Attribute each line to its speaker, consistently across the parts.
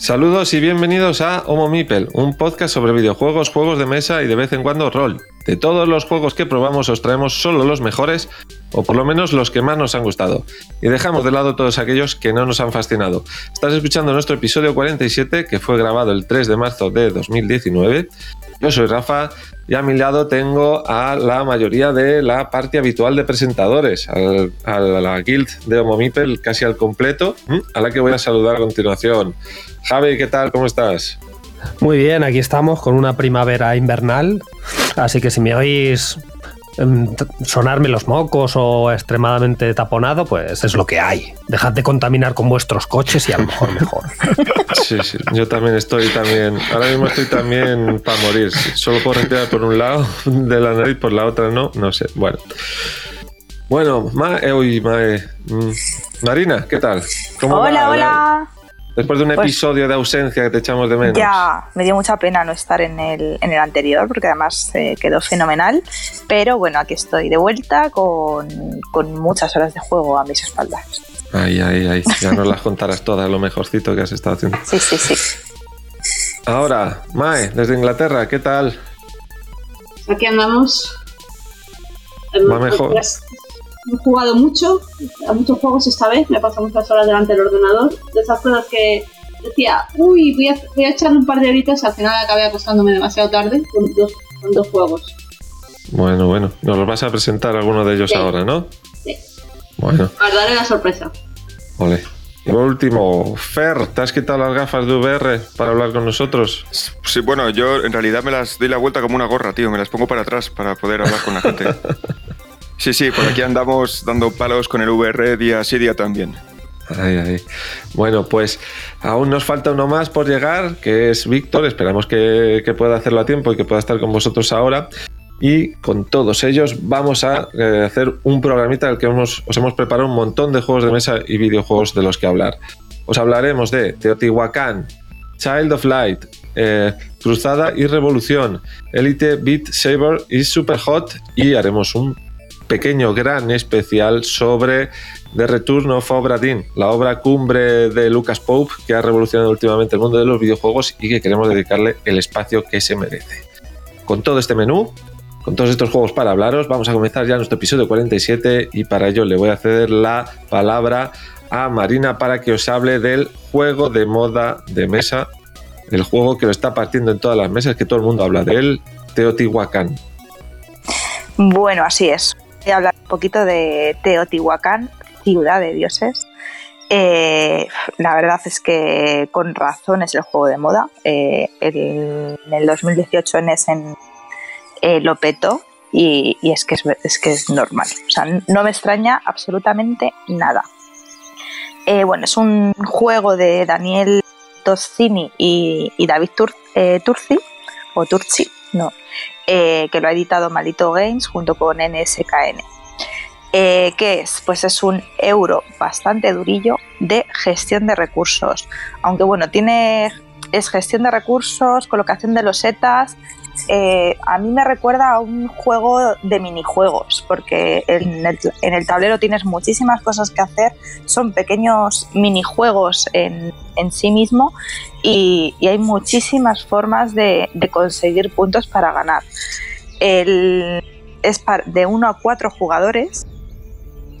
Speaker 1: Saludos y bienvenidos a Homo Mipel, un podcast sobre videojuegos, juegos de mesa y de vez en cuando rol. De todos los juegos que probamos os traemos solo los mejores, o por lo menos los que más nos han gustado. Y dejamos de lado todos aquellos que no nos han fascinado. Estás escuchando nuestro episodio 47, que fue grabado el 3 de marzo de 2019. Yo soy Rafa y a mi lado tengo a la mayoría de la parte habitual de presentadores, a la guild de Homo Mipel casi al completo, a la que voy a saludar a continuación. Javi, ¿qué tal? ¿Cómo estás?
Speaker 2: Muy bien, aquí estamos con una primavera invernal, así que si me oís sonarme los mocos o extremadamente taponado, pues es lo que hay. Dejad de contaminar con vuestros coches y a lo mejor mejor.
Speaker 1: Sí, sí, yo también estoy también, ahora mismo estoy también para morir. Solo puedo respirar por un lado de la nariz, por la otra no, no sé. Bueno. Bueno, Ma, eh, mm, Marina, ¿qué tal?
Speaker 3: hola, hola.
Speaker 1: Después de un pues episodio de ausencia que te echamos de menos.
Speaker 3: Ya, me dio mucha pena no estar en el, en el anterior, porque además eh, quedó fenomenal. Pero bueno, aquí estoy de vuelta con, muchas horas de juego a mis espaldas.
Speaker 1: Ay, ay, ay. Ya nos las contarás todas, lo mejorcito que has estado haciendo.
Speaker 3: Sí, sí, sí.
Speaker 1: Ahora, Mae, desde Inglaterra, ¿qué tal?
Speaker 4: Aquí andamos.
Speaker 1: Va mejor.
Speaker 4: He jugado mucho, a muchos juegos esta vez, me he pasado muchas horas delante del ordenador. De esas cosas que decía, uy, voy a, voy a echarle un par de horitas, al final acabé acostándome demasiado tarde con dos, con dos juegos.
Speaker 1: Bueno, bueno, nos los vas a presentar alguno de ellos ahora, ¿no?
Speaker 4: Sí.
Speaker 1: Bueno.
Speaker 4: Os daré la sorpresa.
Speaker 1: Vale. Y por último, Fer, ¿te has quitado las gafas de VR para hablar con nosotros?
Speaker 5: Sí, bueno, yo en realidad me las doy la vuelta como una gorra, tío. Me las pongo para atrás para poder hablar con la gente. Sí, sí, por aquí andamos dando palos con el VR día sí, día también.
Speaker 1: Ay, ay. Bueno, pues aún nos falta uno más por llegar, que es Víctor. Esperamos que, pueda hacerlo a tiempo y que pueda estar con vosotros ahora. Y con todos ellos vamos a eh, hacer un programita en el que os hemos preparado un montón de juegos de mesa y videojuegos de los que hablar. Os hablaremos de Teotihuacán, Child of Light, eh, Cruzada y Revolución, Elite Beat Saber y Super Hot y haremos un pequeño gran especial sobre The Return of Obra Dinn, la obra cumbre de Lucas Pope que ha revolucionado últimamente el mundo de los videojuegos y que queremos dedicarle el espacio que se merece. Con todo este menú, con todos estos juegos para hablaros, vamos a comenzar ya nuestro episodio 47 y para ello le voy a ceder la palabra a Marina para que os hable del juego de moda de mesa, el juego que lo está partiendo en todas las mesas, que todo el mundo habla de él, Teotihuacán.
Speaker 3: Bueno, así es voy a hablar un poquito de Teotihuacán, ciudad de dioses. Eh, la verdad es que con razón es el juego de moda. Eh, en el 2018 en Essen eh, lo petó y, es, que es, que es normal. O sea, no me extraña absolutamente nada. bueno, es un juego de Daniel Tozzini y, David Turci, o Turci, no, eh, que lo ha editado Malito Games junto con NSKN. Eh, ¿Qué es? Pues es un euro bastante durillo de gestión de recursos. Aunque bueno, tiene es gestión de recursos, colocación de losetas, eh, a mí me recuerda a un juego de minijuegos, porque en el, tablero tienes muchísimas cosas que hacer, son pequeños minijuegos en, en sí mismo y, hay muchísimas formas de, conseguir puntos para ganar. es de 1 a 4 jugadores,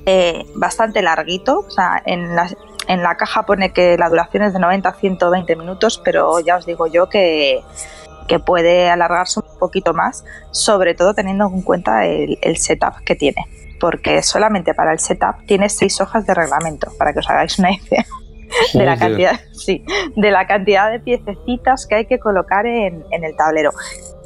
Speaker 3: eh, bastante larguito, o sea, en la, en la caja pone que la duración es de 90 a 120 minutos, pero ya os digo yo que que puede alargarse un poquito más, sobre todo teniendo en cuenta el, setup que tiene, porque solamente para el setup tiene seis hojas de reglamento, para que os hagáis una idea de la cantidad, sí, de la cantidad de piececitas que hay que colocar en, el tablero.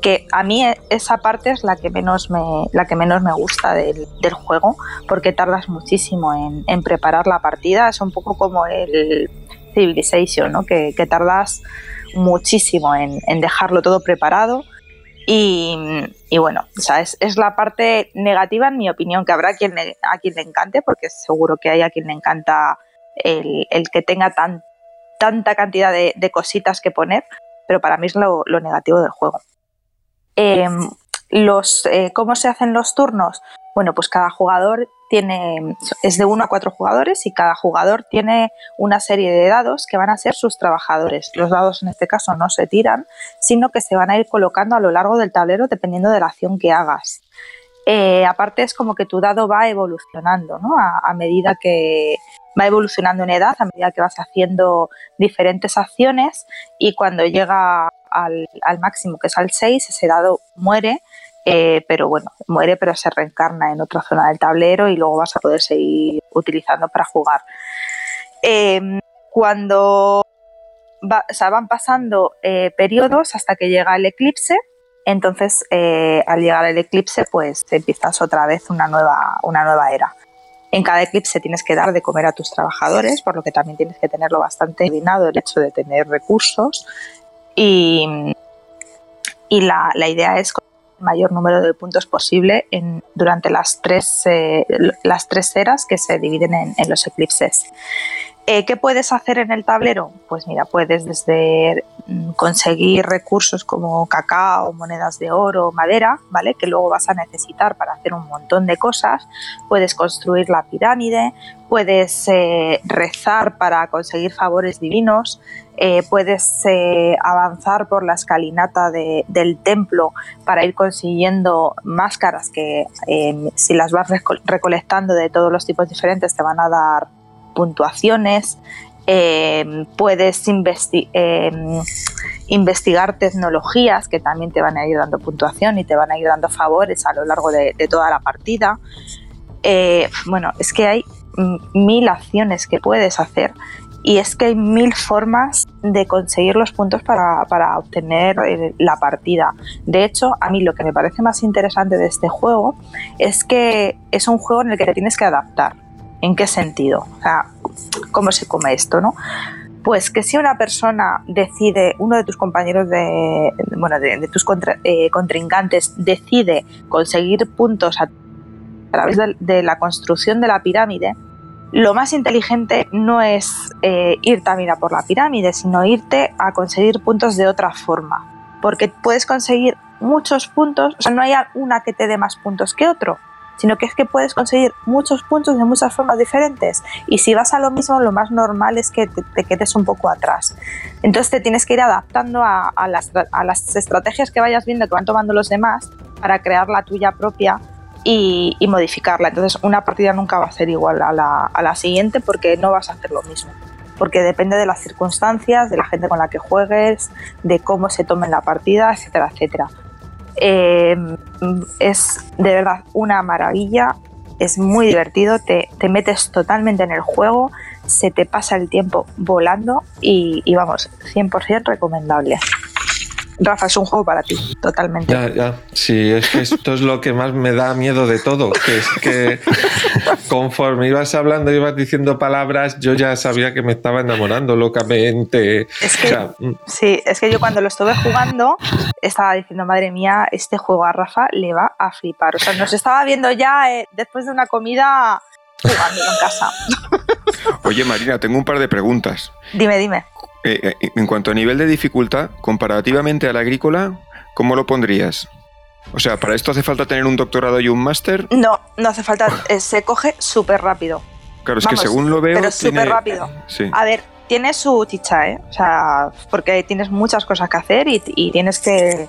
Speaker 3: Que a mí esa parte es la que menos me, la que menos me gusta del, juego, porque tardas muchísimo en, preparar la partida. Es un poco como el Civilization, ¿no? que, que tardas muchísimo en, dejarlo todo preparado. Y, bueno, es, la parte negativa, en mi opinión, que habrá quien a quien le encante, porque seguro que hay a quien le encanta el, que tenga tan, tanta cantidad de, cositas que poner, pero para mí es lo, negativo del juego. Em, los, eh, ¿Cómo se hacen los turnos? Bueno, pues cada jugador tiene, es de uno a cuatro jugadores y cada jugador tiene una serie de dados que van a ser sus trabajadores. Los dados en este caso no se tiran, sino que se van a ir colocando a lo largo del tablero dependiendo de la acción que hagas. Eh, aparte es como que tu dado va evolucionando, ¿no? A, medida que va evolucionando en edad, a medida que vas haciendo diferentes acciones y cuando llega al, al máximo, que es al 6, ese dado muere eh, pero bueno, muere pero se reencarna en otra zona del tablero y luego vas a poder seguir utilizando para jugar. Em, cuando van pasando eh, periodos hasta que llega el eclipse, entonces eh, al llegar el eclipse pues empiezas otra vez una nueva, una nueva era. En cada eclipse tienes que dar de comer a tus trabajadores, por lo que también tienes que tenerlo bastante coordinado el hecho de tener recursos. Y, y la, la idea es mayor número de puntos posible en, durante las tres, eh, las tres eras que se dividen en, los eclipses. Eh, ¿Qué puedes hacer en el tablero? Pues mira, puedes desde mm, conseguir recursos como cacao, monedas de oro, madera, ¿vale? Que luego vas a necesitar para hacer un montón de cosas. Puedes construir la pirámide, puedes eh, rezar para conseguir favores divinos, eh, puedes avanzar por la escalinata del templo para ir consiguiendo máscaras que si las vas recolectando de todos los tipos diferentes te van a dar puntuaciones. puedes investigar tecnologías que también te van a ir dando puntuación y te van a ir dando favores a lo largo de, toda la partida. bueno, es que hay mil acciones que puedes hacer y es que hay mil formas de conseguir los puntos para, obtener eh, la partida. De hecho, a mí lo que me parece más interesante de este juego es que es un juego en el que te tienes que adaptar. ¿En qué sentido? O sea, ¿cómo se come esto, no? Pues que si una persona decide, uno de tus compañeros de, bueno, de, tus eh, contrincantes decide conseguir puntos a través de, la construcción de la pirámide, lo más inteligente no es eh, ir también por la pirámide, sino irte a conseguir puntos de otra forma. Porque puedes conseguir muchos puntos, o sea, no hay una que te dé más puntos que otro, sino que es que puedes conseguir muchos puntos de muchas formas diferentes. Y si vas a lo mismo, lo más normal es que te, quedes un poco atrás. Entonces te tienes que ir adaptando a, las, a las estrategias que vayas viendo que van tomando los demás para crear la tuya propia y, modificarla. Entonces una partida nunca va a ser igual a la, siguiente porque no vas a hacer lo mismo porque depende de las circunstancias, de la gente con la que juegues, de cómo se tome la partida, etcétera, etcétera. Eh, es de verdad una maravilla, es muy divertido, te, te, metes totalmente en el juego, se te pasa el tiempo volando y, y vamos, 100% recomendable. Rafa, es un juego para ti, totalmente.
Speaker 1: Ya, ya. Sí, es que esto es lo que más me da miedo de todo, que es que conforme ibas hablando, ibas diciendo palabras, yo ya sabía que me estaba enamorando locamente.
Speaker 3: Es que, mm. sí, es que yo cuando lo estuve jugando estaba diciendo, madre mía, este juego a Rafa le va a flipar. O sea, nos estaba viendo ya eh, después de una comida jugando en casa.
Speaker 5: Oye, Marina, tengo un par de preguntas.
Speaker 3: Dime, dime.
Speaker 5: Eh, eh, en cuanto a nivel de dificultad, comparativamente a la agrícola, ¿cómo lo pondrías? O sea, ¿para esto hace falta tener un doctorado y un máster?
Speaker 3: No, no hace falta. Eh, se coge súper rápido.
Speaker 5: Claro, es que según lo veo.
Speaker 3: Pero súper rápido. A ver, tiene su chicha, ¿eh? O sea, porque tienes muchas cosas que hacer y, tienes que,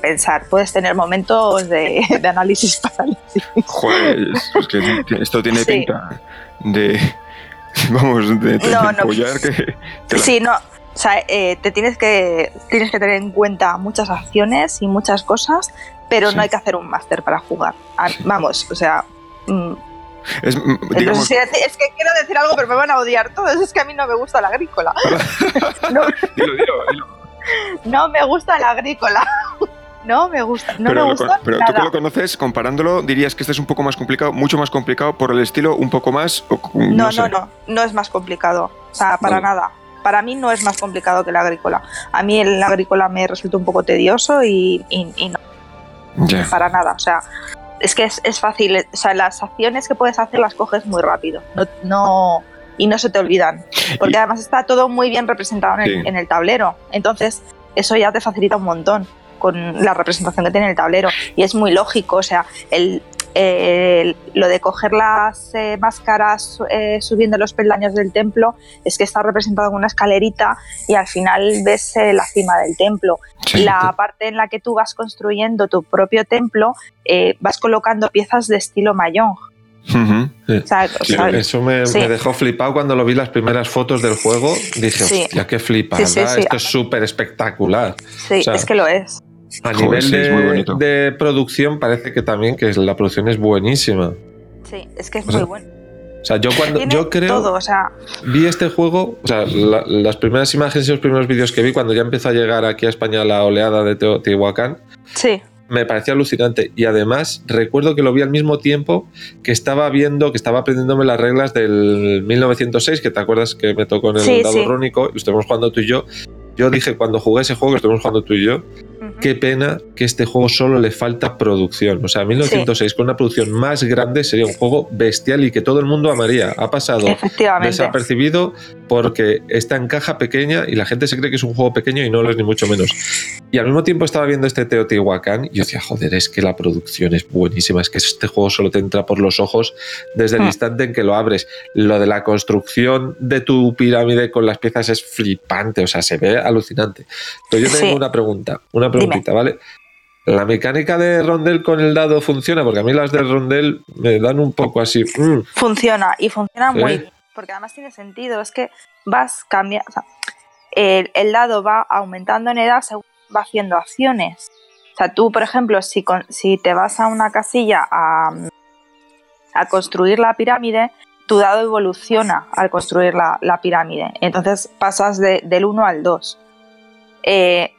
Speaker 3: pensar. Puedes tener momentos de, análisis parálisis.
Speaker 5: Joder, es que esto tiene pinta de. Vamos, de, no, no.
Speaker 3: que. Sí, no. O sea, eh, te tienes que, tienes que tener en cuenta muchas acciones y muchas cosas, pero no hay que hacer un máster para jugar. Ah, vamos, o sea... Mm. Es, mm, es, que quiero decir algo, pero me van a odiar todos. Es que a mí no me gusta la agrícola. no, no me gusta la agrícola. No me gusta, no
Speaker 5: pero
Speaker 3: me gusta.
Speaker 5: Pero tú que lo conoces, comparándolo, dirías que este es un poco más complicado, mucho más complicado por el estilo, un poco más.
Speaker 3: no, no, no, no, es más complicado. O sea, para nada para mí no es más complicado que la agrícola. A mí el agrícola me resulta un poco tedioso y, no. Para nada. O sea, es que es, fácil. O sea, las acciones que puedes hacer las coges muy rápido. No, y no se te olvidan. Porque además está todo muy bien representado en, el, tablero. Entonces, eso ya te facilita un montón con la representación que tiene el tablero. Y es muy lógico, o sea, el, el- lo de coger las eh, máscaras eh, subiendo los peldaños del templo es que está representado en una escalerita y al final ves eh, la cima del templo.
Speaker 5: Sí.
Speaker 3: la parte en la que tú vas construyendo tu propio templo, eh, vas colocando piezas de estilo mayón. O sea,
Speaker 1: Eso me,
Speaker 3: Sí.
Speaker 1: me dejó flipado cuando lo vi las primeras fotos del juego. Dije,
Speaker 3: Sí.
Speaker 1: hostia, qué flipa, ¿verdad? Esto es súper espectacular.
Speaker 3: sí,
Speaker 1: o sea,
Speaker 3: es que lo es.
Speaker 1: A
Speaker 5: Joder,
Speaker 1: nivel
Speaker 5: sí,
Speaker 1: de, producción parece que también que la producción es buenísima.
Speaker 3: Sí, es que es
Speaker 1: O sea,
Speaker 3: muy bueno.
Speaker 1: O sea, yo cuando
Speaker 3: Tiene
Speaker 1: yo creo
Speaker 3: todo, o sea,
Speaker 1: vi este juego, o sea, la- las primeras imágenes y los primeros vídeos que vi cuando ya empezó a llegar aquí a España la oleada de Teotihuacán,
Speaker 3: sí,
Speaker 1: me parecía alucinante. Y además recuerdo que lo vi al mismo tiempo que estaba viendo, que estaba aprendiéndome las reglas del 1906, que te acuerdas que me tocó en el
Speaker 3: Sí,
Speaker 1: dado
Speaker 3: sí.
Speaker 1: rúnico, y estuvimos jugando tú y yo. Yo dije cuando jugué ese juego, que estuvimos jugando tú y yo,
Speaker 3: ujú.
Speaker 1: qué pena que este juego solo le falta producción. O sea, 1906 con una producción más grande sería un juego bestial y que todo el mundo amaría. Ha pasado desapercibido porque está en caja pequeña y la gente se cree que es un juego pequeño y no lo es ni mucho menos. Y al mismo tiempo estaba viendo este Teotihuacán y yo decía, joder, es que la producción es buenísima, es que este juego solo te entra por los ojos desde el
Speaker 3: Hmm.
Speaker 1: instante en que lo abres. Lo de la construcción de tu pirámide con las piezas es flipante, o sea, se ve alucinante. Pero yo tengo
Speaker 3: Sí.
Speaker 1: una pregunta, una preguntita, ¿vale? ¿La mecánica de rondel con el dado funciona? Porque a mí las de rondel me dan un poco así. mm,
Speaker 3: Funciona y funciona
Speaker 1: Sí.
Speaker 3: muy bien. Porque además tiene sentido, es que vas cambiando. o sea, el, el dado va aumentando en edad según va haciendo acciones. O sea, tú, por ejemplo, si, con- si te vas a una casilla a, a construir la pirámide, tu dado evoluciona al construir la, la pirámide. Entonces pasas de- del 1 al 2. Eh,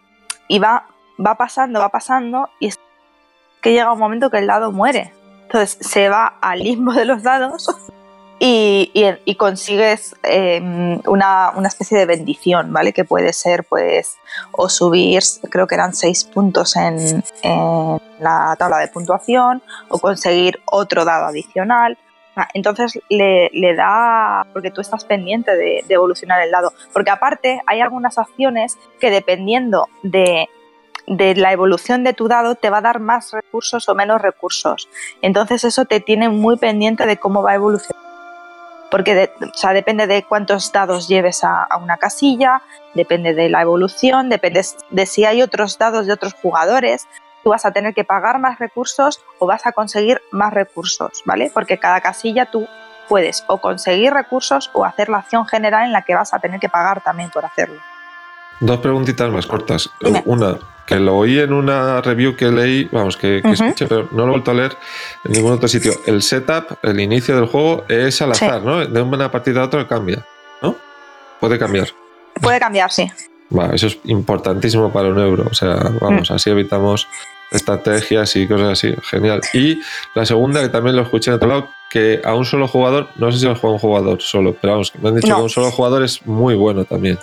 Speaker 3: y va, va pasando, va pasando, y es que llega un momento que el dado muere. Entonces se va al limbo de los dados y, y- consigues eh, una, una especie de bendición, ¿vale? Que puede ser, pues, o subir, creo que eran seis puntos en la tabla de puntuación, o conseguir otro dado adicional. Ah, Entonces le, da, porque tú estás pendiente de, evolucionar el dado. Porque aparte hay algunas acciones que dependiendo de, la evolución de tu dado te va a dar más recursos o menos recursos. Entonces eso te tiene muy pendiente de cómo va a evolucionar. Porque depende de cuántos dados lleves a una casilla, depende de la evolución, depende de si hay otros dados de otros jugadores. Tú vas a tener que pagar más recursos o vas a conseguir más recursos, ¿vale? Porque cada casilla tú puedes o conseguir recursos o hacer la acción general en la que vas a tener que pagar también por hacerlo.
Speaker 1: Dos preguntitas más cortas.
Speaker 3: Dime.
Speaker 1: Una, que lo oí en una review que leí, vamos, que, escuché, pero no lo he vuelto a leer en ningún otro sitio. El setup, el inicio del juego es al
Speaker 3: Sí.
Speaker 1: azar, ¿no? De una partida a otra cambia, ¿no? Puede cambiar.
Speaker 3: Puede cambiar, sí.
Speaker 1: Va, eso es importantísimo para un euro. O sea, vamos,
Speaker 3: Mm.
Speaker 1: así evitamos estrategias y cosas así. Genial. Y la segunda, que también lo escuché en otro lado, que a un solo jugador, no sé si lo juega un jugador solo, pero vamos, me han dicho
Speaker 3: No.
Speaker 1: que un solo jugador es muy bueno también.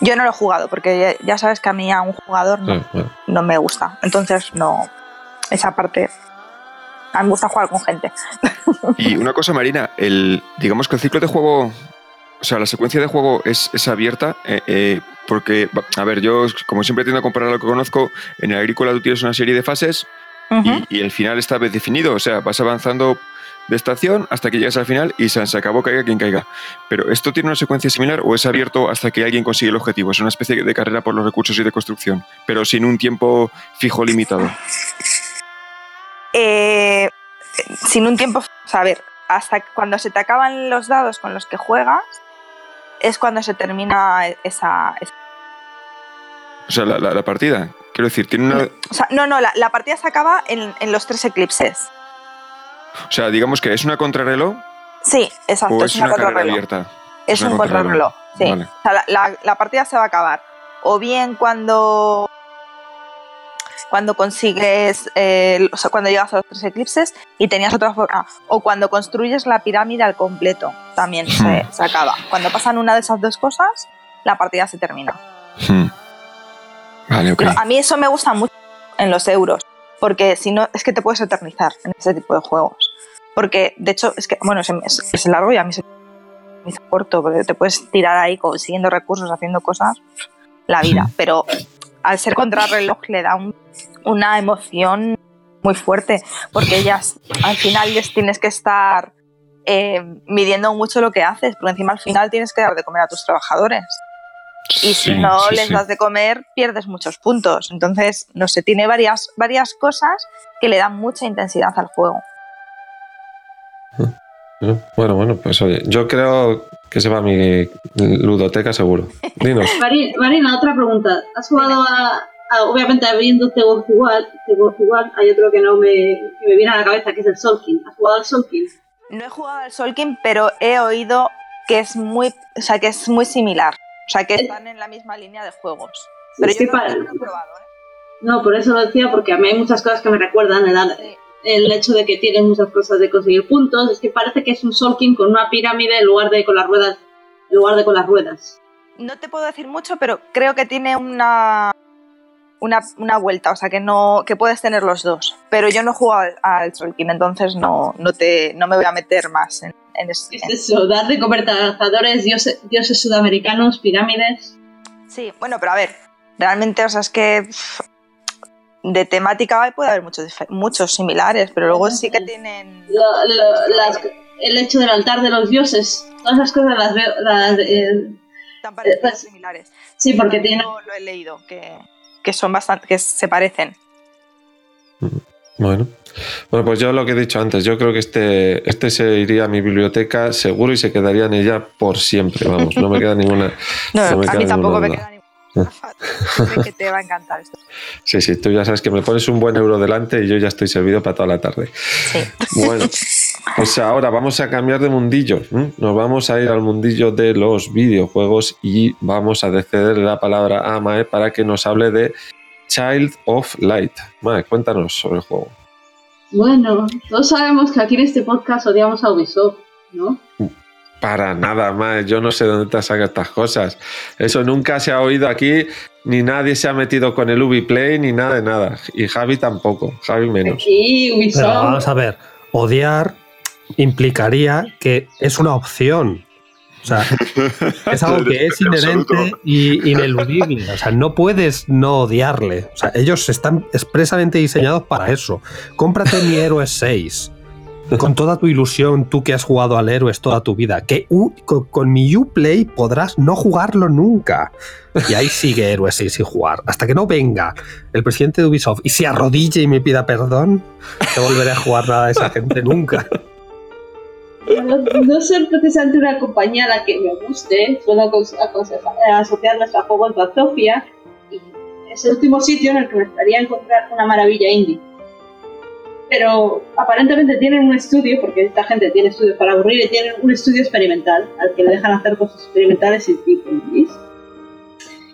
Speaker 3: Yo no lo he jugado porque ya, ya sabes que a mí a un jugador no,
Speaker 1: Sí, bueno.
Speaker 3: no me gusta. Entonces, no. Esa parte. A mí me gusta jugar con gente.
Speaker 5: Y una cosa, Marina, el, digamos que el ciclo de juego, o sea, la secuencia de juego es, es abierta, eh, eh, porque, a ver, yo como siempre tiendo a comparar lo que conozco, en el agrícola tú tienes una serie de fases y, y el final está vez definido, o sea, vas avanzando de estación hasta que llegas al final y se, se acabó, caiga quien caiga. Pero ¿esto tiene una secuencia similar o es abierto hasta que alguien consigue el objetivo? Es una especie de carrera por los recursos y de construcción, pero sin un tiempo fijo limitado.
Speaker 3: Eh, sin un tiempo. O sea, a ver, hasta cuando se te acaban los dados con los que juegas, es cuando se termina esa. esa-
Speaker 5: O sea, la, la- la partida, quiero decir, tiene una...
Speaker 3: o sea, no, no, la, la partida se acaba en, en los tres eclipses.
Speaker 5: O sea, digamos que es una contrarreloj
Speaker 3: Sí, exacto.
Speaker 5: o
Speaker 3: es una
Speaker 5: una
Speaker 3: contrarreloj.
Speaker 5: abierta.
Speaker 3: Es
Speaker 5: una
Speaker 3: un
Speaker 5: contrarreloj.
Speaker 3: contrarreloj. Sí.
Speaker 5: Vale.
Speaker 3: O sea, la, la- la partida se va a acabar. O bien cuando. Cuando consigues. eh, o sea, cuando llegas a los tres eclipses y tenías otra forma. O cuando construyes la pirámide al completo. También se,
Speaker 5: Hmm.
Speaker 3: se acaba. Cuando pasan una de esas dos cosas, la partida se termina.
Speaker 5: Hmm. Vale, ok.
Speaker 3: Pero a mí eso me gusta mucho en los euros. Porque si no, es que te puedes eternizar en ese tipo de juegos. Porque, de hecho, es que, bueno, se es, es largo y a mí se me hizo corto, porque te puedes tirar ahí consiguiendo recursos, haciendo cosas, la vida.
Speaker 5: Sí.
Speaker 3: Pero al ser contrarreloj le da un- una emoción muy fuerte, porque ellas al final les tienes que estar eh, midiendo mucho lo que haces, porque encima al final tienes que dar de comer a tus trabajadores. Y si
Speaker 1: Sí,
Speaker 3: no
Speaker 1: sí,
Speaker 3: les
Speaker 1: sí.
Speaker 3: das de comer, pierdes muchos puntos. Entonces, no sé, tiene varias, varias cosas que le dan mucha intensidad al juego.
Speaker 1: Bueno, bueno, pues oye, yo creo que se va a mi ludoteca seguro. Dinos.
Speaker 4: Mari- Marina, otra pregunta. ¿Has jugado a, a- obviamente habiendo The Wolf igual, The Wolf igual, hay otro que no me, que me viene a la cabeza, que es el Solkin. ¿Has jugado al Solkin?
Speaker 3: No he jugado al Solkin, pero he oído que es muy, o sea, que es muy similar. O sea, que están en la misma línea de juegos. Pero yo no,
Speaker 4: para-
Speaker 3: no lo he probado, ¿eh?
Speaker 4: No, por eso lo decía, porque a mí hay muchas cosas que me recuerdan el,
Speaker 3: Sí.
Speaker 4: El hecho de que tienen muchas cosas de conseguir puntos. Es que parece que es un Solkin con una pirámide en lugar de con las ruedas. En lugar de con las ruedas.
Speaker 3: No te puedo decir mucho, pero creo que tiene una, una, una vuelta, o sea, que no que puedes tener los dos. Pero yo no he jugado al, al Solkin, entonces no, no, te, no me voy a meter más en, en es-
Speaker 4: Es eso, dar de comer cazadores, dioses, dioses sudamericanos, pirámides.
Speaker 3: Sí, bueno, pero a ver, realmente, o sea, es que pff, de temática puede haber muchos, muchos similares, pero luego sí que tienen...
Speaker 4: Lo- lo- las- el hecho del altar de los dioses. Todas esas cosas las veo. las, eh,
Speaker 3: tan parecidos,
Speaker 4: pues,
Speaker 3: similares.
Speaker 4: sí, porque tiene.
Speaker 3: Lo, he leído, que, que son bastante, que se parecen.
Speaker 1: Bueno. Bueno, pues yo lo que he dicho antes, yo creo que este, este se iría a mi biblioteca seguro y se quedaría en ella por siempre, vamos, no me queda ninguna...
Speaker 3: No,
Speaker 1: No me
Speaker 3: a
Speaker 1: queda
Speaker 3: mí tampoco me queda ninguna. Que te va a encantar esto.
Speaker 1: Sí, sí, tú ya sabes que me pones un buen euro delante y yo ya estoy servido para toda la tarde.
Speaker 3: Sí.
Speaker 1: Bueno, pues ahora vamos a cambiar de mundillo. Nos vamos a ir al mundillo de los videojuegos y vamos a ceder la palabra a Mae para que nos hable de Child of Light. Mae, cuéntanos sobre el juego.
Speaker 4: Bueno, todos sabemos que aquí en este podcast odiamos a Ubisoft, ¿no?
Speaker 1: Para nada, Mae, yo no sé dónde te sacas estas cosas. Eso nunca se ha oído aquí, ni nadie se ha metido con el Ubiplay, ni nada de nada. Y Javi tampoco, Javi menos.
Speaker 4: Aquí Ubisoft.
Speaker 2: Pero vamos a ver, odiar implicaría que es una opción. O sea, es algo que es inherente y ineludible. O sea, no puedes no odiarle. O sea, ellos están expresamente diseñados para eso. Cómprate mi Héroes 6. Con toda tu ilusión, tú que has jugado al Héroes toda tu vida, que con, con mi Uplay podrás no jugarlo nunca. Y ahí sigue Héroes 6 sin jugar. Hasta que no venga el presidente de Ubisoft y se arrodille y me pida perdón, no volveré a jugar nada de esa gente nunca.
Speaker 4: No, no ser precisamente una compañía a la que me guste, suelo acons- aconsejar- eh, asociarnos a juegos de Sofía y es el último sitio en el que me gustaría encontrar una maravilla indie. Pero aparentemente tienen un estudio, porque esta gente tiene estudios para aburrir, y tienen un estudio experimental al que le dejan hacer cosas experimentales y indies.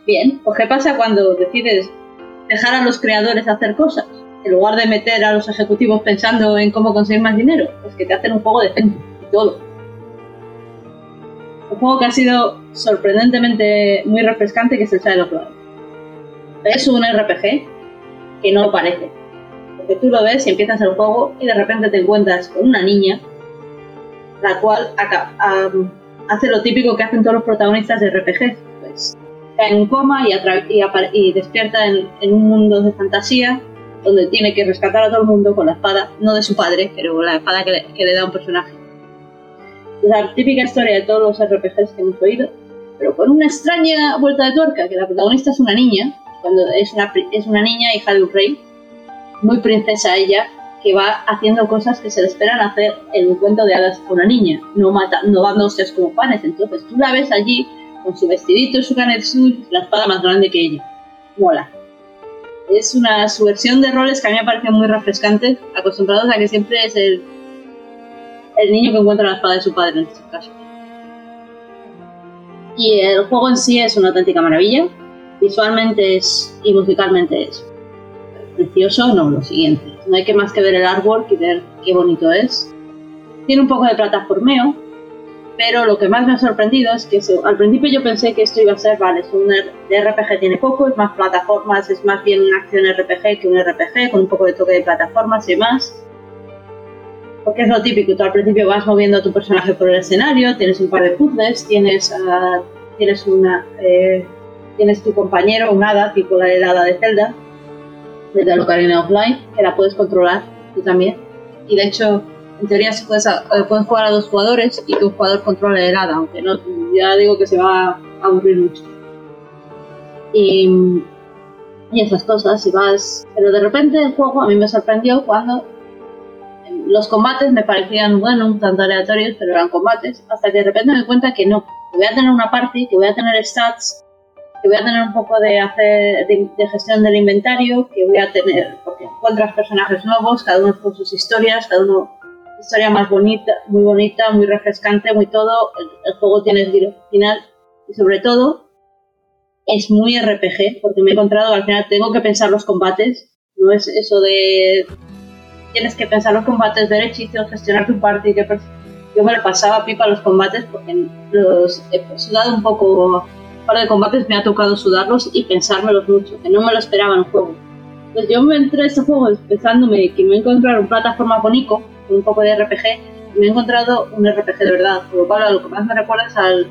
Speaker 4: Bien, pues ¿qué pasa cuando decides dejar a los creadores hacer cosas? En lugar de meter a los ejecutivos pensando en cómo conseguir más dinero, pues que te hacen un juego decente y todo. Un juego que ha sido sorprendentemente muy refrescante, que es el Child of. Es un RPG que no parece. Porque tú lo ves y empiezas el juego y de repente te encuentras con una niña, la cual hace lo típico que hacen todos los protagonistas de RPG. Pues cae en un coma y, despierta en, en un mundo de fantasía donde tiene que rescatar a todo el mundo con la espada, no de su padre, pero la espada que le, que da un personaje. La típica historia de todos los RPGs que hemos oído, pero con una extraña vuelta de tuerca, que la protagonista es una niña, cuando es una, es una niña hija de un rey, muy princesa ella, que va haciendo cosas que se le esperan hacer en un cuento de hadas a una niña, no, mata, no dando hostias como panes. Entonces tú la ves allí con su vestidito, su canetsul, la espada más grande que ella. Mola. Es una subversión de roles que a mí me parecen muy refrescantes, acostumbrados a que siempre es el, el niño que encuentra la espada de su padre en este caso. Y el juego en sí es una auténtica maravilla. Visualmente es, y musicalmente es precioso, no, lo siguiente. No hay que más que ver el artwork y ver qué bonito es. Tiene un poco de plataformeo, pero lo que más me ha sorprendido es que al principio yo pensé que esto iba a ser, vale, es un RPG tiene poco, es más plataformas, es más bien una acción RPG que un RPG, con un poco de toque de plataformas y demás. Porque es lo típico, tú al principio vas moviendo a tu personaje por el escenario, tienes un par de puzzles, tienes, ah, tienes una, eh, tienes tu compañero, un hada, tipo la helada de Zelda, de The Ocarina of Life, que la puedes controlar tú también. Y de hecho, en teoría se puedes, eh, puedes jugar a dos jugadores y que un jugador controle la helada, aunque no, ya digo que se va a aburrir mucho. Y, y esas cosas, y vas. Pero de repente el juego a mí me sorprendió cuando los combates me parecían, bueno, un tanto aleatorios, pero eran combates, hasta que de repente me di cuenta que no, que voy a tener una party, que voy a tener stats, que voy a tener un poco de, hacer, de, gestión del inventario, que voy a tener, porque encuentras personajes nuevos, cada uno con sus historias, cada uno historia más bonita, muy bonita, muy refrescante, muy todo, el, juego tiene giro final y sobre todo es muy RPG, porque me he encontrado al final tengo que pensar los combates, no es eso de tienes que pensar los combates derechizos, gestionar tu parte. Que yo me le pasaba pipa los combates porque los he sudado un poco. Para de combates me ha tocado sudarlos y pensármelos mucho, que no me lo esperaba en el juego. Pues yo me entré a este juego pensándome que me he encontrado una plataforma con con un poco de RPG, y me he encontrado un RPG de verdad. Por lo cual, lo que más me recuerda es al,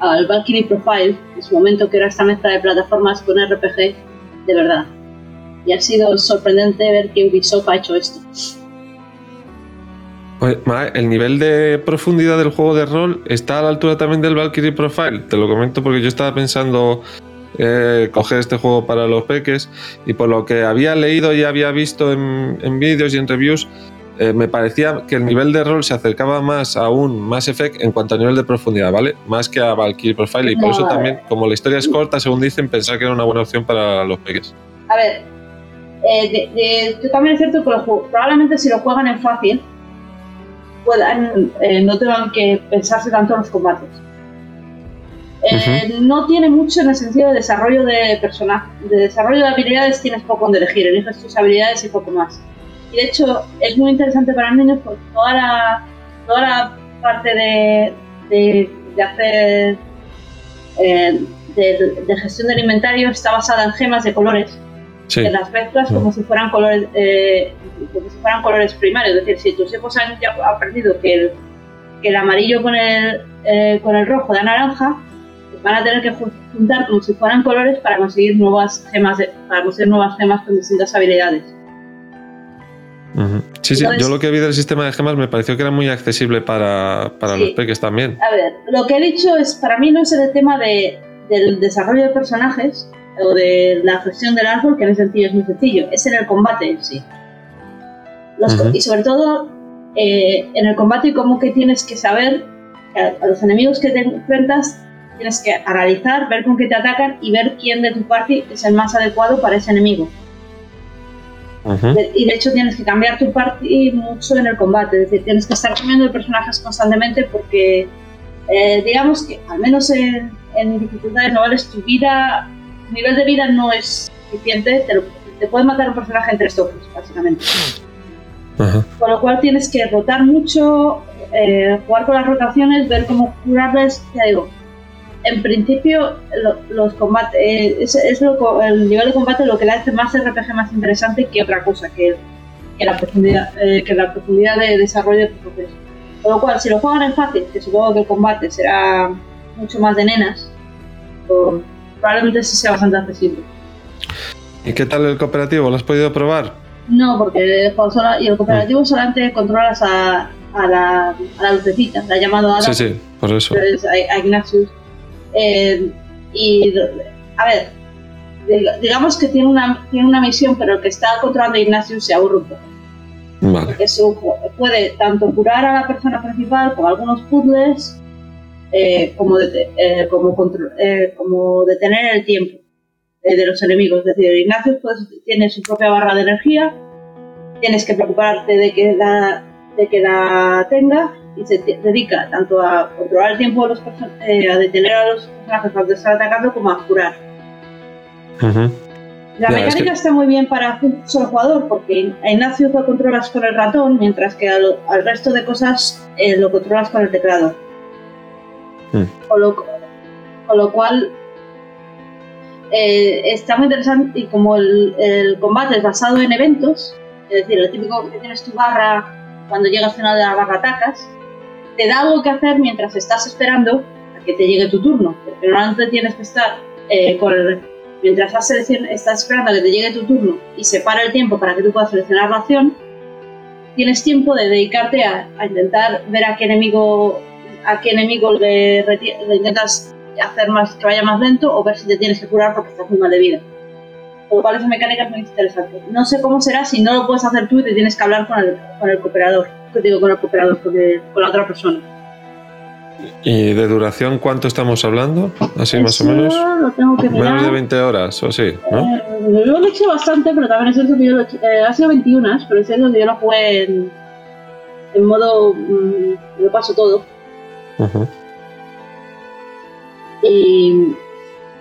Speaker 4: al Valkyrie Profile, en su momento que era esta mezcla de plataformas con RPG de verdad y ha sido sorprendente ver que Ubisoft ha hecho esto.
Speaker 1: Pues, el nivel de profundidad del juego de rol está a la altura también del Valkyrie Profile. Te lo comento porque yo estaba pensando eh, coger este juego para los peques y por lo que había leído y había visto en, vídeos y en reviews, eh, me parecía que el nivel de rol se acercaba más a un Mass Effect en cuanto a nivel de profundidad, ¿vale? Más que a Valkyrie Profile y por eso también, como la historia es corta, según dicen, pensaba que era una buena opción para los peques.
Speaker 4: A ver, eh, también es cierto que probablemente si lo juegan en fácil, puedan, eh, no tengan que pensarse tanto en los combates. Eh, no tiene mucho en el sentido de desarrollo de personaje, de desarrollo de habilidades tienes poco donde elegir, eliges tus habilidades y poco más. Y de hecho es muy interesante para niños porque toda la, toda la parte de, de, hacer eh, de, de, gestión del inventario está basada en gemas de colores en las mezclas como si fueran colores eh, como si fueran colores primarios. Es decir, si tus hijos han ya aprendido que el, que el amarillo con el, eh, con el rojo da naranja, pues van a tener que juntar como si fueran colores para conseguir nuevas gemas, para conseguir nuevas gemas con distintas habilidades.
Speaker 1: Sí, sí, yo lo que vi del sistema de gemas me pareció que era muy accesible para, para los peques también.
Speaker 4: A ver, lo que he dicho es, para mí no es el tema de, del desarrollo de personajes, o de la gestión del árbol, que en ese sentido es muy sencillo, es en el combate en sí. Y sobre todo eh, en el combate como que tienes que saber a, los enemigos que te enfrentas tienes que analizar, ver con qué te atacan y ver quién de tu party es el más adecuado para ese enemigo. y de hecho tienes que cambiar tu party mucho en el combate, es decir, tienes que estar cambiando de personajes constantemente porque eh, digamos que al menos en, en dificultades novales tu vida nivel de vida no es suficiente, te, te puede matar un personaje en tres toques, básicamente. Con lo cual tienes que rotar mucho, eh, jugar con las rotaciones, ver cómo curarles. Ya digo, en principio, los combates, eh, es, el nivel de combate lo que le hace más RPG más interesante que otra cosa, que, que la, profundidad, eh, que la profundidad de desarrollo de tu proceso. Con lo cual, si lo juegan en fácil, que supongo que el combate será mucho más de nenas, probablemente sí sea bastante accesible.
Speaker 1: ¿Y qué tal el cooperativo? ¿Lo has podido probar?
Speaker 4: No, porque el juego y el cooperativo solamente controlas a, a, la, a la lucecita, la llamado Ada.
Speaker 1: Sí, sí, por eso.
Speaker 4: A, Ignatius. Eh, y, a ver, digamos que tiene una, tiene una misión, pero el que está controlando a Ignatius se aburre un poco.
Speaker 1: Vale.
Speaker 4: Eso puede tanto curar a la persona principal con algunos puzzles, eh, como, eh, como, eh, como detener el tiempo de los enemigos. Es decir, Ignacio pues, tiene su propia barra de energía, tienes que preocuparte de que la, de que la tenga y se dedica tanto a controlar el tiempo de los a detener a los personajes cuando están atacando como a curar. La mecánica está muy bien para un solo jugador porque a Ignacio lo controlas con el ratón, mientras que al, resto de cosas lo controlas con el teclado. Mm. Con, lo, cual eh, está muy interesante y como el, combate es basado en eventos, es decir, el típico que tienes tu barra cuando llegas al final de la barra atacas, te da algo que hacer mientras estás esperando a que te llegue tu turno, porque normalmente tienes que estar eh, con el- mientras estás, estás esperando a que te llegue tu turno y se para el tiempo para que tú puedas seleccionar la acción, tienes tiempo de dedicarte a, a intentar ver a qué enemigo a qué enemigo le, le intentas hacer más que vaya más lento o ver si te tienes que curar porque estás muy mal de vida. Con lo cual esa mecánica es muy interesante. No sé cómo será si no lo puedes hacer tú y te tienes que hablar con el, con el cooperador. ¿Qué digo con el cooperador? Con, el- con la otra persona.
Speaker 1: ¿Y de duración cuánto estamos hablando? Así más o menos.
Speaker 4: Lo tengo que mirar.
Speaker 1: Menos de 20 horas, o sí, ¿no?
Speaker 4: Eh, yo lo he hecho bastante, pero también es cierto que yo lo he hecho, eh, ha sido 21, pero es cierto que yo lo jugué en, en modo. mm, lo paso todo. Y,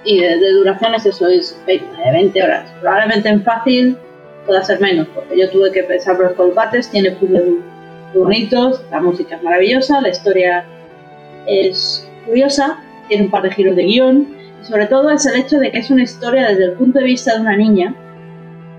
Speaker 4: y de, de eso, es 20, 20 horas. Probablemente en fácil pueda ser menos, porque yo tuve que pensar los combates, tiene puzzles bonitos, la música es maravillosa, la historia es curiosa, tiene un par de giros de guion, y sobre todo es el hecho de que es una historia desde el punto de vista de una niña,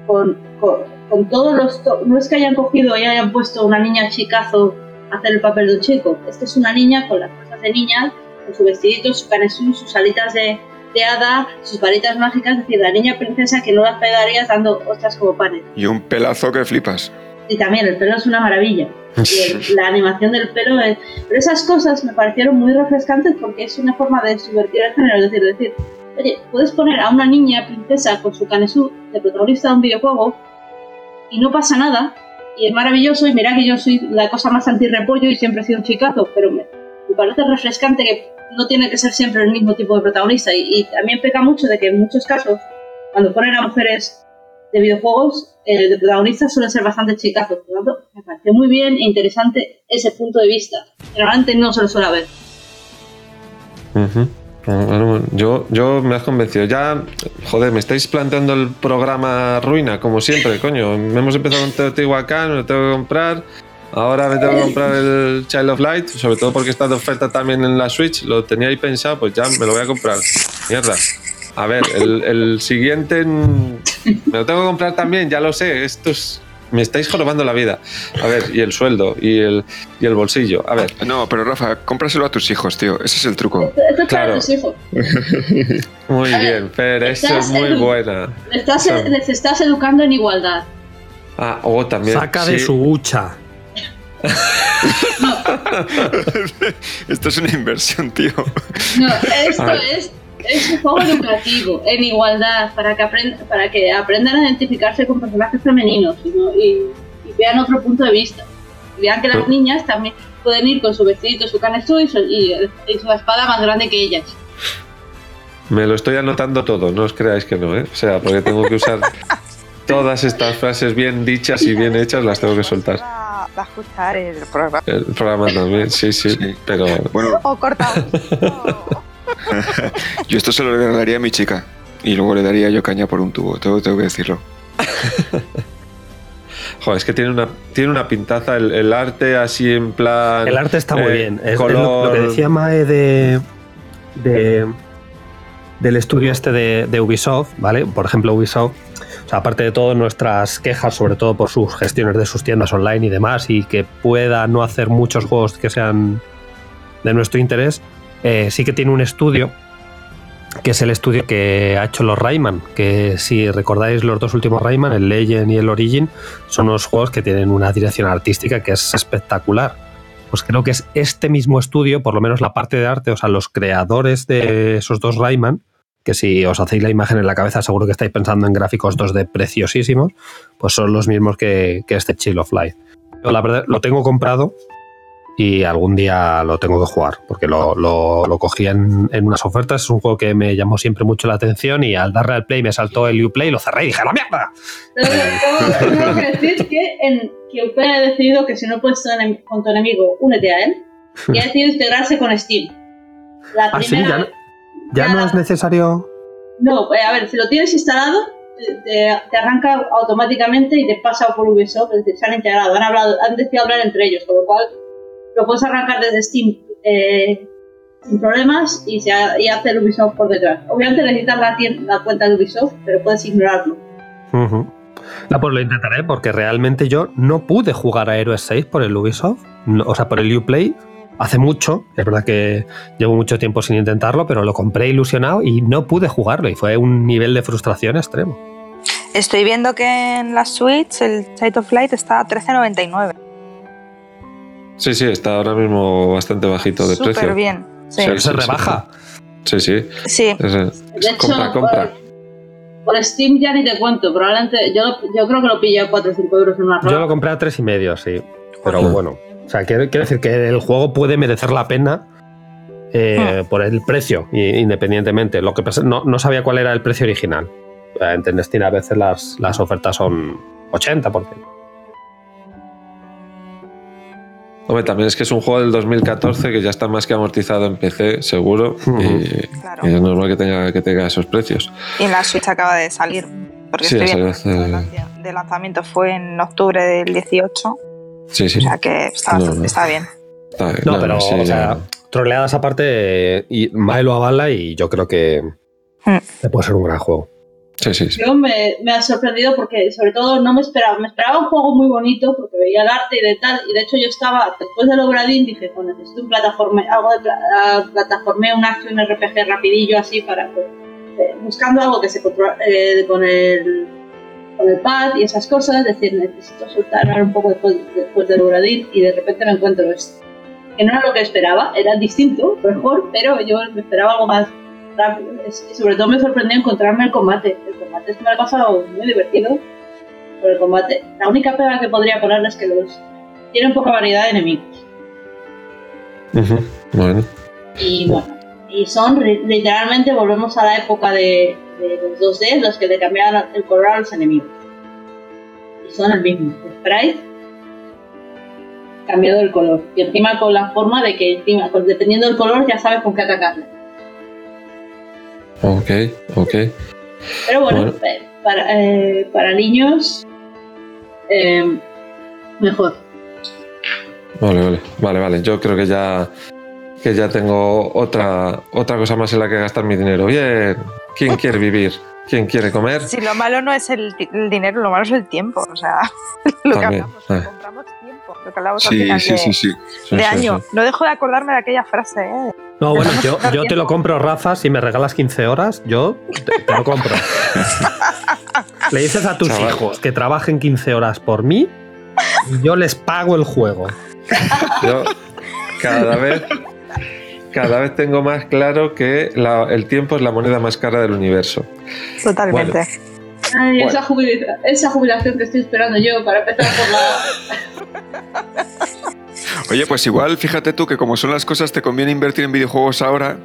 Speaker 4: con, con, todos los... to- no es que hayan cogido y hayan puesto una niña chicazo hacer el papel de un chico, es que es una niña con las cosas de niña, con su vestidito, su canesú, sus alitas de, de hada, sus varitas mágicas, es decir, la niña princesa que no las pegarías dando ostras como panes.
Speaker 5: Y un pelazo que flipas.
Speaker 4: Y también el pelo es una maravilla. Y el- la animación del pelo es... Pero esas cosas me parecieron muy refrescantes porque es una forma de subvertir el género. Es decir, decir, oye, puedes poner a una niña princesa con su canesú de protagonista de un videojuego y no pasa nada. Y es maravilloso. Y mira que yo soy la cosa más anti-repollo y siempre he sido un chicazo. Pero me, me parece refrescante que no tiene que ser siempre el mismo tipo de protagonista. Y, también peca mucho de que en muchos casos, cuando ponen a mujeres de videojuegos, eh, de protagonistas suelen ser bastante chicazos. Por lo tanto, me pareció muy bien e interesante ese punto de vista. Generalmente no se lo suele ver.
Speaker 1: Bueno, yo, yo me has convencido. Ya, joder, me estáis planteando el programa ruina, como siempre, coño. Hemos empezado con Teotihuacán, me lo tengo que comprar. Ahora me tengo que comprar el Child of Light, sobre todo porque está de oferta también en la Switch. Lo tenía ahí pensado, pues ya me lo voy a comprar. Mierda. A ver, el, siguiente me lo tengo que comprar también, ya lo sé. Esto es. Me estáis jorobando la vida. A ver, y el sueldo, y el, y el bolsillo. A ver,
Speaker 5: No, pero Rafa, cómpraselo a tus hijos, tío. Ese es el truco.
Speaker 4: Esto, esto es para
Speaker 1: Claro.
Speaker 4: tus hijos.
Speaker 1: muy bien, Fer, eso es muy buena.
Speaker 4: Les estás, les estás educando en igualdad.
Speaker 1: Ah, o también.
Speaker 2: Saca de su hucha.
Speaker 5: Esto es una inversión, tío.
Speaker 4: No, esto es, es un juego educativo, en igualdad, para que, aprend- para que aprendan a identificarse con personajes femeninos y, no- y- y vean otro punto de vista. Y vean que las niñas también pueden ir con su vestidito, su canesú y su, y, y su espada más grande que ellas.
Speaker 1: Me lo estoy anotando todo, no os creáis que no, ¿eh? O sea, porque tengo que usar todas estas frases bien dichas y bien hechas, las tengo que soltar.
Speaker 3: Va a escuchar el programa.
Speaker 1: El programa también, sí, sí,
Speaker 5: Sí.
Speaker 1: pero
Speaker 5: Bueno,
Speaker 3: O cortamos.
Speaker 5: Yo esto se lo daría a mi chica. Y luego le daría yo caña por un tubo, tengo, tengo que decirlo.
Speaker 1: joder, es que tiene una, tiene una pintaza el, el arte así en plan.
Speaker 2: El arte está muy
Speaker 1: eh,
Speaker 2: bien. Es, es
Speaker 1: color-
Speaker 2: lo, lo que decía Mae de, de- del estudio este de, de Ubisoft, ¿vale? Por ejemplo, Ubisoft, o sea, aparte de todo, nuestras quejas, sobre todo por sus gestiones de sus tiendas online y demás, y que pueda no hacer muchos juegos que sean de nuestro interés, eh, sí que tiene un estudio que es el estudio que ha hecho los Rayman, que si recordáis los dos últimos Rayman, el Legend y el Origin, son unos juegos que tienen una dirección artística que es espectacular. Pues creo que es este mismo estudio, por lo menos la parte de arte, o sea, los creadores de esos dos Rayman, que si os hacéis la imagen en la cabeza seguro que estáis pensando en gráficos 2D preciosísimos, pues son los mismos que, este Chill of Light. Yo la verdad lo tengo comprado y algún día lo tengo que jugar, porque lo, lo- lo cogí en, en unas ofertas, es un juego que me llamó siempre mucho la atención y al darle al play me saltó el Uplay, lo cerré y dije, ¡la mierda!
Speaker 4: Tengo, tengo que decir que, en, que UP ha decidido que si no puedes con tu enemigo, únete a él. Y ha decidido integrarse con Steam. La
Speaker 2: Ah, sí,
Speaker 4: primera
Speaker 2: ya,
Speaker 4: vez-
Speaker 2: ya no es necesario...
Speaker 4: No, eh, a ver, si lo tienes instalado, te, te- te arranca automáticamente y te pasa por Ubisoft, es decir, se han integrado, han, hablado, han decidido hablar entre ellos, con lo cual lo puedes arrancar desde Steam eh, sin problemas y, se ha- y hace el Ubisoft por detrás. Obviamente necesitas la, la cuenta de Ubisoft, pero puedes ignorarlo.
Speaker 2: Ujú. Ah, pues lo intentaré porque realmente yo no pude jugar a Heroes 6 por el Ubisoft, no- o sea, por el Uplay, hace mucho. Es verdad que llevo mucho tiempo sin intentarlo, pero lo compré ilusionado y no pude jugarlo y fue un nivel de frustración extremo.
Speaker 3: Estoy viendo que en la Switch el State of Light está a 13.99.
Speaker 1: Sí, sí, está ahora mismo bastante bajito de
Speaker 3: Súper
Speaker 1: precio.
Speaker 3: bien. Sí.
Speaker 2: Se rebaja.
Speaker 1: Sí, sí.
Speaker 3: Sí.
Speaker 1: Es-
Speaker 4: De hecho,
Speaker 1: compra, compra.
Speaker 4: Por, por Steam ya ni te cuento, probablemente yo, yo creo que lo pillé a 4 o 5 euros en una
Speaker 2: Yo
Speaker 4: rola.
Speaker 2: lo compré a tres y medio, sí. Pero bueno, o sea, quiero, quiero decir que el juego puede merecer la pena eh, por el precio, independientemente. Lo que pasa, no, no sabía cuál era el precio original. Eh, En Steam a veces las, las ofertas son 80%.
Speaker 1: Hombre, también es que es un juego del 2014 que ya está más que amortizado en PC, seguro. Y,
Speaker 3: Claro.
Speaker 1: y es normal que tenga, que tenga esos precios.
Speaker 3: Y en la Switch acaba de salir. Porque
Speaker 1: Sí,
Speaker 3: estoy viendo el lanza- de lanzamiento fue en octubre del 18.
Speaker 1: Sí, sí.
Speaker 3: O sea que está,
Speaker 1: No,
Speaker 3: bastante-
Speaker 1: no.
Speaker 3: está bien.
Speaker 1: Está-
Speaker 2: No,
Speaker 1: no,
Speaker 2: pero,
Speaker 1: sí,
Speaker 2: o sea, troleadas aparte, eh, y Mae lo avala y yo creo que
Speaker 3: Hmm.
Speaker 2: que puede ser un gran juego.
Speaker 1: Sí, sí, sí.
Speaker 4: Yo me, me ha sorprendido porque sobre todo no me esperaba, me esperaba un juego muy bonito porque veía el arte y de tal, y de hecho yo estaba, después del Obradín dije, pues necesito un plataforme, algo de pla- ah, plataforme, un action RPG rapidillo así para pues, eh, buscando algo que se controla eh, con el con el pad y esas cosas, es decir, necesito soltar un poco después, después del Obradín y de repente me encuentro esto. Que no era lo que esperaba, era distinto, mejor, pero yo me esperaba algo más rápido. Sobre todo me sorprendió encontrarme el combate. El combate es que me ha pasado muy divertido. Por el combate. La única pega que podría ponerle es que los tienen poca variedad de enemigos.
Speaker 1: Bueno,
Speaker 4: Y bueno, y son literalmente volvemos a la época de, de los 2D, los que le cambiaban el color a los enemigos. Y son el mismo. El sprite cambiado el color. Y encima con la forma de que encima, dependiendo del color, ya sabes con qué atacarle.
Speaker 1: Ok, ok.
Speaker 4: Pero bueno,
Speaker 1: Bueno.
Speaker 4: eh, para, eh, para niños, eh, mejor.
Speaker 1: Vale, vale, vale, vale. Yo creo que ya que ya tengo otra otra cosa más en la que gastar mi dinero. Bien. ¿Quién quiere vivir? ¿Quién quiere comer?
Speaker 3: Si lo malo no es el, dinero, lo malo es el tiempo. O sea, lo que hablamos,
Speaker 1: eh.
Speaker 3: compramos tiempo. Lo que hablamos al
Speaker 5: Sí,
Speaker 3: final
Speaker 5: sí,
Speaker 3: de,
Speaker 5: sí,
Speaker 3: de
Speaker 1: sí,
Speaker 3: año.
Speaker 1: sí.
Speaker 3: No dejo de acordarme de aquella frase, ¿eh?
Speaker 2: No, bueno, yo, yo te lo compro, Rafa, si me regalas 15 horas, yo te, te lo compro. Le dices a tus
Speaker 1: Chaval.
Speaker 2: hijos que trabajen 15 horas por mí y yo les pago el juego.
Speaker 1: Yo cada vez cada vez tengo más claro que la- el tiempo es la moneda más cara del universo.
Speaker 3: Totalmente.
Speaker 4: Ay,
Speaker 1: Bueno.
Speaker 4: esa, jubila- esa jubilación que estoy esperando yo para empezar por la.
Speaker 5: Oye, pues igual, fíjate tú que como son las cosas, te conviene invertir en videojuegos ahora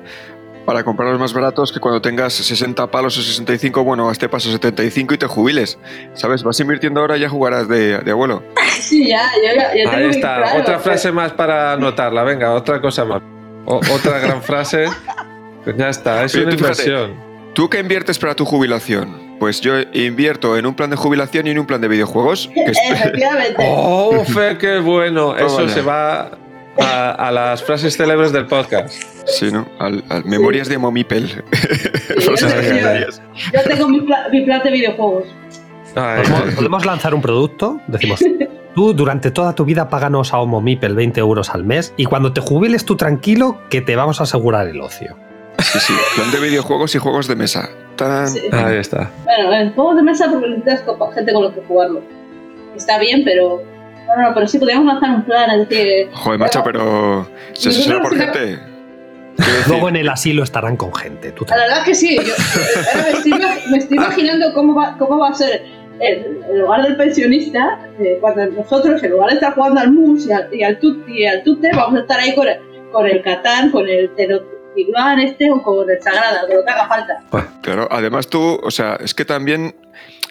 Speaker 5: para comprarlos más baratos que cuando tengas 60 palos o 65, bueno, a este paso 75 y te jubiles. ¿Sabes? Vas invirtiendo ahora y ya jugarás de, de abuelo.
Speaker 4: Sí, ya, yo ya, ya tengo
Speaker 1: Ahí está,
Speaker 4: claro.
Speaker 1: otra frase más para anotarla. Venga, otra cosa más. O- otra gran frase. Pues ya está, es
Speaker 5: Oye,
Speaker 1: una
Speaker 5: tú fíjate.
Speaker 1: inversión.
Speaker 5: ¿Tú qué inviertes para tu jubilación? Pues yo invierto en un plan de jubilación y en un plan de videojuegos. que
Speaker 4: Efectivamente.
Speaker 1: ¡Oh, Fe, qué bueno! Eso se va a, a las frases célebres del podcast.
Speaker 5: Sí, ¿no? Al, al Memorias de Momipel.
Speaker 4: Sí, yo,
Speaker 5: legendarias.
Speaker 4: yo tengo mi, pla- mi plan de videojuegos.
Speaker 1: Ay,
Speaker 2: ¿Podemos, podemos lanzar un producto? Decimos, tú durante toda tu vida páganos a Homo Mipel 20 euros al mes y cuando te jubiles tú tranquilo que te vamos a asegurar el ocio.
Speaker 5: Sí, sí. Plan de videojuegos y juegos de mesa. Tan-
Speaker 4: Sí.
Speaker 1: ahí está.
Speaker 4: Bueno, en juegos de mesa porque necesitas gente con los que jugarlo. Está bien, pero. No, no, pero sí podríamos lanzar un plan, es decir.
Speaker 5: Joder, macho, pero. ¿Se asesora por gente?
Speaker 2: Luego en el asilo estarán con gente. Tú
Speaker 4: La verdad que sí. Yo, ahora me estoy, imag- me estoy imaginando cómo va, cómo va a ser el, el hogar del pensionista eh, cuando nosotros, en lugar de estar jugando al mus y al, y al, tut, y al tute, vamos a estar ahí con el, con el Catán, con el Tenochtitlan este o con el Sagrada, lo que haga falta.
Speaker 5: Claro, además tú, o sea, es que también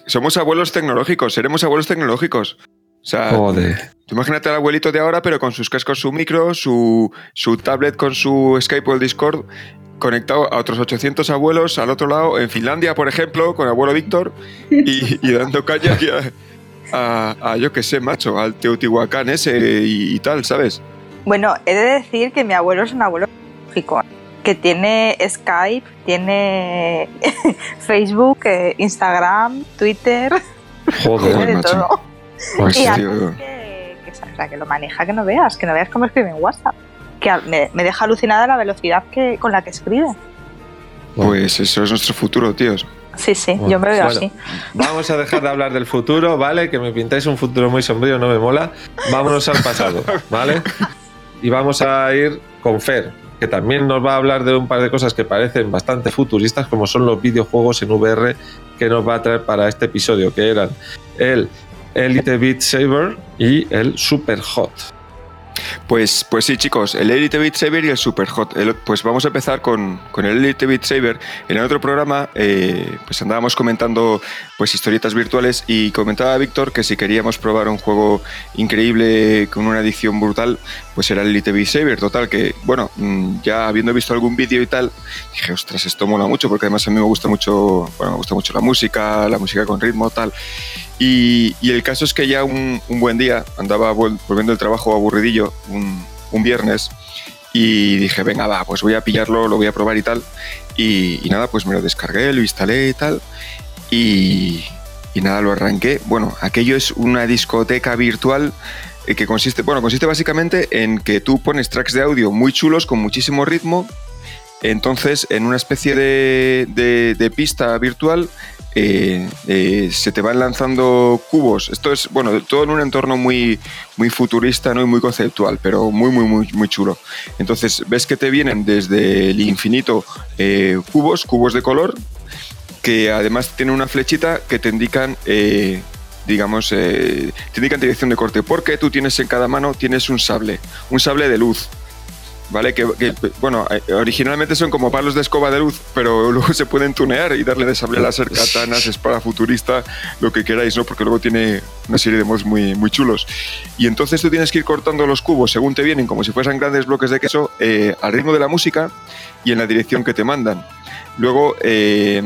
Speaker 5: somos abuelos tecnológicos, seremos abuelos tecnológicos. O sea,
Speaker 1: Joder.
Speaker 5: tú imagínate al abuelito de ahora, pero con sus cascos, su micro, su, su tablet con su Skype o el Discord, conectado a otros 800 abuelos al otro lado, en Finlandia, por ejemplo, con abuelo Víctor, y, y dando caña aquí a, a- a, yo qué sé, macho, al Teotihuacán ese y, y tal, ¿sabes?
Speaker 3: Bueno, he de decir que mi abuelo es un abuelo lógico, que tiene Skype, tiene Facebook, eh, Instagram, Twitter, tiene
Speaker 1: Joder.
Speaker 3: de
Speaker 5: macho.
Speaker 3: todo.
Speaker 5: Pues,
Speaker 3: y que, que, o sea, que lo maneja, que no veas, que no veas cómo escribe en WhatsApp. que me, me deja alucinada la velocidad que, con la que escribe.
Speaker 5: Pues eso es nuestro futuro, tíos.
Speaker 3: Sí, sí,
Speaker 1: Bueno,
Speaker 3: yo me veo
Speaker 1: bueno,
Speaker 3: así.
Speaker 1: Vamos a dejar de hablar del futuro, ¿vale? Que me pintáis un futuro muy sombrío, no me mola. Vámonos al pasado, ¿vale? Y vamos a ir con Fer, que también nos va a hablar de un par de cosas que parecen bastante futuristas, como son los videojuegos en VR que nos va a traer para este episodio, que eran el Elite Beat Saber y el Super Hot.
Speaker 5: Pues, pues sí, chicos, el Elite Beat Saber y el Super Hot. Pues vamos a empezar con, con el Elite Beat Saber. En el otro programa, eh, pues andábamos comentando pues historietas virtuales y comentaba Víctor que si queríamos probar un juego increíble con una adicción brutal, pues era el Elite Beat Saber. Total, que bueno, mm, ya habiendo visto algún vídeo y tal, dije, ostras, esto mola mucho porque además a mí me gusta mucho, bueno, me gusta mucho la música, la música con ritmo, tal. Y, y el caso es que ya un, buen día andaba vol- volviendo del trabajo aburridillo, un, viernes, y dije, venga, va, pues voy a pillarlo, lo voy a probar y tal. Y, y nada, pues me lo descargué, lo instalé y tal. Y, y nada, lo arranqué. Bueno, aquello es una discoteca virtual que consiste, bueno, consiste básicamente en que tú pones tracks de audio muy chulos con muchísimo ritmo. Entonces, en una especie de, de- pista virtual, eh, eh, se te van lanzando cubos. Esto es, bueno, todo en un entorno muy, muy futurista ¿no? y muy conceptual, pero muy, muy, muy, muy chulo. Entonces, ves que te vienen desde el infinito eh, cubos, cubos de color, que además tienen una flechita que te indican, eh, digamos, eh, te indican dirección de corte, porque tú tienes en cada mano, tienes un sable, un sable de luz. ¿Vale? Que, que, bueno, eh, originalmente son como palos de escoba de luz, pero luego se pueden tunear y darle de sable láser, katanas, espada futurista, lo que queráis, ¿no? Porque luego tiene una serie de mods muy, muy chulos. Y entonces tú tienes que ir cortando los cubos según te vienen, como si fuesen grandes bloques de queso, eh, al ritmo de la música y en la dirección que te mandan. Luego, eh,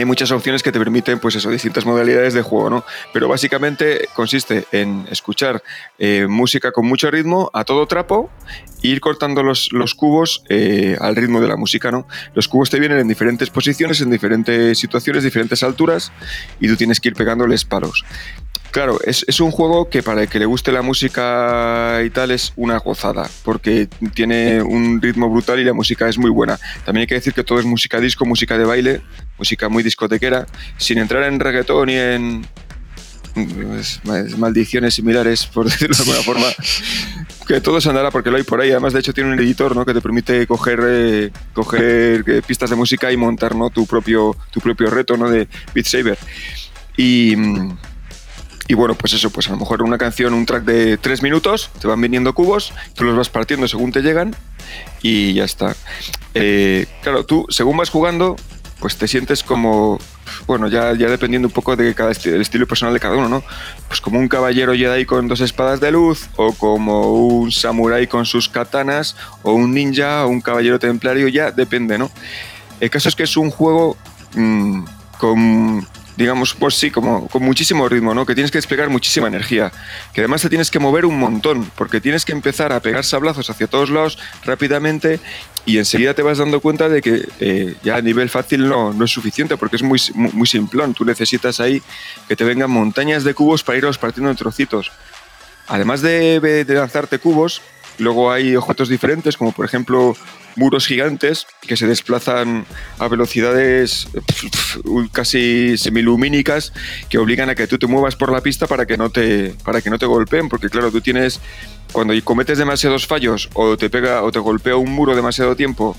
Speaker 5: hay muchas opciones que te permiten, pues eso, distintas modalidades de juego, ¿no? Pero básicamente consiste en escuchar eh, música con mucho ritmo a todo trapo e ir cortando los, los cubos eh, al ritmo de la música, ¿no? Los cubos te vienen en diferentes posiciones, en diferentes situaciones, diferentes alturas y tú tienes que ir pegándoles palos. Claro, es, es, un juego que para el que le guste la música y tal es una gozada, porque tiene un ritmo brutal y la música es muy buena. También hay que decir que todo es música disco, música de baile, música muy discotequera, sin entrar en reggaetón ni en pues, maldiciones similares, por decirlo de alguna forma. Que todo se andará porque lo hay por ahí. Además, de hecho, tiene un editor ¿no? que te permite coger, eh, coger eh, pistas de música y montar ¿no? tu, propio, tu propio reto ¿no? de Beat Saber. Y. Y bueno, pues eso, pues a lo mejor una canción, un track de tres minutos, te van viniendo cubos, tú los vas partiendo según te llegan y ya está. Eh, claro, tú según vas jugando, pues te sientes como, bueno, ya, ya dependiendo un poco de cada esti el estilo personal de cada uno, ¿no? Pues como un caballero Jedi con dos espadas de luz, o como un samurái con sus katanas, o un ninja, o un caballero templario, ya depende, ¿no? El caso es que es un juego mmm, con digamos, pues sí, como con muchísimo ritmo, ¿no? Que tienes que desplegar muchísima energía, que además te tienes que mover un montón, porque tienes que empezar a pegar sablazos hacia todos lados rápidamente y enseguida te vas dando cuenta de que eh, ya a nivel fácil no, no, es suficiente, porque es muy, muy, muy simplón. Tú necesitas ahí que te vengan montañas de cubos para irlos partiendo en trocitos. Además de, de lanzarte cubos, luego hay objetos diferentes, como por ejemplo muros gigantes que se desplazan a velocidades casi semilumínicas que obligan a que tú te muevas por la pista para que no te para que no te golpeen porque claro tú tienes cuando cometes demasiados fallos o te pega o te golpea un muro demasiado tiempo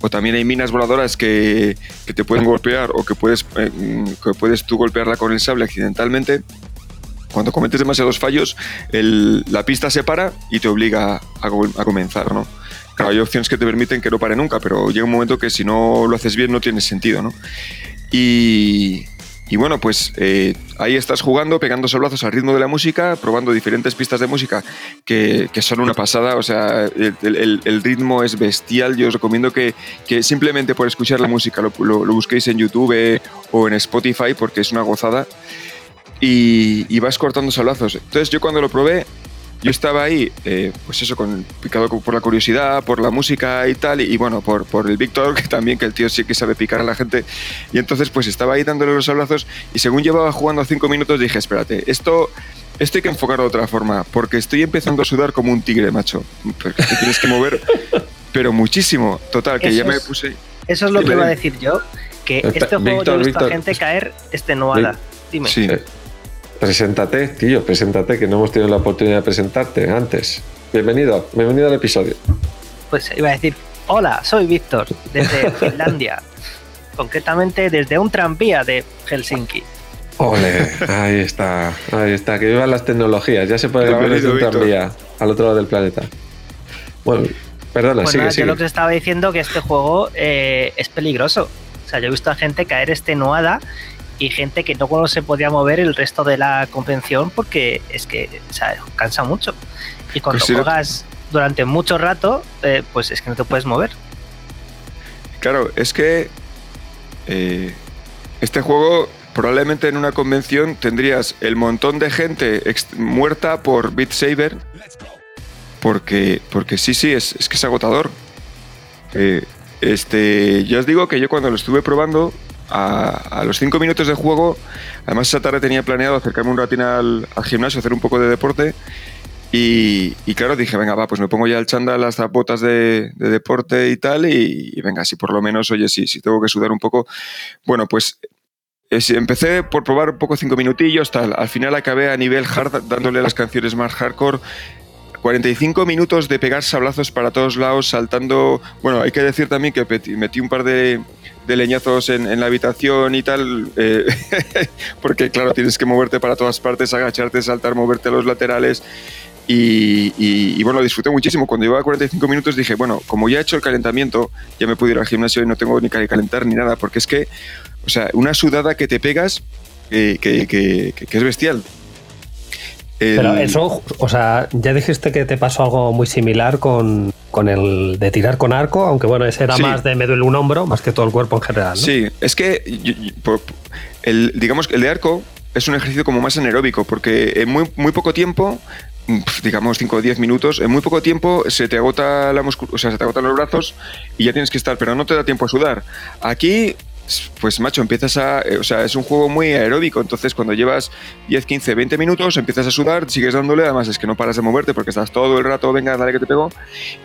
Speaker 5: o también hay minas voladoras que, que te pueden golpear o que puedes eh, que puedes tú golpearla con el sable accidentalmente cuando cometes demasiados fallos, la pista se para y te obliga a, a, comenzar, ¿no? Claro, hay opciones que te permiten que no pare nunca, pero llega un momento que si no lo haces bien no tiene sentido, ¿no? Y, y bueno, pues eh, ahí estás jugando, pegando sablazos al ritmo de la música, probando diferentes pistas de música que, que son una pasada, o sea, el, el, el, ritmo es bestial, yo os recomiendo que, que simplemente por escuchar la música lo, lo, lo busquéis en YouTube o en Spotify porque es una gozada y, y, vas cortando sablazos. Entonces yo cuando lo probé yo estaba ahí, eh, pues eso, con, picado por la curiosidad, por la música y tal, y, bueno, por, por el Víctor, que también, que el tío sí que sabe picar a la gente. Y entonces, pues estaba ahí dándole los abrazos, y según llevaba jugando cinco minutos, dije, espérate, esto, esto hay que enfocarlo de otra forma, porque estoy empezando a sudar como un tigre, macho. Porque te tienes que mover, pero muchísimo. Total, que
Speaker 6: Eso
Speaker 5: ya me puse.
Speaker 6: Eso es lo que iba a decir yo, que
Speaker 1: Espera,
Speaker 6: este juego yo he visto
Speaker 1: Víctor.
Speaker 6: a gente caer extenuada. Dime.
Speaker 5: Sí.
Speaker 1: Preséntate, tío, preséntate, que no hemos tenido la oportunidad de presentarte antes. Bienvenido, bienvenido al episodio.
Speaker 6: Pues iba a decir, hola, soy Víctor, desde Finlandia. Concretamente desde un tranvía de Helsinki.
Speaker 1: Ole, ahí está, ahí está, que vivan las tecnologías, ya se puede grabar desde un tranvía al otro lado del planeta. Bueno, perdona,
Speaker 6: Pues
Speaker 1: sigue,
Speaker 6: nada,
Speaker 1: sigue.
Speaker 6: yo lo que estaba diciendo que este juego eh, es peligroso. O sea, yo he visto a gente caer extenuada y gente que no se podía mover el resto de la convención porque es que o sea, cansa mucho. Y cuando
Speaker 5: Pues sí.
Speaker 6: juegas durante mucho rato, eh, pues es que no te puedes mover.
Speaker 5: Claro, es que eh, este juego probablemente en una convención tendrías el montón de gente muerta por Beat Saber. Porque, porque sí, sí, es, es que es agotador. Eh, este, yo os digo que yo cuando lo estuve probando, a, a los 5 minutos de juego, además esa tarde tenía planeado acercarme un ratín al, al gimnasio, hacer un poco de deporte. Y, y claro, dije, venga, va, pues me pongo ya el chándal, las botas de, de deporte y tal, y, y venga, si por lo menos, oye, sí, si tengo que sudar un poco. Bueno, pues sí, empecé por probar un poco cinco minutillos, tal. Al final acabé a nivel hard, dándole las canciones más hardcore. 45 minutos de pegar sablazos para todos lados, saltando. Bueno, hay que decir también que metí un par de, de leñazos en, en la habitación y tal, eh, porque claro, tienes que moverte para todas partes, agacharte, saltar, moverte a los laterales. Y, y- y bueno, disfruté muchísimo. Cuando llevaba 45 minutos dije, bueno, como ya he hecho el calentamiento, ya me puedo ir al gimnasio y no tengo ni que calentar ni nada, porque es que, o sea, una sudada que te pegas que- que es bestial. El-
Speaker 2: Pero eso, o sea, ya dijiste que te pasó algo muy similar con, con el de tirar con arco, aunque bueno, ese era
Speaker 5: Sí.
Speaker 2: más de me duele un hombro, más que todo el cuerpo en general. ¿no?
Speaker 5: Sí, es que yo- yo- por- el, digamos que el de arco es un ejercicio como más anaeróbico, porque en muy, muy poco tiempo, digamos 5 o 10 minutos, en muy poco tiempo se te agota la o sea, se te agotan los brazos y ya tienes que estar, pero no te da tiempo a sudar. Aquí, pues macho, empiezas a, eh, o sea, es un juego muy aeróbico, entonces cuando llevas 10, 15, 20 minutos empiezas a sudar, sigues dándole, además es que no paras de moverte porque estás todo el rato, venga, dale que te pego,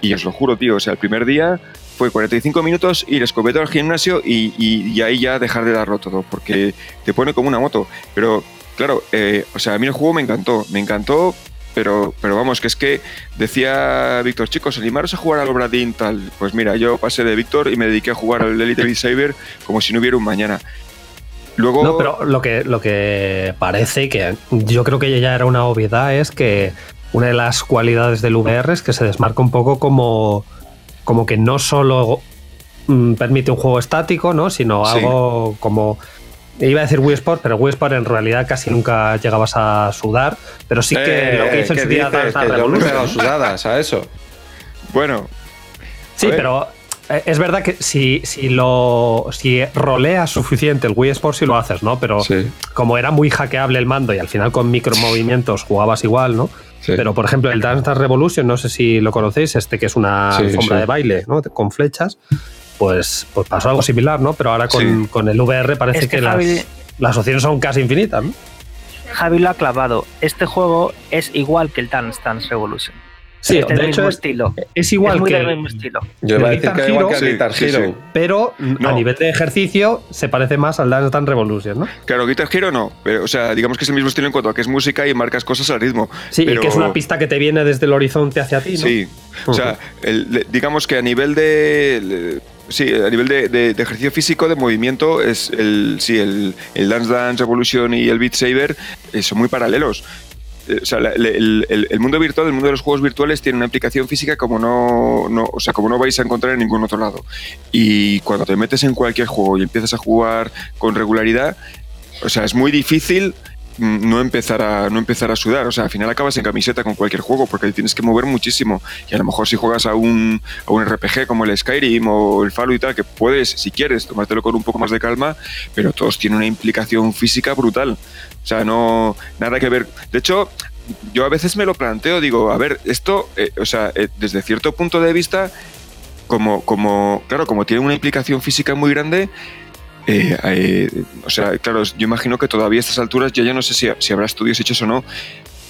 Speaker 5: y os lo juro, tío, o sea, el primer día fue 45 minutos ir escobeto al gimnasio y, y- y ahí ya dejar de darlo todo, porque te pone como una moto. Pero claro, eh, o sea, a mí el juego me encantó, me encantó, pero, pero vamos, que es que decía Víctor, chicos, animaros a jugar al Obradín tal. Pues mira, yo pasé de Víctor y me dediqué a jugar al Elite Beat Saber como si no hubiera un mañana. Luego,
Speaker 2: No, pero lo que, lo que parece que yo creo que ya era una obviedad es que una de las cualidades del VR es que se desmarca un poco como, como que no solo mm, permite un juego estático, ¿no? sino
Speaker 5: Sí.
Speaker 2: algo como. Iba a decir Wii Sport, pero Wii Sport en realidad casi nunca llegabas a sudar. Pero sí que
Speaker 1: Eh,
Speaker 2: lo que hizo en
Speaker 1: ¿qué
Speaker 2: su día
Speaker 1: dices?
Speaker 2: Dance
Speaker 1: Que yo ¿no? sudadas a eso.
Speaker 5: bueno,
Speaker 2: Sí, pero eh, es verdad que si, si lo si roleas suficiente el Wii Sports sí lo haces, ¿no? Pero
Speaker 1: Sí.
Speaker 2: como era muy hackeable el mando y al final con micromovimientos jugabas igual, ¿no?
Speaker 1: Sí.
Speaker 2: Pero por ejemplo el Dance Dance Revolution, no sé si lo conocéis, este que es una alfombra de baile, ¿no? Con flechas, pues, pues pasó algo similar, ¿no? Pero ahora con,
Speaker 5: Sí.
Speaker 2: con el VR parece
Speaker 6: Es que
Speaker 2: que, las,
Speaker 6: Javi-
Speaker 2: las opciones son casi infinitas, ¿no?
Speaker 6: Javi lo ha clavado. Este juego es igual que el Dance Dance Revolution.
Speaker 2: Sí,
Speaker 6: es del
Speaker 2: de
Speaker 6: mismo
Speaker 2: hecho es,
Speaker 6: estilo.
Speaker 2: es igual
Speaker 6: es muy
Speaker 2: que
Speaker 6: del mismo estilo.
Speaker 1: Yo iba a decir que igual que
Speaker 2: Hero-
Speaker 1: el Guitar
Speaker 5: Sí, sí,
Speaker 1: Hero.
Speaker 5: sí.
Speaker 2: pero
Speaker 5: No.
Speaker 2: a nivel de ejercicio se parece más al Dance Dance Revolution, ¿no?
Speaker 5: claro, Guitar Hero no, pero, o sea, digamos que es el mismo estilo en cuanto a que es música y marcas cosas al ritmo.
Speaker 2: Sí,
Speaker 5: pero-
Speaker 2: y que es una pista que te viene desde el horizonte hacia ti, ¿no?
Speaker 5: Sí, o sea, el- digamos que a nivel de... Sí, a nivel de, de- de ejercicio físico, de movimiento, es el, sí, el, el Dance Dance Revolution y el Beat Saber eh, son muy paralelos. Eh, O sea, el, el- el mundo virtual, el mundo de los juegos virtuales tiene una aplicación física como no, no, o sea, como no vais a encontrar en ningún otro lado. Y cuando te metes en cualquier juego y empiezas a jugar con regularidad, o sea, es muy difícil no empezar a no empezar a sudar, o sea, al final acabas en camiseta con cualquier juego porque tienes que mover muchísimo y a lo mejor si juegas a un, a un RPG como el Skyrim o el Fallout y tal, que puedes, si quieres, tomártelo con un poco más de calma, pero todos tienen una implicación física brutal. O sea, no nada que ver. De hecho, yo a veces me lo planteo, digo, a ver, esto, eh, o sea, eh, desde cierto punto de vista, como, como, claro, como tiene una implicación física muy grande, eh, eh, o sea, claro, yo imagino que todavía a estas alturas, yo ya no sé si, si habrá estudios hechos o no,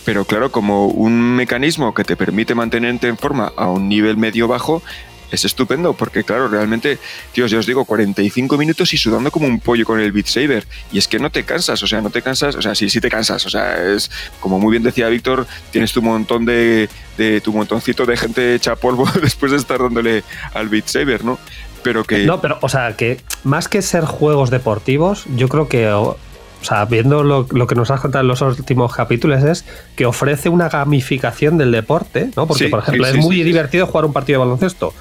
Speaker 5: pero claro, como un mecanismo que te permite mantenerte en forma a un nivel medio-bajo, es estupendo, porque claro, realmente, tío, ya os digo, 45 minutos y sudando como un pollo con el Beat Saber. Y es que no te cansas, o sea, no te cansas, o sea, sí, sí te cansas, o sea, es como muy bien decía Víctor, tienes tu montón de, de tu montoncito de gente hecha polvo después de estar dándole al Beat Saber, ¿no? Pero que...
Speaker 2: No, pero, o sea, que más que ser juegos deportivos, yo creo que o, sea, viendo lo, lo, que nos has contado en los últimos capítulos, es que ofrece una gamificación del deporte, ¿no? Porque,
Speaker 5: Sí,
Speaker 2: por ejemplo,
Speaker 5: sí,
Speaker 2: es muy divertido jugar un partido de baloncesto.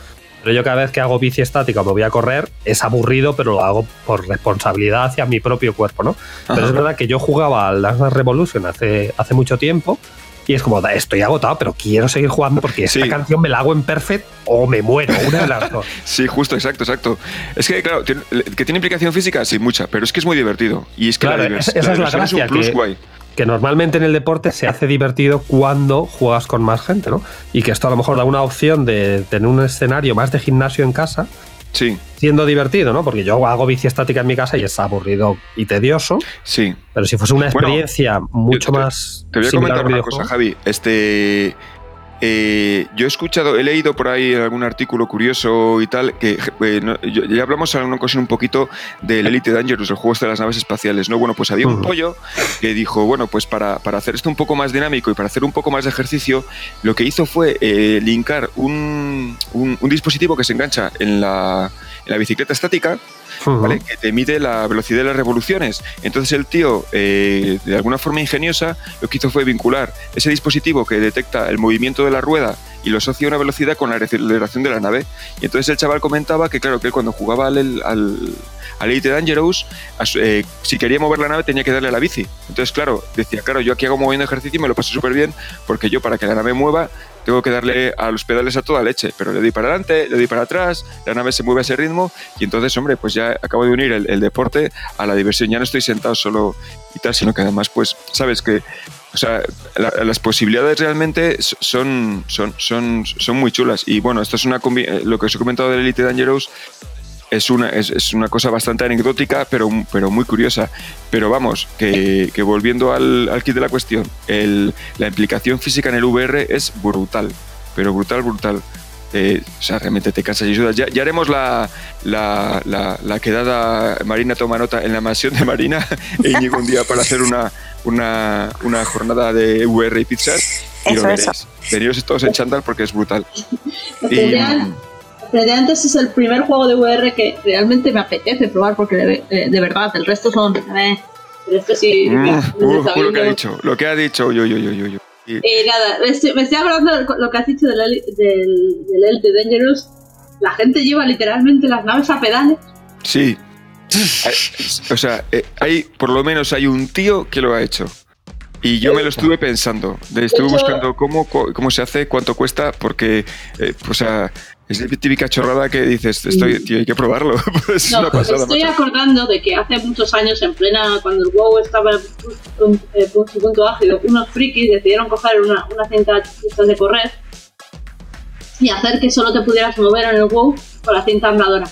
Speaker 2: Pero yo cada vez que hago bici estática o me voy a correr, es aburrido, pero lo hago por responsabilidad hacia mi propio cuerpo, ¿no? Pero es verdad que yo jugaba al Dance Revolution hace, hace mucho tiempo y es como, "Da, estoy agotado, pero quiero seguir jugando porque esta
Speaker 5: Sí.
Speaker 2: canción me la hago en perfect o me muero, una de las dos.
Speaker 5: Sí, justo, exacto, exacto. Es que, claro, que tiene implicación física, sí, mucha, pero es que es muy divertido. Y es que
Speaker 2: Claro,
Speaker 5: la,
Speaker 2: esa es la
Speaker 5: diversión es un
Speaker 2: gracia,
Speaker 5: plus
Speaker 2: que-
Speaker 5: guay.
Speaker 2: que normalmente en el deporte se hace divertido cuando juegas con más gente, ¿no? Y que esto a lo mejor da una opción de tener un escenario más de gimnasio en casa,
Speaker 5: Sí,
Speaker 2: siendo divertido, ¿no? Porque yo hago bici estática en mi casa y es aburrido y tedioso,
Speaker 5: sí.
Speaker 2: pero si fuese una
Speaker 5: Bueno,
Speaker 2: experiencia mucho
Speaker 5: te-
Speaker 2: más
Speaker 5: Te voy a comentar
Speaker 2: a un
Speaker 5: una cosa, Javi. Este. Eh, yo he escuchado, he leído por ahí algún artículo curioso y tal, que eh, no- yo- ya hablamos en alguna ocasión un poquito del Elite Dangerous, el juego este de las naves espaciales, ¿no? Bueno, pues había un pollo que dijo, bueno, pues para, para hacer esto un poco más dinámico y para hacer un poco más de ejercicio, lo que hizo fue eh, linkar un, un- un dispositivo que se engancha en la, en la bicicleta estática ¿vale? que te mide la velocidad de las revoluciones. Entonces el tío, eh, de alguna forma ingeniosa, lo que hizo fue vincular ese dispositivo que detecta el movimiento de la rueda y lo asocia a una velocidad con la aceleración de la nave. Y entonces el chaval comentaba que, claro, que él cuando jugaba al, al, al Elite Dangerous, eh, si quería mover la nave tenía que darle a la bici. Entonces, claro, decía, claro, yo aquí hago moviendo ejercicio y me lo paso súper bien, porque yo para que la nave mueva tengo que darle a los pedales a toda leche, pero le doy para adelante, le doy para atrás, la nave se mueve a ese ritmo y entonces, hombre, pues ya acabo de unir el, deporte a la diversión. Ya no estoy sentado solo y tal, sino que además, pues, sabes que, o sea, la- las posibilidades realmente son, son, son, son muy chulas. Y bueno, esto es una eh, lo que os he comentado del Elite Dangerous es una, es, es una cosa bastante anecdótica, pero, pero muy curiosa. Pero vamos, que, que volviendo al, al kit de la cuestión, el- la implicación física en el VR es brutal, pero brutal, brutal. Eh, o sea, realmente te cansas y sudas. Ya, ya haremos la, la, la, la quedada Marina toma nota en la mansión de Marina e Íñigo un día para hacer una, una, una jornada de VR y pizzas. Y lo
Speaker 3: Eso,
Speaker 5: veréis.
Speaker 3: eso.
Speaker 5: Veniros todos en chándal porque es brutal. Y,
Speaker 4: Ese es el primer juego de VR que realmente me apetece probar porque de, de- de verdad, el resto son... eh, pero este sí...
Speaker 5: Mm,
Speaker 4: me-
Speaker 5: lo que ha dicho, lo que ha dicho, yo, yo, yo, yo, yo. Y-
Speaker 4: Y nada, me estoy, me estoy acordando de lo que has dicho del, del, del Elite Dangerous. La gente lleva literalmente las naves a pedales.
Speaker 5: Sí. O sea, eh, hay, por lo menos hay un tío que lo ha hecho. Y yo me lo estuve pensando. Estuve buscando cómo, cómo se hace, cuánto cuesta, porque, eh, o sea, es la típica chorrada que dices, estoy, tío, hay que probarlo. Pues es
Speaker 4: No,
Speaker 5: una pasada,
Speaker 4: estoy
Speaker 5: macho.
Speaker 4: acordando de que hace muchos años, en plena, cuando el WoW estaba en su punto ácido, unos frikis decidieron coger una, una cinta de correr y hacer que solo te pudieras mover en el WoW con la cinta andadora.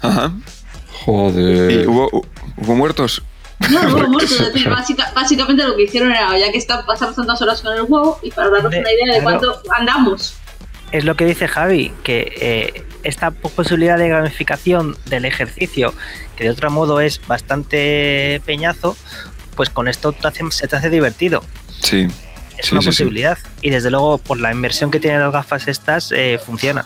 Speaker 5: Ajá. Y
Speaker 1: Joder.
Speaker 5: hubo, hubo muertos.
Speaker 4: No, no hubo muertos, es decir, básica- básicamente lo que hicieron era, ya que está, pasamos tantas horas con el WoW, y para darnos una idea de cuánto andamos.
Speaker 6: Es lo que dice Javi, que eh, esta posibilidad de gamificación del ejercicio, que de otro modo es bastante peñazo, pues con esto te hace- se te hace divertido.
Speaker 5: Sí.
Speaker 6: Es
Speaker 5: Sí,
Speaker 6: una
Speaker 5: sí, sí.
Speaker 6: posibilidad. Y desde luego, por la inversión que tienen las gafas estas, eh, funciona.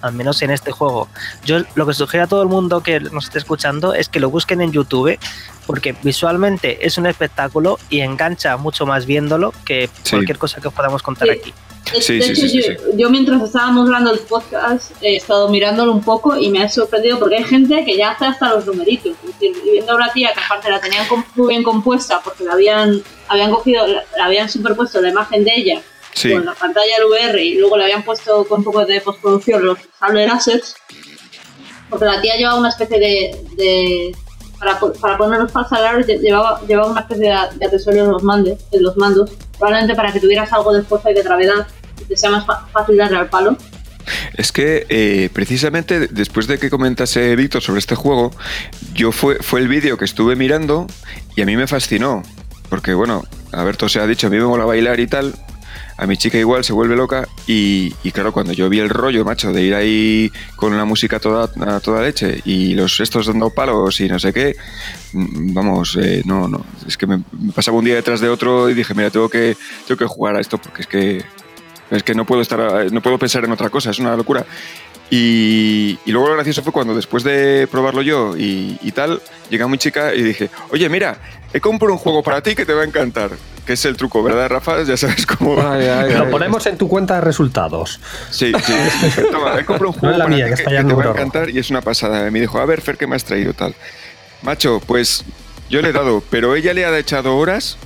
Speaker 6: Al menos en este juego. Yo lo que sugiero a todo el mundo que nos esté escuchando es que lo busquen en YouTube, porque visualmente es un espectáculo y engancha mucho más viéndolo que
Speaker 5: Sí.
Speaker 6: cualquier cosa que os podamos contar
Speaker 4: Sí.
Speaker 6: aquí.
Speaker 4: De,
Speaker 5: Sí,
Speaker 4: de
Speaker 5: sí,
Speaker 4: hecho,
Speaker 5: sí,
Speaker 4: yo, yo mientras estábamos grabando el podcast he estado mirándolo un poco y me ha sorprendido porque hay gente que ya hace hasta los numeritos. Es decir, viendo a una tía que aparte la tenían muy bien compuesta porque la habían, habían cogido, la, la habían superpuesto la imagen de ella con la pantalla del VR y luego le habían puesto con un poco de postproducción los sable assets. Porque la tía llevaba una especie de. de para, para poner los lle- llevaba, llevaba una especie de, de accesorio en los, mandes, en los mandos Probablemente para que tuvieras algo de fuerza y de gravedad y te sea más fácil darle al palo.
Speaker 5: Es que eh, precisamente después de que comentase Víctor sobre este juego, yo fue, fue el vídeo que estuve mirando y a mí me fascinó. Porque bueno, Alberto se ha dicho, a mí me mola bailar y tal. A mi chica igual se vuelve loca y, claro, cuando yo vi el rollo, macho, de ir ahí con la música toda, a toda leche y los estos dando palos y no sé qué, mm, vamos, eh, no, no, es que me, me pasaba un día detrás de otro y dije, mira, tengo que, tengo que jugar a esto porque es que es que no puedo estar, no puedo pensar en otra cosa, es una locura. Y, y luego lo gracioso fue cuando después de probarlo yo y, y tal, llega mi chica y dije, oye, mira, he comprado un juego para ti que te va a encantar. Que es el truco, ¿verdad, Rafa? Ya sabes cómo va.
Speaker 1: Ay, ay,
Speaker 2: Lo
Speaker 1: ay.
Speaker 2: ponemos en tu cuenta de resultados.
Speaker 5: Sí, sí. Toma, he comprado un
Speaker 2: No
Speaker 5: juego
Speaker 2: es la
Speaker 5: para
Speaker 2: mía, que está
Speaker 5: que
Speaker 2: en
Speaker 5: te va a encantar y es una pasada. Me dijo, a ver, Fer, ¿qué me has traído tal? Macho, pues yo le he dado, pero ella le ha echado horas,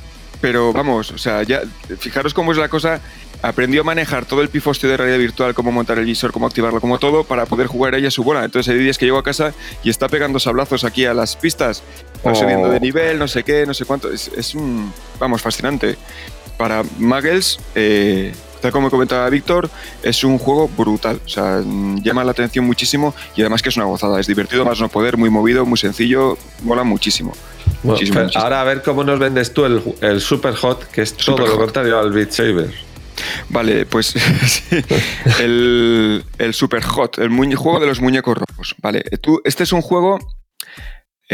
Speaker 5: pero vamos, o sea, ya, fijaros cómo es la cosa. Aprendió a manejar todo el pifostio de realidad virtual, cómo montar el visor, cómo activarlo, como todo, para poder jugar ella su bola. Entonces hay días que llego a casa y está pegando sablazos aquí a las pistas, va
Speaker 1: Oh.
Speaker 5: subiendo de nivel, no sé qué, no sé cuánto. Es, es un, vamos, fascinante. Para Muggles, eh, tal como comentaba Víctor, es un juego brutal. O sea, llama la atención muchísimo y además que es una gozada. Es divertido, más no poder, muy movido, muy sencillo, mola muchísimo.
Speaker 1: Bueno,
Speaker 5: Muchísimo,
Speaker 1: ahora a ver cómo nos vendes tú el, el Super Hot, que es todo
Speaker 5: Super
Speaker 1: lo
Speaker 5: Hot.
Speaker 1: contrario al Beat Saber.
Speaker 5: Vale, pues el, el Super Hot, el muñe- juego de los muñecos rojos. Vale, tú, este es un juego,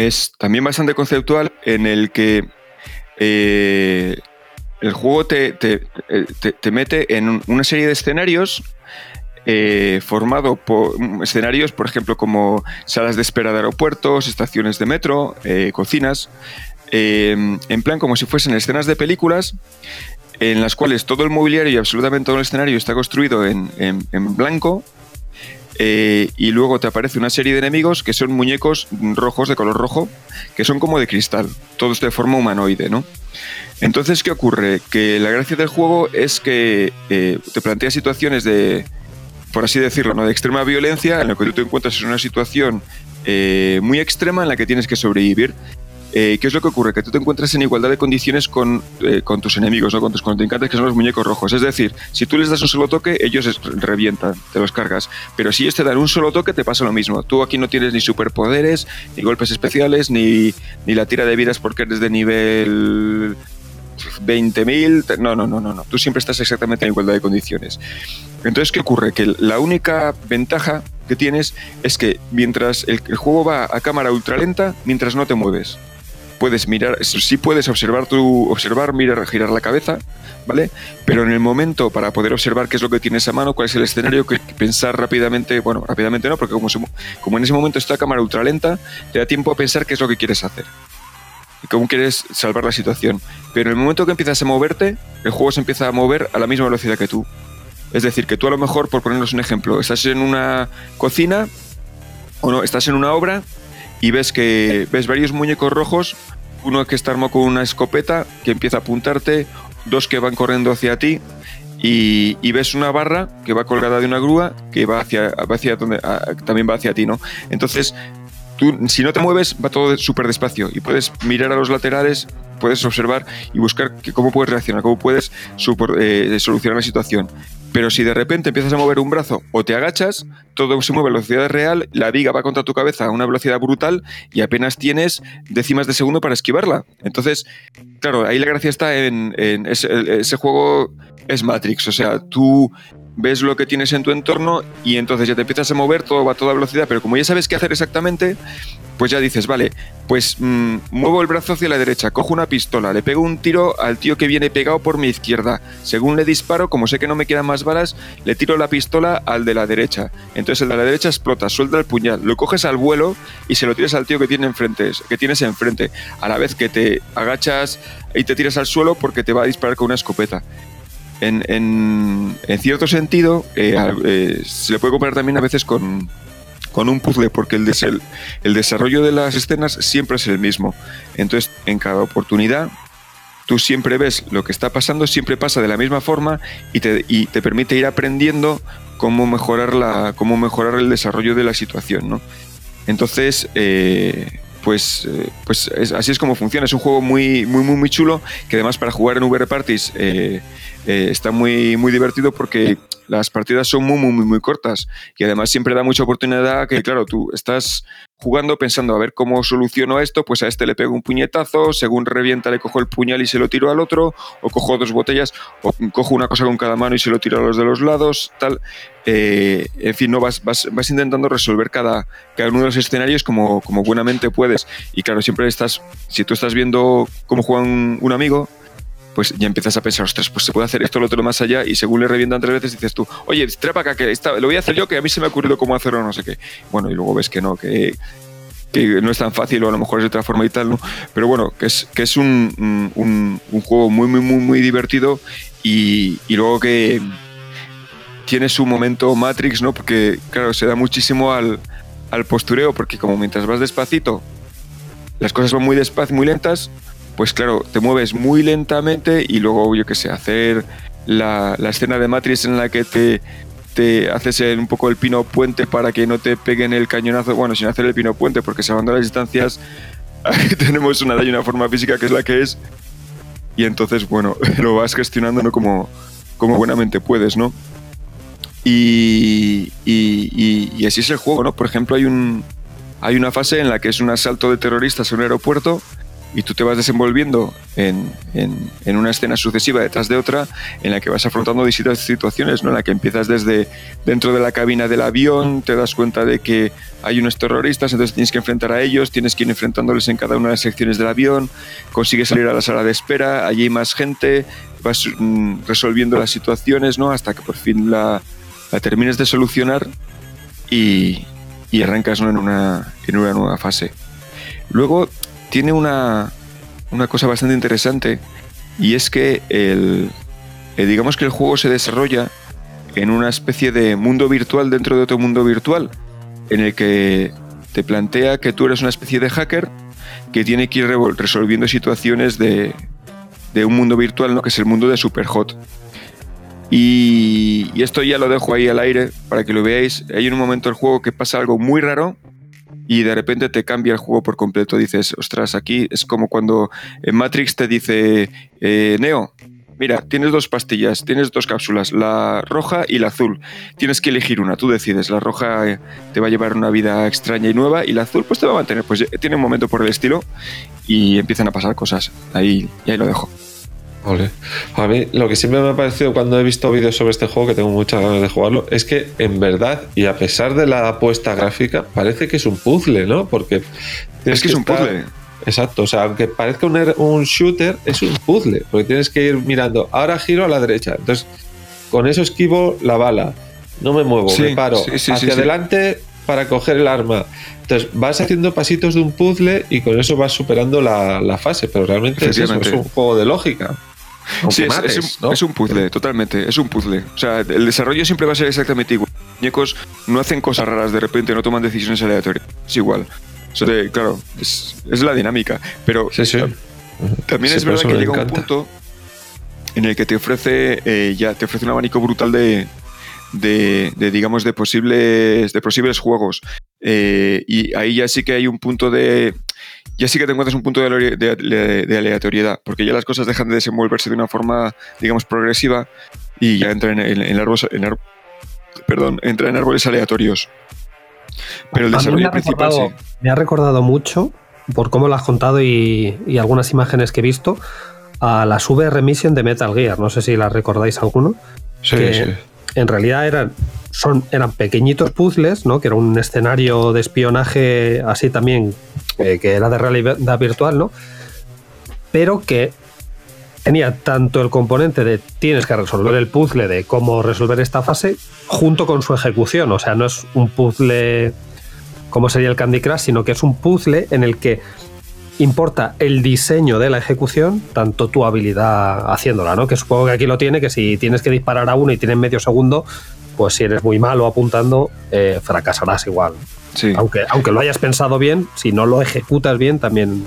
Speaker 5: es también bastante conceptual, en el que eh, el juego te, te- te- te mete en un- una serie de escenarios eh, formado por escenarios, por ejemplo, como salas de espera de aeropuertos, estaciones de metro, eh, cocinas, eh, en plan como si fuesen escenas de películas en las cuales todo el mobiliario y absolutamente todo el escenario está construido en- en blanco. Eh, y luego te aparece una serie de enemigos que son muñecos rojos de color rojo, que son como de cristal, todos de forma humanoide, ¿no? Entonces, ¿qué ocurre? Que la gracia del juego es que eh, te plantea situaciones de, por así decirlo, ¿no? de extrema violencia, en la que tú te encuentras en una situación eh, muy extrema en la que tienes que sobrevivir. Eh, ¿Qué es lo que ocurre? Que tú te encuentras en igualdad de condiciones con, eh, con tus enemigos, ¿no? con tus contrincantes, que son los muñecos rojos. Es decir, si tú les das un solo toque, ellos revientan, te los cargas. Pero si ellos te dan un solo toque, te pasa lo mismo. Tú aquí no tienes ni superpoderes, ni golpes especiales, ni, ni la tira de vidas porque eres de nivel 20.000. No, no, no, no, no. Tú siempre estás exactamente en igualdad de condiciones. Entonces, ¿qué ocurre? Que la única ventaja que tienes es que mientras el, el juego va a cámara ultralenta, mientras no te mueves. Puedes mirar, sí puedes observar tu, observar, mirar, girar la cabeza, ¿vale? Pero en el momento para poder observar qué es lo que tienes a mano, cuál es el escenario, que pensar rápidamente, bueno, rápidamente no, porque como, se como en ese momento está cámara ultralenta, te da tiempo a pensar qué es lo que quieres hacer y cómo quieres salvar la situación. Pero en el momento que empiezas a moverte, el juego se empieza a mover a la misma velocidad que tú. Es decir, que tú a lo mejor, por ponernos un ejemplo, estás en una cocina o no, estás en una obra y ves que ves varios muñecos rojos, uno que está armado con una escopeta que empieza a apuntarte, dos que van corriendo hacia ti y, ves una barra que va colgada de una grúa que va hacia, hacia donde también va hacia ti, ¿no? Entonces tú, si no te mueves, va todo súper despacio y puedes mirar a los laterales, puedes observar y buscar que- cómo puedes reaccionar, cómo puedes eh, solucionar la situación. Pero si de repente empiezas a mover un brazo o te agachas, todo se mueve a velocidad real, la viga va contra tu cabeza a una velocidad brutal y apenas tienes décimas de segundo para esquivarla. Entonces, claro, ahí la gracia está en, ese, ese juego es Matrix, o sea, tú ves lo que tienes en tu entorno y entonces ya te empiezas a mover, todo va a toda velocidad, pero como ya sabes qué hacer exactamente, pues ya dices, vale, pues mm, muevo el brazo hacia la derecha, cojo una pistola, le pego un tiro al tío que viene pegado por mi izquierda. Según le disparo, como sé que no me quedan más balas, le tiro la pistola al de la derecha. Entonces el de la derecha explota, suelta el puñal, lo coges al vuelo y se lo tiras al tío que, tiene enfrente, que tienes enfrente, a la vez que te agachas y te tiras al suelo porque te va a disparar con una escopeta. En, en- cierto sentido, eh, eh, se le puede comparar también a veces con, con un puzzle, porque el, des- el- desarrollo de las escenas siempre es el mismo. Entonces, en cada oportunidad, tú siempre ves lo que está pasando, siempre pasa de la misma forma y te, y te permite ir aprendiendo cómo mejorar, la, cómo mejorar el desarrollo de la situación. ¿no? Entonces, eh, pues, pues es- así es como funciona. Es un juego muy, muy, muy, muy chulo que además para jugar en VR Parties eh, está muy, muy divertido porque las partidas son muy, muy, muy, cortas y además siempre da mucha oportunidad que, claro, tú estás jugando pensando a ver cómo soluciono esto, pues a este le pego un puñetazo, según revienta le cojo el puñal y se lo tiro al otro, o cojo dos botellas, o cojo una cosa con cada mano y se lo tiro a los de los lados, tal. Eh, en fin, no vas, vas, vas intentando resolver cada, cada uno de los escenarios como, como buenamente puedes. Y claro, siempre estás, si tú estás viendo cómo juega un amigo, pues ya empiezas a pensar, ostras, pues se puede hacer esto, lo otro más allá, y según le revientan tres veces dices tú, oye, trepa acá, que esta- lo voy a hacer yo, que a mí se me ha ocurrido cómo hacerlo, no sé qué. Bueno, y luego ves que no, que, no es tan fácil, o a lo mejor es de otra forma y tal, ¿no? Pero bueno, que es, que es un, un- juego muy, muy, muy, muy divertido, y, y luego que tiene su momento Matrix, ¿no? Porque, claro, se da muchísimo al, al postureo, porque como mientras vas despacito, las cosas van muy despacio, muy lentas, pues claro, te mueves muy lentamente y luego, yo qué sé, hacer la, la escena de Matrix en la que te, te haces el- un poco el pino puente para que no te peguen el cañonazo, bueno, sin hacer el pino puente, porque salvando las distancias tenemos una ley, una forma física que es la que es, y entonces, bueno, lo vas gestionando ¿no? como, como buenamente puedes, ¿no? Y, y- y- y así es el juego, ¿no? Por ejemplo, hay, un, hay una fase en la que es un asalto de terroristas en un aeropuerto y tú te vas desenvolviendo en, en- en una escena sucesiva detrás de otra en la que vas afrontando distintas situaciones, ¿no? En la que empiezas desde dentro de la cabina del avión, te das cuenta de que hay unos terroristas, entonces tienes que enfrentar a ellos, tienes que ir enfrentándoles en cada una de las secciones del avión, consigues salir a la sala de espera, allí hay más gente, vas mm, resolviendo las situaciones, ¿no? Hasta que por fin la, la termines de solucionar y, y arrancas en, una, en una nueva fase. Luego tiene una, una cosa bastante interesante y es que el, eh, digamos que el juego se desarrolla en una especie de mundo virtual dentro de otro mundo virtual en el que te plantea que tú eres una especie de hacker que tiene que ir resolviendo situaciones de, de un mundo virtual, ¿no? que es el mundo de Superhot. Y, y esto ya lo dejo ahí al aire para que lo veáis. Hay un momento del juego que pasa algo muy raro y de repente te cambia el juego por completo. Dices, ostras, aquí es como cuando en Matrix te dice, eh, Neo, mira, tienes dos pastillas, tienes dos cápsulas, la roja y la azul. Tienes que elegir una, tú decides. La roja eh, te va a llevar una vida extraña y nueva y la azul pues te va a mantener. Pues eh, tiene un momento por el estilo y empiezan a pasar cosas. Ahí, y ahí lo dejo.
Speaker 1: Ole. A mí lo que siempre me ha parecido cuando he visto vídeos sobre este juego, que tengo muchas ganas de jugarlo, es que en verdad, y a pesar de la apuesta gráfica, parece que es un puzzle, ¿no? Porque
Speaker 5: Es que es un
Speaker 1: estar-
Speaker 5: puzzle.
Speaker 1: Exacto, o sea, aunque parezca un, er- un shooter, es un puzzle, porque tienes que ir mirando, ahora giro a la derecha, entonces con eso esquivo la bala, no me muevo,
Speaker 5: Sí,
Speaker 1: me paro
Speaker 5: sí, sí, sí,
Speaker 1: hacia adelante para coger el arma. Entonces vas haciendo pasitos de un puzzle y con eso vas superando la, la fase, pero realmente es, eso, es
Speaker 5: Efectivamente.
Speaker 1: un juego de lógica. Aunque
Speaker 5: Sí, es,
Speaker 1: mates,
Speaker 5: es un,
Speaker 1: ¿no?
Speaker 5: es un puzzle, totalmente. Es un puzzle. O sea, el desarrollo siempre va a ser exactamente igual. Los muñecos no hacen cosas raras de repente, no toman decisiones aleatorias. Es igual. O sea, de- claro, es, es la dinámica. Pero
Speaker 1: Sí, sí.
Speaker 5: también es verdad que llega un punto en el que te ofrece eh, ya te ofrece un abanico brutal de, de, de, digamos de posibles de posibles juegos Eh, y ahí ya sí que hay un punto de ya sí que te encuentras un punto de, ale- de- de- de aleatoriedad porque ya las cosas dejan de desenvolverse de una forma digamos progresiva y ya entran en, en árboles en ar- perdón entran en árboles aleatorios pero el
Speaker 2: me
Speaker 5: desarrollo principal sí
Speaker 2: Me ha recordado mucho, por cómo lo has contado y, y algunas imágenes que he visto, a las VR Mission de Metal Gear. No sé si las recordáis alguno.
Speaker 1: Sí,
Speaker 2: que
Speaker 1: sí.
Speaker 2: En realidad eran, eran pequeñitos puzzles, ¿no? Que era un escenario de espionaje así también, eh, que era de realidad virtual, ¿no? Pero que tenía tanto el componente de tienes que resolver el puzzle de cómo resolver esta fase junto con su ejecución. O sea, no es un puzzle como sería el Candy Crush, sino que es un puzzle en el que importa el diseño de la ejecución, tanto tu habilidad haciéndola, ¿no? Que supongo que aquí lo tiene, que si tienes que disparar a uno y tienes medio segundo, pues si eres muy malo apuntando, eh, fracasarás igual.
Speaker 5: sí
Speaker 2: Aunque, aunque lo hayas pensado bien, si no lo ejecutas bien, también.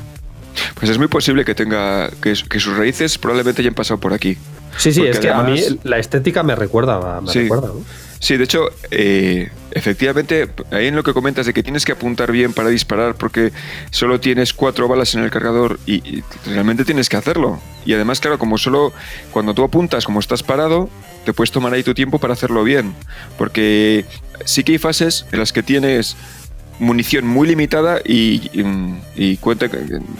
Speaker 5: pues es muy posible que tenga que, que sus raíces probablemente hayan pasado por aquí
Speaker 2: Sí, sí,
Speaker 5: Porque
Speaker 2: es que a mí la estética me recuerda, me
Speaker 5: Sí.
Speaker 2: recuerda, ¿no?
Speaker 5: Sí, de hecho, eh, efectivamente, ahí en lo que comentas de que tienes que apuntar bien para disparar porque solo tienes cuatro balas en el cargador y, realmente tienes que hacerlo. Y además, claro, como solo cuando tú apuntas, como estás parado, te puedes tomar ahí tu tiempo para hacerlo bien. Porque sí que hay fases en las que tienes munición muy limitada y, y, y cuenta,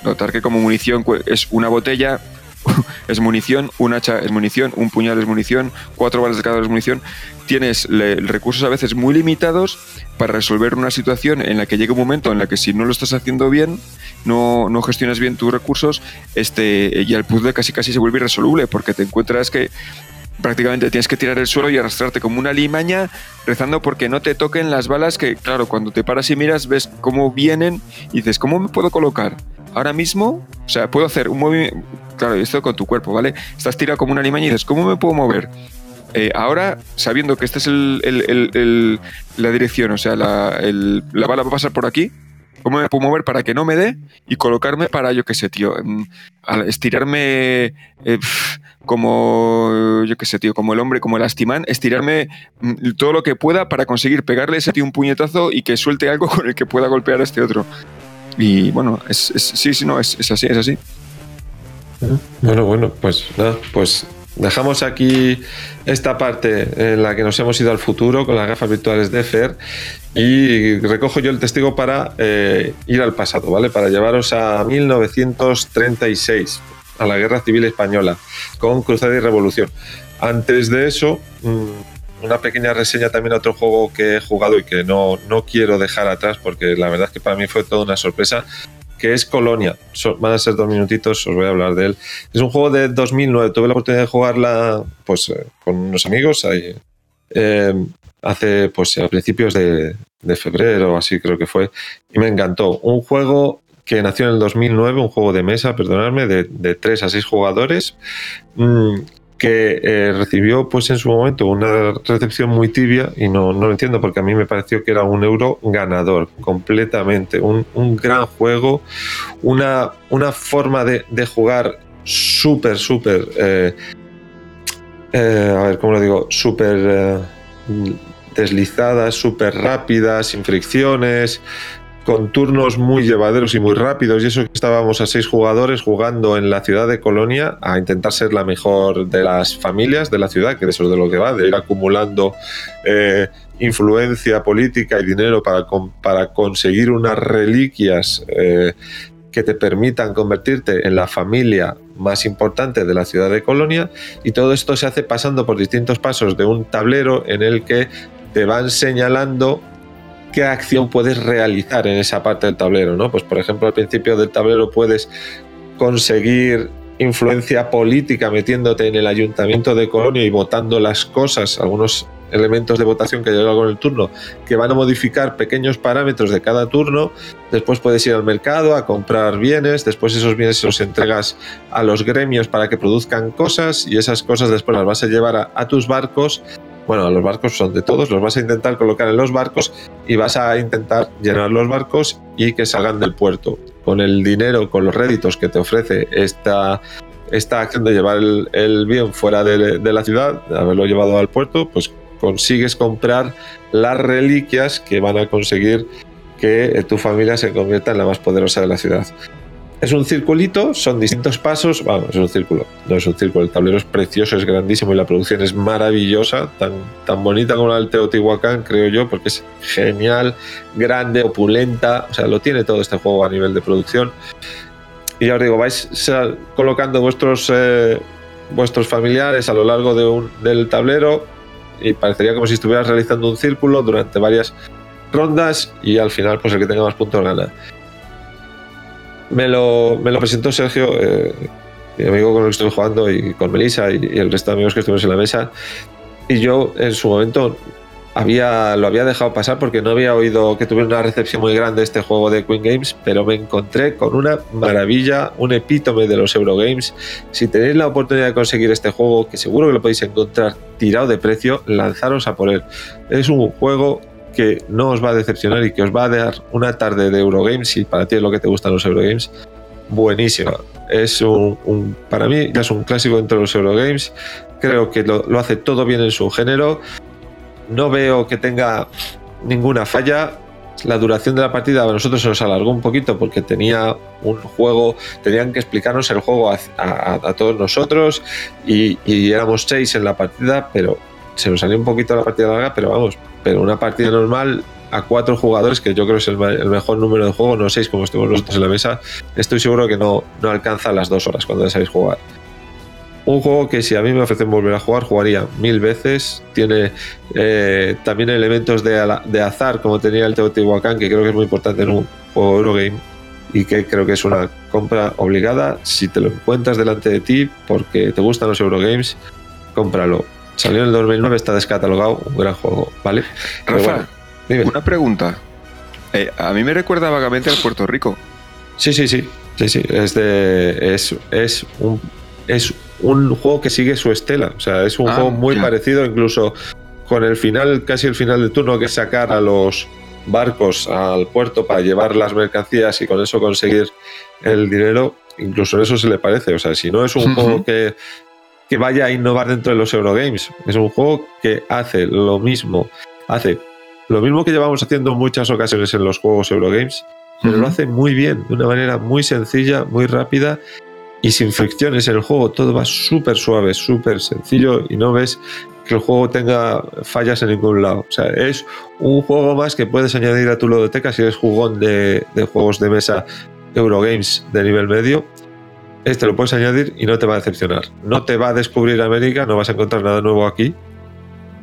Speaker 5: notar que como munición es una botella, es munición, un hacha es munición, un puñal es munición, cuatro balas de cada es munición. Tienes recursos a veces muy limitados para resolver una situación en la que llega un momento en la que si no lo estás haciendo bien, no, no gestionas bien tus recursos, este, y el puzzle casi casi se vuelve irresoluble porque te encuentras que prácticamente tienes que tirar el suelo y arrastrarte como una limaña rezando porque no te toquen las balas que, claro, cuando te paras y miras ves cómo vienen y dices, ¿cómo me puedo colocar? Ahora mismo, o sea, puedo hacer un movimiento, claro, esto con tu cuerpo, ¿vale? Estás tirado como una limaña y ¿cómo me puedo mover? Eh, ahora, sabiendo que esta es el- la dirección, o sea, la, la bala va a pasar por aquí, ¿cómo me puedo mover para que no me dé y colocarme para, yo qué sé, tío, al estirarme eh, como, yo qué sé, tío, como el hombre, como el astimán, estirarme mm, todo lo que pueda para conseguir pegarle ese tío un puñetazo y que suelte algo con el que pueda golpear a este otro. Y bueno, sí, sí, no, es así, es así.
Speaker 1: Bueno, bueno, pues nada, pues dejamos aquí esta parte en la que nos hemos ido al futuro con las gafas virtuales de Fer y recojo yo el testigo para eh, ir al pasado, ¿vale? Para llevaros a 1936, a la Guerra Civil Española, con Cruzada y Revolución. Antes de eso, mm, una pequeña reseña también a otro juego que he jugado y que no, no quiero dejar atrás porque la verdad es que para mí fue toda una sorpresa, que es Colonia. So- van a ser dos minutitos, os voy a hablar de él. Es un juego de 2009. Tuve la oportunidad de jugarla pues, eh, con unos amigos ahí, eh, hace pues a principios de, febrero, así creo que fue, y me encantó. Un juego que nació en el 2009, un juego de mesa, perdonadme, de, de 3 a 6 jugadores, mm, que eh, recibió pues en su momento una recepción muy tibia y no, no lo entiendo porque a mí me pareció que era un euro ganador completamente, un, un gran juego, una, una forma de, de jugar súper, súper, eh, eh, a ver, ¿cómo lo digo? Súper eh, deslizada, súper rápida, sin fricciones, con turnos muy llevaderos y muy rápidos. Y eso que estábamos a seis jugadores jugando en la ciudad de Colonia a intentar ser la mejor de las familias de la ciudad, que de eso es de lo que va, de ir acumulando eh, influencia política y dinero para, para conseguir unas reliquias eh, que te permitan convertirte en la familia más importante de la ciudad de Colonia. Y todo esto se hace pasando por distintos pasos de un tablero en el que te van señalando qué acción puedes realizar en esa parte del tablero, ¿no? Pues por ejemplo, al principio del tablero puedes conseguir influencia política metiéndote en el ayuntamiento de Colonia y votando las cosas, algunos elementos de votación que llegan con el turno, que van a modificar pequeños parámetros de cada turno. Después puedes ir al mercado a comprar bienes, después esos bienes se los entregas a los gremios para que produzcan cosas y esas cosas después las vas a llevar a, a tus barcos. Bueno, los barcos son de todos, los vas a intentar colocar en los barcos y vas a intentar llenar los barcos y que salgan del puerto. Con el dinero, con los réditos que te ofrece esta, esta acción de llevar el, bien fuera de, de la ciudad, de haberlo llevado al puerto, pues consigues comprar las reliquias que van a conseguir que tu familia se convierta en la más poderosa de la ciudad. Es un circulito, son distintos pasos. Vamos, es un círculo, no es un círculo. El tablero es precioso, es grandísimo y la producción es maravillosa, tan, tan bonita como la del Teotihuacán, creo yo, porque es genial, grande, opulenta. O sea, lo tiene todo este juego a nivel de producción. Y ya os digo, vais colocando vuestros, eh, vuestros familiares a lo largo de un- del tablero y parecería como si estuvieras realizando un círculo durante varias rondas y al final, pues el que tenga más puntos gana me lo, presentó Sergio, eh, mi amigo con el que estuve jugando, y con Melissa y, y el resto de amigos que estuvimos en la mesa. Y yo en su momento había, lo había dejado pasar porque no había oído que tuviera una recepción muy grande este juego de Queen Games, pero me encontré con una maravilla, un epítome de los Eurogames. Si tenéis la oportunidad de conseguir este juego, que seguro que lo podéis encontrar tirado de precio, lanzaros a por él. Es un juego que no os va a decepcionar y que os va a dar una tarde de Eurogames, y para ti es lo que te gustan los Eurogames, buenísima. Es un, para mí es un clásico dentro de los Eurogames. Creo que lo, hace todo bien en su género. No veo que tenga ninguna falla. La duración de la partida a nosotros se nos alargó un poquito porque tenía un juego, tenían que explicarnos el juego a, todos nosotros y éramos seis en la partida, pero se nos salió un poquito la partida larga, pero vamos, pero una partida normal a cuatro jugadores, que yo creo que es el, mejor número de juego, no seis como estuvimos nosotros en la mesa, estoy seguro que no, no alcanza las dos horas cuando deseáis jugar. Un juego que si a mí me ofrecen volver a jugar, jugaría mil veces. Tiene eh, también elementos de, de azar, como tenía el Teotihuacán, que creo que es muy importante en un juego Eurogame y que creo que es una compra obligada. Si te lo encuentras delante de ti porque te gustan los Eurogames, cómpralo. Salió en el 2009, está descatalogado, un gran juego, ¿vale? Pero
Speaker 5: Rafa,
Speaker 1: bueno,
Speaker 5: una pregunta. Eh, a mí me recuerda vagamente al Puerto Rico.
Speaker 1: Sí, sí, sí. Sí, sí. Es de. Es, es un. Es un juego que sigue su estela. O sea, es un
Speaker 5: Ah,
Speaker 1: juego muy
Speaker 5: ya.
Speaker 1: parecido, incluso con el final, casi el final del turno, que es sacar a los barcos al puerto para llevar las mercancías y con eso conseguir el dinero. Incluso eso se le parece. O sea, si no es un juego que, que vaya a innovar dentro de los Eurogames, es un juego que hace lo mismo. Hace lo mismo que llevamos haciendo en muchas ocasiones en los juegos Eurogames, pero lo hace muy bien, de una manera muy sencilla, muy rápida y sin fricciones en el juego. Todo va súper suave, súper sencillo y no ves que el juego tenga fallas en ningún lado. O sea, es un juego más que puedes añadir a tu ludoteca si eres jugón de, de juegos de mesa Eurogames de nivel medio. Este lo puedes añadir y no te va a decepcionar. No te va a descubrir América, no vas a encontrar nada nuevo aquí,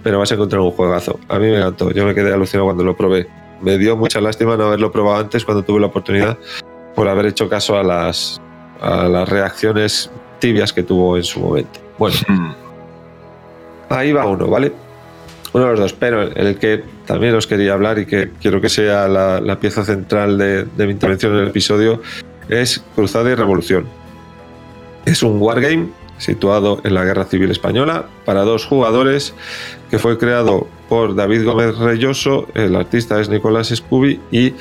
Speaker 1: pero vas a encontrar un juegazo. A mí me encantó, yo me quedé alucinado cuando lo probé. Me dio mucha lástima no haberlo probado antes cuando tuve la oportunidad por haber hecho caso a las, a las reacciones tibias que tuvo en su momento. Bueno,
Speaker 5: Mm.
Speaker 1: ahí va uno, ¿vale? Uno de los dos, pero el que también os quería hablar y que quiero que sea la, la pieza central de, de mi intervención en el episodio es Cruzada y Revolución. Es un wargame situado en la Guerra Civil Española para dos jugadores que fue creado por David Gómez Reyoso, el artista es Nicolás Scooby y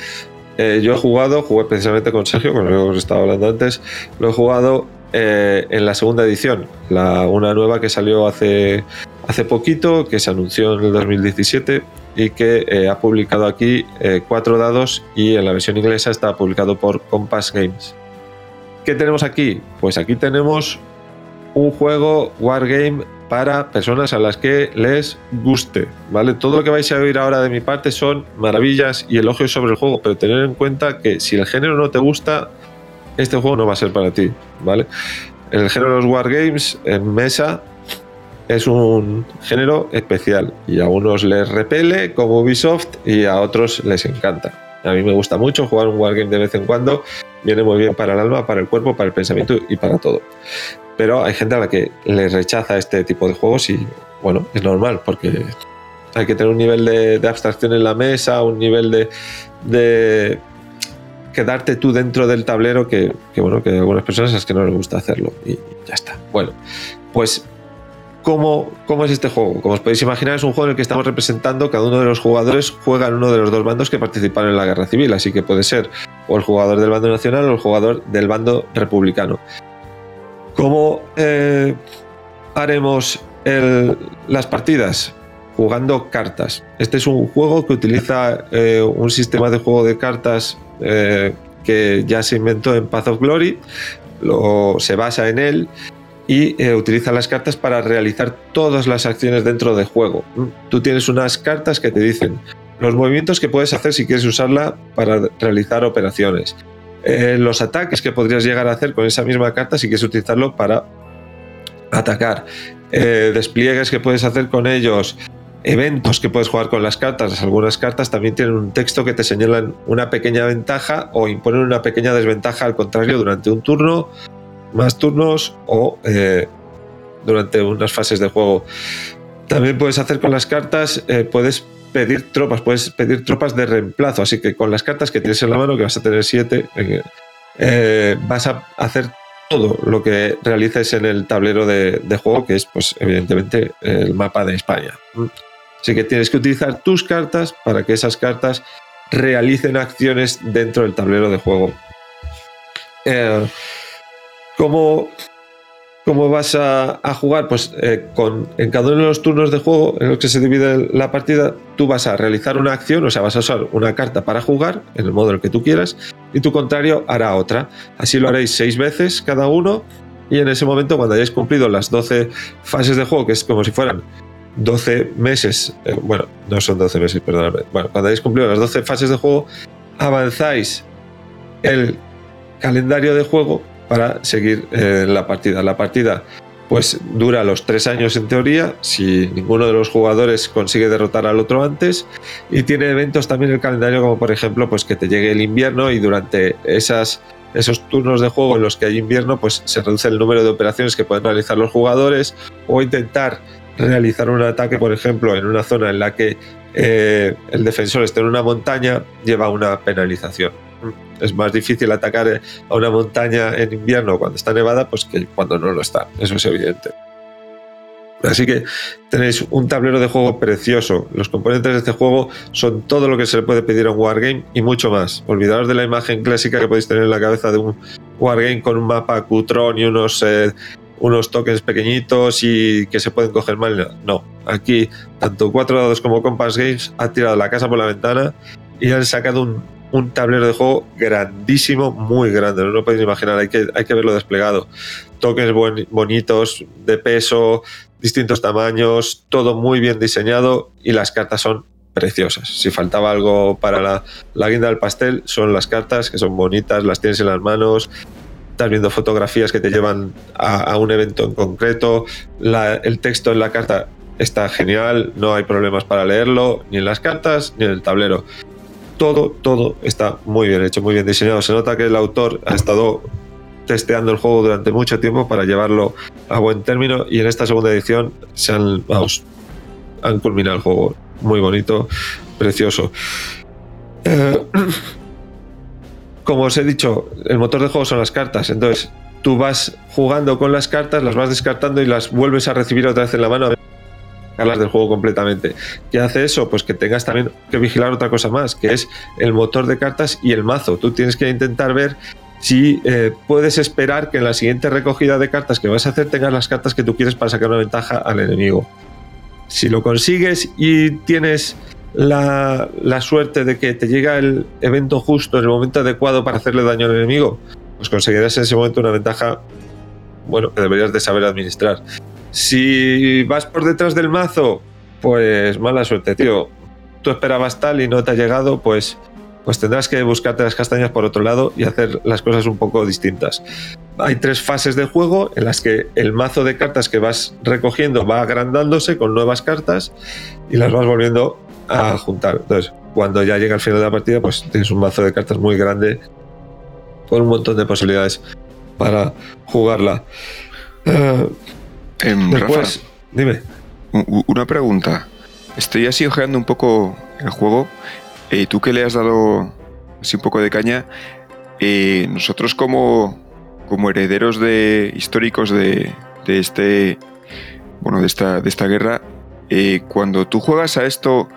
Speaker 1: eh, yo he jugado, jugué precisamente con Sergio, con el que os estaba hablando antes, lo he jugado eh, en la segunda edición, la, una nueva que salió hace, hace poquito, que se anunció en el 2017 y que eh, ha publicado aquí cuatro dados y en la versión inglesa está publicado por Compass Games. ¿Qué tenemos aquí? Pues aquí tenemos un juego Wargame para personas a las que les guste, ¿vale? Todo lo que vais a oír ahora de mi parte son maravillas y elogios sobre el juego, pero tener en cuenta que si el género no te gusta, este juego no va a ser para ti, ¿vale? El género de los Wargames en mesa es un género especial y a unos les repele como Ubisoft y a otros les encanta. A mí me gusta mucho jugar un Wargame de vez en cuando, viene muy bien para el alma, para el cuerpo, para el pensamiento y para todo pero hay gente a la que le rechaza este tipo de juegos y bueno, es normal porque hay que tener un nivel de, abstracción en la mesa, un nivel de, quedarte tú dentro del tablero que, que, bueno, que a algunas personas es que no les gusta hacerlo y ya está. Bueno, pues ¿cómo, ¿cómo es este juego? Como os podéis imaginar, es un juego en el que estamos representando, cada uno de los jugadores juega en uno de los dos bandos que participaron en la guerra civil, así que puede ser o el jugador del bando nacional o el jugador del bando republicano. ¿Cómo eh, haremos las partidas? Jugando cartas. Este es un juego que utiliza eh, un sistema de juego de cartas eh, que ya se inventó en Path of Glory. Lo- se basa en él y eh, utiliza las cartas para realizar todas las acciones dentro del juego. Tú tienes unas cartas que te dicen los movimientos que puedes hacer si quieres usarla para realizar operaciones eh, los ataques que podrías llegar a hacer con esa misma carta si quieres utilizarlo para atacar, eh, despliegues que puedes hacer con ellos, eventos que puedes jugar con las cartas. Algunas cartas también tienen un texto que te señalan una pequeña ventaja o imponen una pequeña desventaja al contrario durante un turno, más turnos o eh, durante unas fases de juego. También puedes hacer con las cartas, eh, puedes pedir tropas, puedes pedir tropas de reemplazo, así que con las cartas que tienes en la mano, que vas a tener siete, eh, vas a hacer todo lo que realices en el tablero de, juego, que es, pues, evidentemente, el mapa de España. Así que tienes que utilizar tus cartas para que esas cartas realicen acciones dentro del tablero de juego. ¿Cómo, ¿Cómo vas a, jugar? Pues eh, con, en cada uno de los turnos de juego en los que se divide la partida, tú vas a realizar una acción, o sea, vas a usar una carta para jugar en el modo en que tú quieras, y tu contrario hará otra. Así lo haréis seis veces cada uno, y en ese momento, cuando hayáis cumplido las 12 fases de juego, que es como si fueran 12 meses, eh, bueno, no son 12 meses, perdóname, bueno, cuando hayáis cumplido las 12 fases de juego, avanzáis el calendario de juego para seguir eh, la partida. La partida pues dura los tres años en teoría, si ninguno de los jugadores consigue derrotar al otro antes, y tiene eventos también el calendario como por ejemplo pues que te llegue el invierno y durante esos turnos de juego en los que hay invierno pues se reduce el número de operaciones que pueden realizar los jugadores o intentar realizar un ataque por ejemplo en una zona en la que eh, el defensor esté en una montaña lleva una penalización es más difícil atacar a una montaña en invierno cuando está nevada pues que cuando no lo está. Eso es evidente. Así que tenéis un tablero de juego precioso. Los componentes de este juego son todo lo que se le puede pedir a un wargame y mucho más. Olvidaros de la imagen clásica que podéis tener en la cabeza de un wargame con un mapa cutrón y unos, eh, unos tokens pequeñitos y que se pueden coger mal. No, aquí tanto Cuatro dados como Compass Games han tirado la casa por la ventana y han sacado un un tablero de juego grandísimo, muy grande, no lo podéis imaginar, hay que, hay que verlo desplegado. Tokens bonitos, de peso, distintos tamaños, todo muy bien diseñado y las cartas son preciosas. Si faltaba algo para la, la guinda del pastel, son las cartas que son bonitas, las tienes en las manos, estás viendo fotografías que te llevan a, un evento en concreto, el texto en la carta está genial, no hay problemas para leerlo, ni en las cartas ni en el tablero todo, todo está muy bien hecho, muy bien diseñado. Se nota que el autor ha estado testeando el juego durante mucho tiempo para llevarlo a buen término y en esta segunda edición se han, vamos, han culminado el juego. Muy bonito, precioso. Eh, como os he dicho, el motor de juego son las cartas, entonces tú vas jugando con las cartas, las vas descartando y las vuelves a recibir otra vez en la mano del juego completamente. ¿Qué hace eso? Pues que tengas también que vigilar otra cosa más, que es el motor de cartas y el mazo. Tú tienes que intentar ver si eh, puedes esperar que en la siguiente recogida de cartas que vas a hacer tengas las cartas que tú quieres para sacar una ventaja al enemigo. Si lo consigues y tienes la, la, suerte de que te llega el evento justo en el momento adecuado para hacerle daño al enemigo, pues conseguirás en ese momento una ventaja, bueno, que deberías de saber administrar. Si vas por detrás del mazo, pues mala suerte, tío. Tú esperabas tal y no te ha llegado, pues, pues tendrás que buscarte las castañas por otro lado y hacer las cosas un poco distintas. Hay tres fases de juego en las que el mazo de cartas que vas recogiendo va agrandándose con nuevas cartas y las vas volviendo a juntar. Entonces, cuando ya llega el final de la partida, pues tienes un mazo de cartas muy grande con un montón de posibilidades para jugarla. Uh,
Speaker 5: Em, Después,
Speaker 1: dime.
Speaker 5: Una pregunta. Estoy así ojeando un poco el juego. Eh, tú que le has dado así un poco de caña, eh, nosotros como, como herederos de históricos de, de este bueno de esta, de esta guerra, eh, cuando tú juegas a esto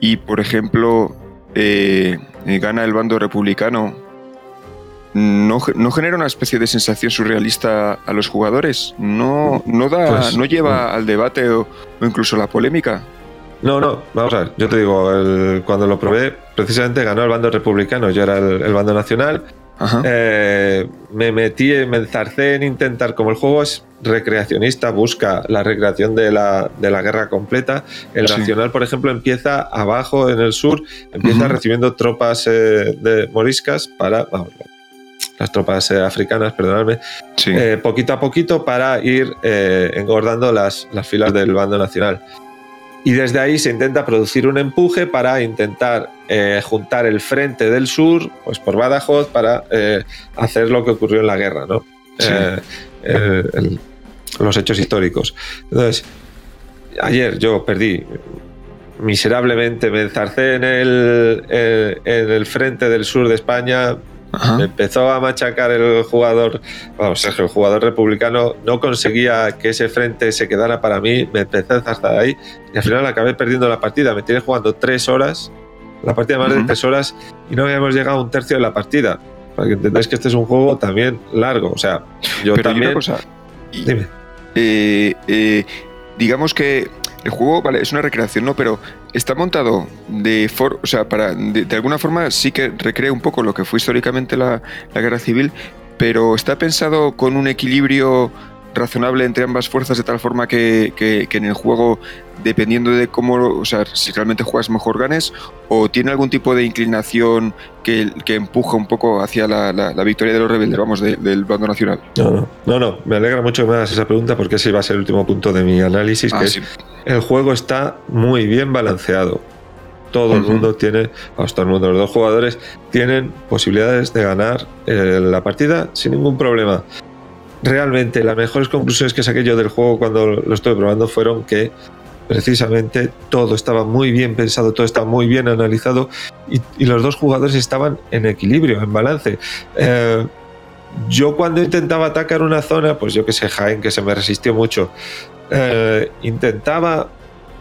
Speaker 5: y por ejemplo gana el bando republicano no, genera una especie de sensación surrealista a los jugadores? ¿No, no, da, pues, no lleva al debate o, incluso la polémica?
Speaker 1: No, no, vamos a ver, yo te digo, cuando lo probé, precisamente ganó el bando republicano, yo era el, bando nacional. Eh, me metí, me enzarcé en intentar, como el juego es recreacionista, busca la recreación de la, de la guerra completa. El nacional, por ejemplo, empieza abajo en el sur, empieza recibiendo tropas eh, de moriscas para, vamos, las tropas eh, africanas, perdonadme, eh, poquito a poquito para ir eh, engordando las, las filas del bando nacional. Y desde ahí se intenta producir un empuje para intentar juntar el frente del sur, pues por Badajoz, para hacer lo que ocurrió en la guerra, ¿no? los hechos históricos. Entonces, ayer yo perdí miserablemente, me enzarcé en el, en el frente del sur de España, empezó a machacar el jugador, vamos, el jugador republicano no conseguía que ese frente se quedara para mí, me empecé a estar ahí y al final acabé perdiendo la partida. Me tiré jugando tres horas, la partida más de tres horas y no habíamos llegado a un tercio de la partida. Para que entendáis que este es un juego también largo. O sea, yo también. Dime.
Speaker 5: Eh, eh, digamos que el juego, vale, es una recreación, ¿no? Pero está montado de for, o sea, para de, de alguna forma sí que recrea un poco lo que fue históricamente la, la guerra civil, pero está pensado con un equilibrio razonable entre ambas fuerzas de tal forma que, que- que en el juego, dependiendo de cómo, o sea, si realmente juegas mejor ganes, o tiene algún tipo de inclinación que, que empuja un poco hacia la, la- la victoria de los rebeldes, vamos, de- del bando nacional.
Speaker 1: No, no, no, no, me alegra mucho que me hagas esa pregunta porque ese iba a ser el último punto de mi análisis,
Speaker 5: Ah,
Speaker 1: que
Speaker 5: sí.
Speaker 1: es el juego está muy bien balanceado. Todo el mundo tiene, vamos, todo el mundo, los dos jugadores tienen posibilidades de ganar eh, la partida sin ningún problema. Realmente las mejores conclusiones que saqué yo del juego cuando lo estuve probando fueron que precisamente todo estaba muy bien pensado, todo estaba muy bien analizado y, y los dos jugadores estaban en equilibrio, en balance. Eh, yo cuando intentaba atacar una zona, pues yo que sé, Jaén, que se me resistió mucho, eh, intentaba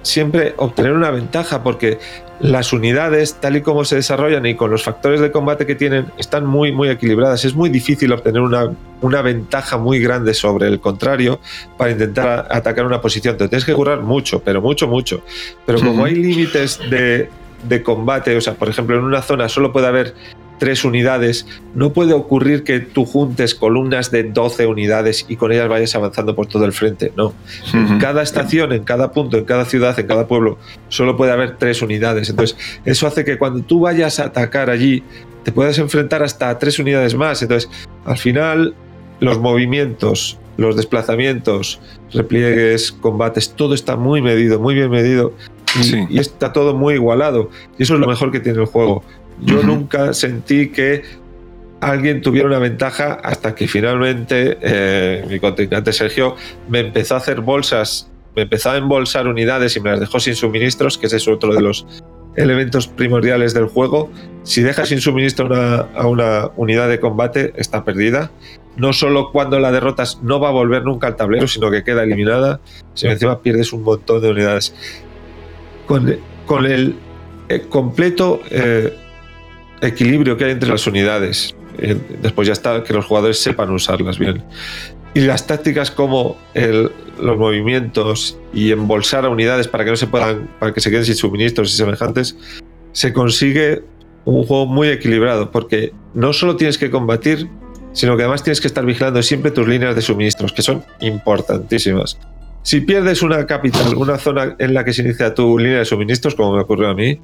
Speaker 1: siempre obtener una ventaja porque las unidades, tal y como se desarrollan y con los factores de combate que tienen, están muy, muy equilibradas. Es muy difícil obtener una, una ventaja muy grande sobre el contrario para intentar atacar una posición. Te tienes que currar mucho, pero mucho, mucho. Pero como hay límites de, de combate, o sea, por ejemplo, en una zona solo puede haber tres unidades, no puede ocurrir que tú juntes columnas de 12 unidades y con ellas vayas avanzando por todo el frente, no. En cada estación, en cada punto, en cada ciudad, en cada pueblo, solo puede haber tres unidades. Entonces, eso hace que cuando tú vayas a atacar allí, te puedas enfrentar hasta a tres unidades más. Entonces, al final, los movimientos, los desplazamientos, repliegues, combates, todo está muy medido, muy bien medido.
Speaker 5: Sí.
Speaker 1: y está todo muy igualado. Y eso es lo mejor que tiene el juego. Yo nunca sentí que alguien tuviera una ventaja hasta que finalmente eh, mi contrincante Sergio me empezó a hacer bolsas, me empezó a embolsar unidades y me las dejó sin suministros, que ese es otro de los elementos primordiales del juego. Si dejas sin suministro una- a una unidad de combate, está perdida. No solo cuando la derrotas no va a volver nunca al tablero, sino que queda eliminada. Si encima pierdes un montón de unidades. Con, con el eh, completo eh, equilibrio que hay entre las unidades. Eh, después ya está que los jugadores sepan usarlas bien. Y las tácticas como los movimientos y embolsar a unidades para que no se puedan, para que se queden sin suministros y semejantes, se consigue un juego muy equilibrado, porque no solo tienes que combatir, sino que además tienes que estar vigilando siempre tus líneas de suministros, que son importantísimas. Si pierdes una capital, una zona en la que se inicia tu línea de suministros, como me ocurrió a mí,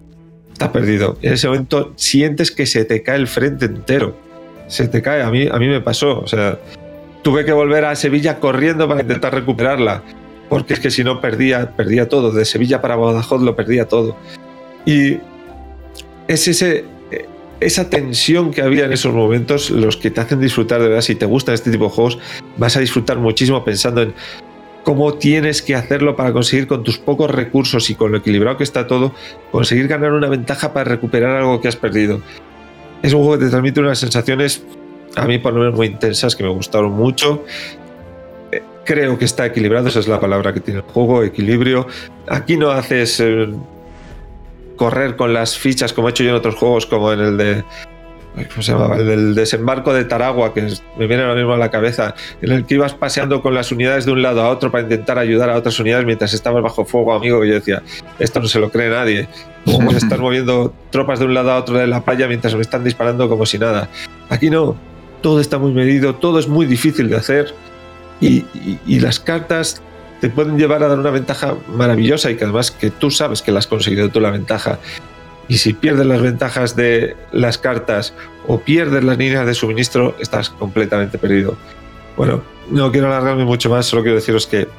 Speaker 1: está perdido. En ese momento sientes que se te cae el frente entero. Se te cae. A mí, a mí me pasó. O sea, tuve que volver a Sevilla corriendo para intentar recuperarla. Porque es que si no perdía, perdía todo. De Sevilla para Badajoz lo perdía todo. Y es ese, esa tensión que había en esos momentos los que te hacen disfrutar de verdad. Si te gustan este tipo de juegos, vas a disfrutar muchísimo pensando en cómo tienes que hacerlo para conseguir con tus pocos recursos y con lo equilibrado que está todo, conseguir ganar una ventaja para recuperar algo que has perdido. Es un juego que te transmite unas sensaciones, a mí por lo menos muy intensas, que me gustaron mucho. Eh, Creo que está equilibrado, esa es la palabra que tiene el juego, equilibrio. Aquí no haces eh, correr con las fichas como he hecho yo en otros juegos, como en el de ¿Cómo se llamaba? El del desembarco de Taragua, que me viene ahora mismo a la cabeza, en el que ibas paseando con las unidades de un lado a otro para intentar ayudar a otras unidades mientras estabas bajo fuego, amigo. Y yo decía, esto no se lo cree nadie. ¿Cómo voy a estar moviendo tropas de un lado a otro de la playa mientras me están disparando como si nada? Aquí no. Todo está muy medido, todo es muy difícil de hacer. Y, y- y las cartas te pueden llevar a dar una ventaja maravillosa y que además que tú sabes que la has conseguido tú la ventaja. Y si pierdes las ventajas de las cartas o pierdes las líneas de suministro, estás completamente perdido. Bueno, no quiero alargarme mucho más, solo quiero deciros que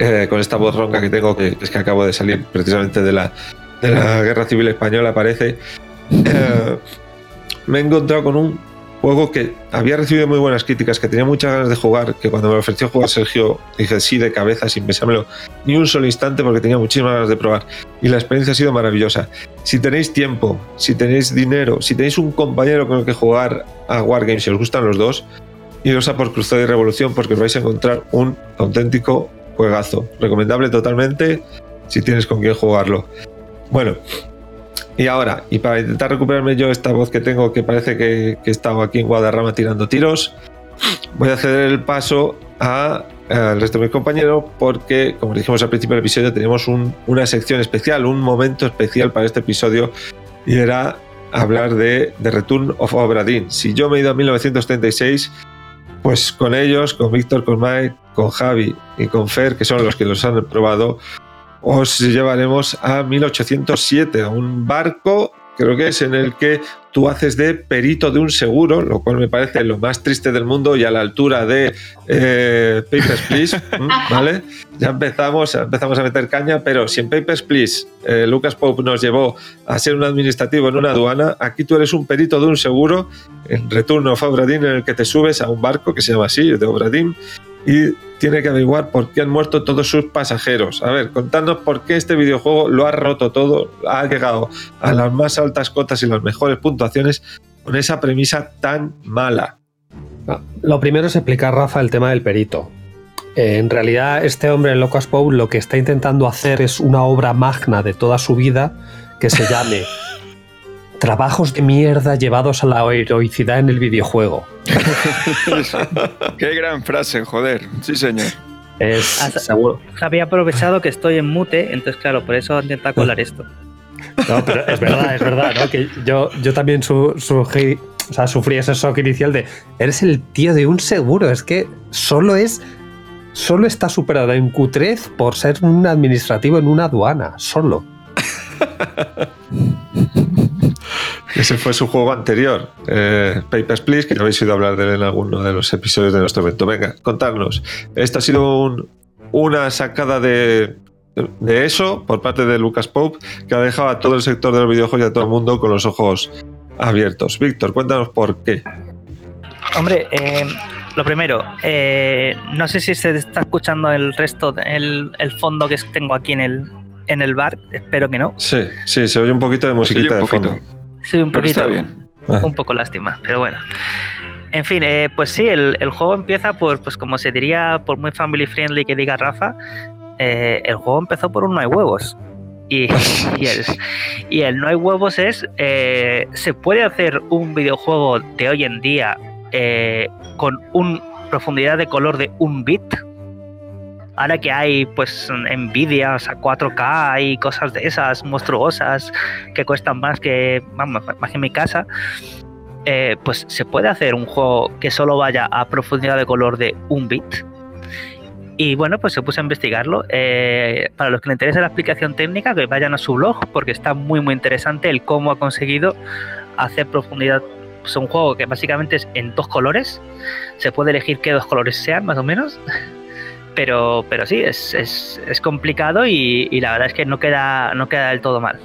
Speaker 1: eh, con esta voz ronca que tengo, que, es que acabo de salir precisamente de la, de la Guerra Civil Española, parece, eh, me he encontrado con un juego que había recibido muy buenas críticas, que tenía muchas ganas de jugar, que cuando me ofreció jugar Sergio dije sí de cabeza, sin pensármelo ni un solo instante, porque tenía muchísimas ganas de probar. Y la experiencia ha sido maravillosa. Si tenéis tiempo, si tenéis dinero, si tenéis un compañero con el que jugar a Wargames, si os gustan los dos, iros a por Cruzada y Revolución porque os vais a encontrar un auténtico juegazo. Recomendable totalmente si tienes con quién jugarlo. Bueno, y ahora, y para intentar recuperarme yo esta voz que tengo, que parece que, que he estado aquí en Guadarrama tirando tiros, voy a ceder el paso al resto de mis compañeros porque, como dijimos al principio del episodio, teníamos un- una sección especial, un momento especial para este episodio y era hablar de The Return of Obra Dinn. Si yo me he ido a 1936, pues con ellos, con Víctor, con Mike, con Javi y con Fer, que son los que los han probado, os llevaremos a 1807, a un barco, creo que es en el que tú haces de perito de un seguro, lo cual me parece lo más triste del mundo y a la altura de eh, Papers, Please. ¿vale? Ya empezamos, empezamos a meter caña, pero si en Papers, Please eh, Lucas Pope nos llevó a ser un administrativo en una aduana, aquí tú eres un perito de un seguro en Return of Obradin en el que te subes a un barco que se llama así, de Obradin, y tiene que averiguar por qué han muerto todos sus pasajeros. A ver, contadnos por qué este videojuego lo ha roto todo, ha llegado a las más altas cotas y las mejores puntuaciones con esa premisa tan mala.
Speaker 2: Lo primero es explicar, Rafa, el tema del perito. Eh, en realidad, este hombre, Locas Poe, lo que está intentando hacer es una obra magna de toda su vida que se llame Trabajos de mierda llevados a la heroicidad en el videojuego.
Speaker 5: Qué gran frase, joder. Sí, señor.
Speaker 2: Es
Speaker 7: Hasta-
Speaker 2: seguro.
Speaker 7: Había aprovechado que estoy en mute, entonces claro, por eso intenta colar esto.
Speaker 2: No, pero es verdad, es verdad, ¿no? Que yo, yo también su, surgí- o sea, sufrí ese shock inicial de eres el tío de un seguro. Es que solo es. Solo está superado en cutrez por ser un administrativo en una aduana. Solo.
Speaker 1: Ese fue su juego anterior, eh, Papers, Please, que ya habéis oído hablar de él en alguno de los episodios de nuestro evento. Venga, contadnos. Esto ha sido un- una sacada de, de eso por parte de Lucas Pope que ha dejado a todo el sector de los videojuegos y a todo el mundo con los ojos abiertos. Víctor, cuéntanos por qué.
Speaker 6: Hombre, eh, lo primero, eh, no sé si se está escuchando el resto, el, el fondo que tengo aquí en el, en el bar, espero que no.
Speaker 1: Sí, sí, se oye un poquito de musiquita
Speaker 5: un
Speaker 1: de fondo.
Speaker 6: Sí, un
Speaker 5: Pero
Speaker 6: poquito.
Speaker 5: está bien.
Speaker 1: Ah.
Speaker 6: Un poco lástima, pero bueno. En fin, eh, pues sí, el, el juego empieza por, pues como se diría, por muy family friendly que diga Rafa, eh, el juego empezó por un no hay huevos. Y, y el, y el no hay huevos es, eh, se puede hacer un videojuego de hoy en día eh, con una profundidad de color de un bit. Ahora que hay pues Nvidias a 4K y cosas de esas monstruosas que cuestan más que, vamos, más que mi casa, eh, pues se puede hacer un juego que solo vaya a profundidad de color de un bit. Y bueno, pues se puso a investigarlo. Eh, para los que les interese la explicación técnica, que vayan a su blog, porque está muy, muy interesante el cómo ha conseguido hacer profundidad. Es un juego que básicamente es en dos colores. Se puede elegir qué dos colores sean, más o menos. Pero, pero sí, es, es, es complicado y, la verdad es que no queda, no queda del todo mal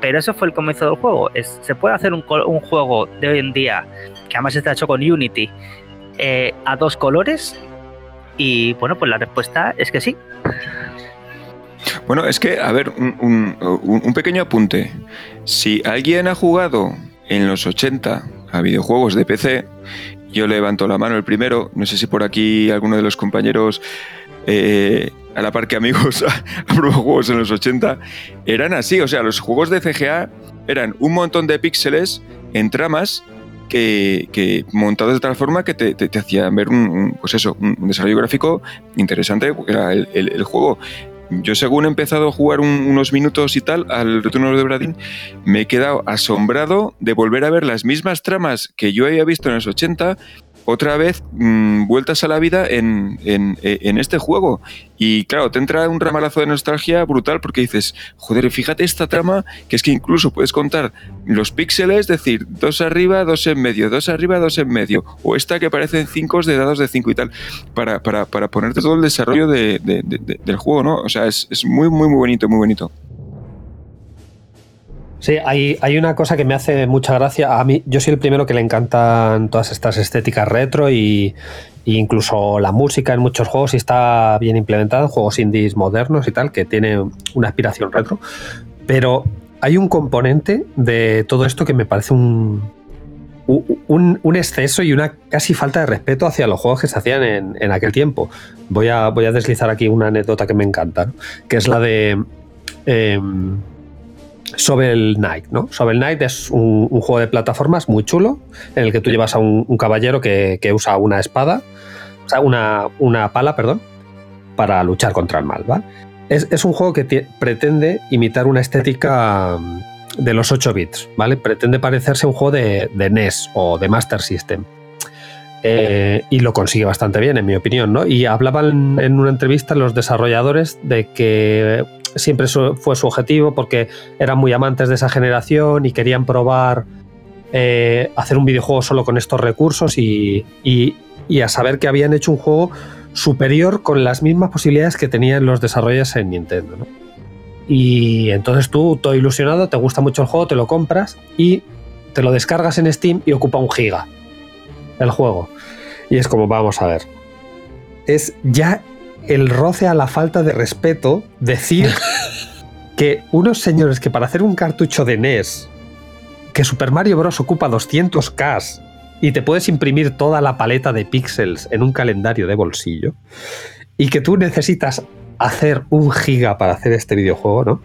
Speaker 6: pero eso fue el comienzo del juego. Se puede hacer un, un juego de hoy en día, que además está hecho con Unity, eh, a dos colores. Y bueno, pues la respuesta es que sí.
Speaker 5: Bueno, es que, a ver, un- un- un pequeño apunte. Si alguien ha jugado en los 80 a videojuegos de PC, yo levanto la mano el primero. No sé si por aquí alguno de los compañeros, eh, a la par que amigos, ha probado juegos en los 80. Eran así, o sea, los juegos de CGA eran un montón de píxeles en tramas que, montados de tal forma que te, hacían ver un, pues eso, un, desarrollo gráfico interesante, porque era el juego. Yo según he empezado a jugar un- unos minutos y tal al Retorno de Bradin, me he quedado asombrado de volver a ver las mismas tramas que yo había visto en los 80, otra vez mm, vueltas a la vida en, en- este juego. Y claro, te entra un ramalazo de nostalgia brutal porque dices, joder, fíjate esta trama, que es que incluso puedes contar los píxeles, es decir, dos arriba, dos en medio, dos arriba, dos en medio, o esta que parecen cinco de dados de 5 y tal, para, para, para ponerte todo el desarrollo de- de- de- de- del juego, ¿no? O sea, es, es muy, muy, muy bonito, muy bonito.
Speaker 2: Sí, hay, hay una cosa que me hace mucha gracia. A mí, yo soy el primero que le encantan todas estas estéticas retro y, incluso la música en muchos juegos y está bien implementada en juegos indies modernos y tal, que tiene una aspiración retro. Pero hay un componente de todo esto que me parece un, un, exceso y una casi falta de respeto hacia los juegos que se hacían en, en aquel tiempo. Voy a, voy a deslizar aquí una anécdota que me encanta, ¿no? que es la de... em, Shovel Knight, ¿no? Shovel Knight es un, juego de plataformas muy chulo en el que tú llevas a un, caballero que, que usa una espada o sea, una, una pala, perdón, para luchar contra el mal. Es, es un juego que pretende imitar una estética mm, de los 8 bits, ¿vale? Pretende parecerse a un juego de, de NES o de Master System. Eh, y lo consigue bastante bien, en mi opinión, ¿no? Y hablaban en una entrevista los desarrolladores de que siempre eso fue su objetivo porque eran muy amantes de esa generación y querían probar eh, hacer un videojuego solo con estos recursos y, y- y a saber que habían hecho un juego superior con las mismas posibilidades que tenían los desarrolladores en Nintendo. ¿no? Y entonces tú, todo ilusionado, te gusta mucho el juego, te lo compras y te lo descargas en Steam y ocupa un giga el juego. Y es como, vamos a ver. Es ya el roce a la falta de respeto decir que unos señores que para hacer un cartucho de NES, que Super Mario Bros. ocupa 200K y te puedes imprimir toda la paleta de píxeles en un calendario de bolsillo, y que tú necesitas hacer un giga para hacer este videojuego, ¿no?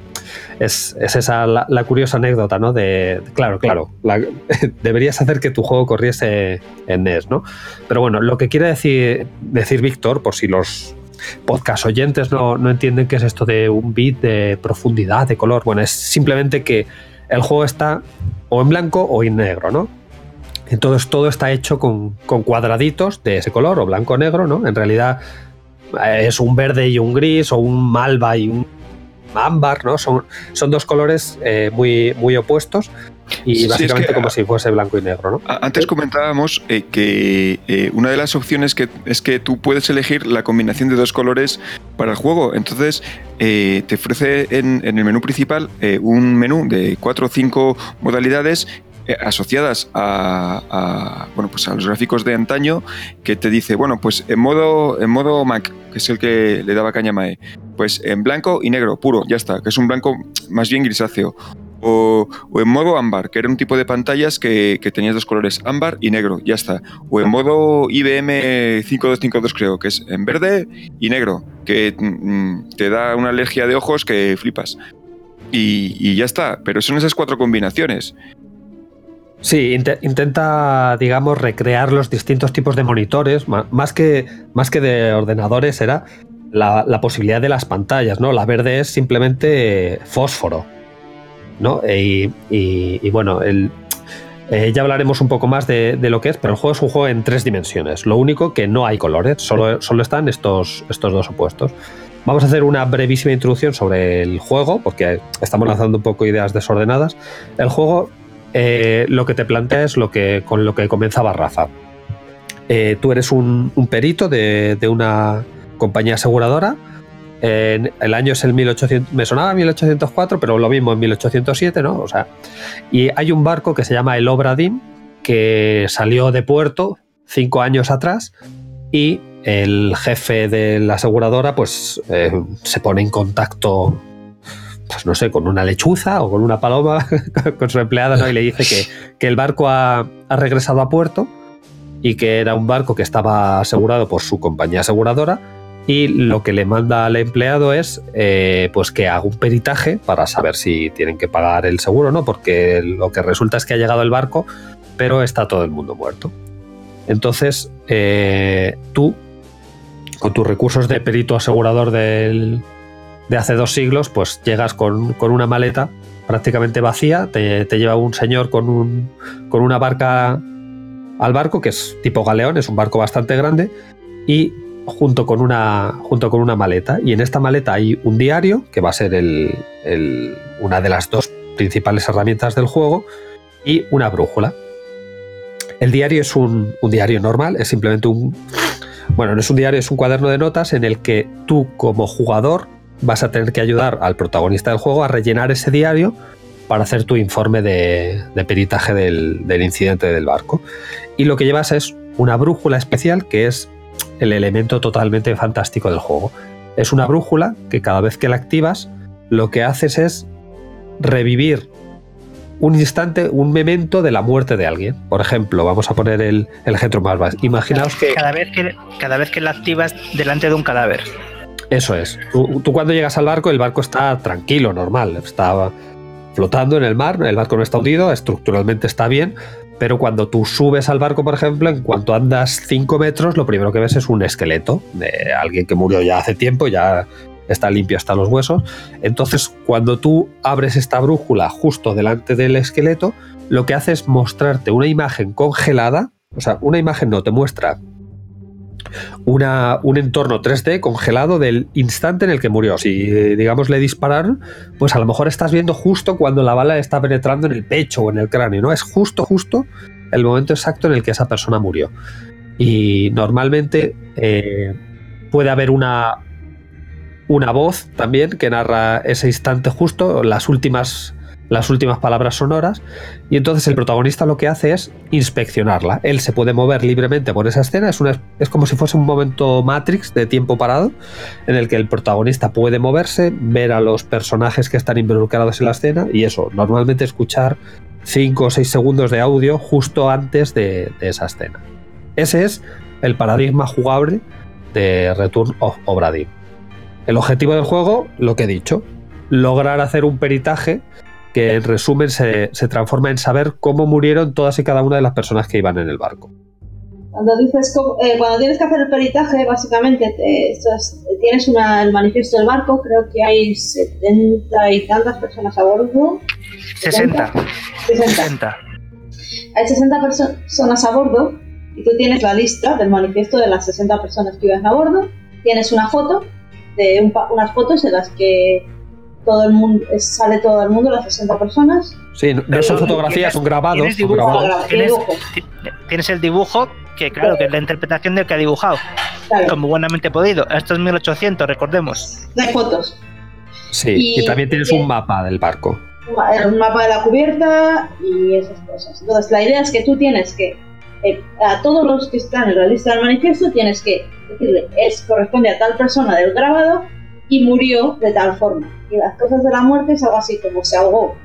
Speaker 2: Es, es esa la, curiosa anécdota, ¿no? De, claro, claro, la- deberías hacer que tu juego corriese en NES, ¿no? Pero bueno, lo que quiere decir, decir Víctor, por si los podcast oyentes no, no entienden qué es esto de un bit de profundidad, de color, bueno, es simplemente que el juego está o en blanco o en negro, ¿no? Entonces todo está hecho con, con cuadraditos de ese color, o blanco o negro, ¿no? En realidad es un verde y un gris, o un malva y un ámbar, ¿no? Son, son dos colores eh, muy, muy opuestos y
Speaker 5: Sí, es
Speaker 2: básicamente
Speaker 5: que-
Speaker 2: como si fuese blanco y negro, ¿no?
Speaker 5: Antes comentábamos eh, que eh, una de las opciones que, es que tú puedes elegir la combinación de dos colores para el juego. Entonces, eh, te ofrece en, en el menú principal eh, un menú de cuatro o cinco modalidades eh, asociadas a, a, bueno, pues a los gráficos de antaño que te dice, bueno, pues en modo, en modo Mac, que es el que le daba caña Mae, pues en blanco y negro, puro, ya está, que es un blanco más bien grisáceo. O, en modo ámbar, que era un tipo de pantallas que, que tenía dos colores, ámbar y negro, ya está. O en modo IBM 5252 creo, que es en verde y negro, que mm, te da una alergia de ojos que flipas. Y ya está, pero son esas cuatro combinaciones.
Speaker 2: Sí, inte- intenta, digamos, recrear los distintos tipos de monitores, más que, más que de ordenadores, era la, posibilidad de las pantallas, ¿no? La verde es simplemente fósforo, ¿no? E- y bueno, el, eh, ya hablaremos un poco más de, de lo que es, pero el juego es un juego en tres dimensiones. Lo único que no hay colores, solo, solo están estos, estos dos opuestos. Vamos a hacer una brevísima introducción sobre el juego, porque estamos lanzando un poco ideas desordenadas. El juego eh, lo que te plantea es lo que, con lo que comenzaba Rafa. Eh, tú eres un, perito de, una compañía aseguradora. El año es el 1800, me sonaba 1804, pero lo mismo en 1807, ¿no? O sea, y hay un barco que se llama el Obradim que salió de puerto cinco años atrás y el jefe de la aseguradora pues eh, se pone en contacto pues no sé, con una lechuza o con una paloma, con su empleada, ¿no? Y le dice que, que el barco ha, ha regresado a puerto y que era un barco que estaba asegurado por su compañía aseguradora y lo que le manda al empleado es eh, pues que haga un peritaje para saber si tienen que pagar el seguro no, porque lo que resulta es que ha llegado el barco, pero está todo el mundo muerto. Entonces, eh, tú, con tus recursos de perito asegurador del, de hace dos siglos, pues llegas con, con una maleta prácticamente vacía, te, te lleva un señor con, un, con una barca al barco, que es tipo galeón, es un barco bastante grande, y junto con una, junto con una maleta. Y en esta maleta hay un diario, que va a ser el, el- una de las dos principales herramientas del juego, y una brújula. El diario es un, un diario normal, es simplemente un... Bueno, no es un diario, es un cuaderno de notas en el que tú como jugador vas a tener que ayudar al protagonista del juego a rellenar ese diario para hacer tu informe de, de peritaje del, del incidente del barco. Y lo que llevas es una brújula especial que es el elemento totalmente fantástico del juego. Es una brújula que cada vez que la activas lo que haces es revivir un instante, un memento de la muerte de alguien. Por ejemplo, vamos a poner el, el más. Imaginaos que...
Speaker 6: Cada vez que, cada vez que la activas delante de un cadáver.
Speaker 2: Eso es. Tú, cuando llegas al barco, el barco está tranquilo, normal. Está, flotando en el mar, el barco no está hundido, estructuralmente está bien, pero cuando tú subes al barco, por ejemplo, en cuanto andas 5 metros, lo primero que ves es un esqueleto de alguien que murió ya hace tiempo, ya está limpio hasta los huesos. Entonces, cuando tú abres esta brújula justo delante del esqueleto, lo que hace es mostrarte una imagen congelada, o sea, una imagen no te muestra una, un entorno 3D congelado del instante en el que murió. Si, eh, digamos, le dispararon, pues a lo mejor estás viendo justo cuando la bala está penetrando en el pecho o en el cráneo, ¿no? Es justo, justo el momento exacto en el que esa persona murió. Y normalmente eh, puede haber una, una voz también que narra ese instante justo, las últimas las últimas palabras sonoras, y entonces el protagonista lo que hace es inspeccionarla. Él se puede mover libremente por esa escena, es, una, es como si fuese un momento Matrix de tiempo parado, en el que el protagonista puede moverse, ver a los personajes que están involucrados en la escena, y eso, normalmente escuchar 5 o 6 segundos de audio justo antes de, esa escena. Ese es el paradigma jugable de Return of Obra Dinn. El objetivo del juego, lo que he dicho, lograr hacer un peritaje que en resumen se, se, transforma en saber cómo murieron todas y cada una de las personas que iban en el barco.
Speaker 4: Cuando dices eh, cuando tienes que hacer el peritaje, básicamente te, es, tienes una, el manifiesto del barco, creo que hay 70 y tantas personas a bordo.
Speaker 6: 60.
Speaker 4: 60. 60. Hay 60 personas a bordo y tú tienes la lista del manifiesto de las 60 personas que iban a bordo. Tienes una foto de un, unas fotos en las que todo el mundo, sale todo el mundo, las 60 personas.
Speaker 2: Sí, no son fotografías, son grabados.
Speaker 6: ¿tienes, dibujo,
Speaker 2: grabados.
Speaker 6: ¿tienes, tienes, el dibujo, que claro, que es la interpretación del que ha dibujado. Claro. Como buenamente podido. Esto es 1800, recordemos.
Speaker 4: De fotos.
Speaker 2: Sí, y, y también tienes un mapa del barco.
Speaker 4: Un mapa de la cubierta y esas cosas. Entonces, la idea es que tú tienes que, eh, a todos los que están en la lista del manifiesto, tienes que decirle, es, corresponde a tal persona del grabado y murió de tal forma. Y las cosas de la muerte es algo así como se ahogó.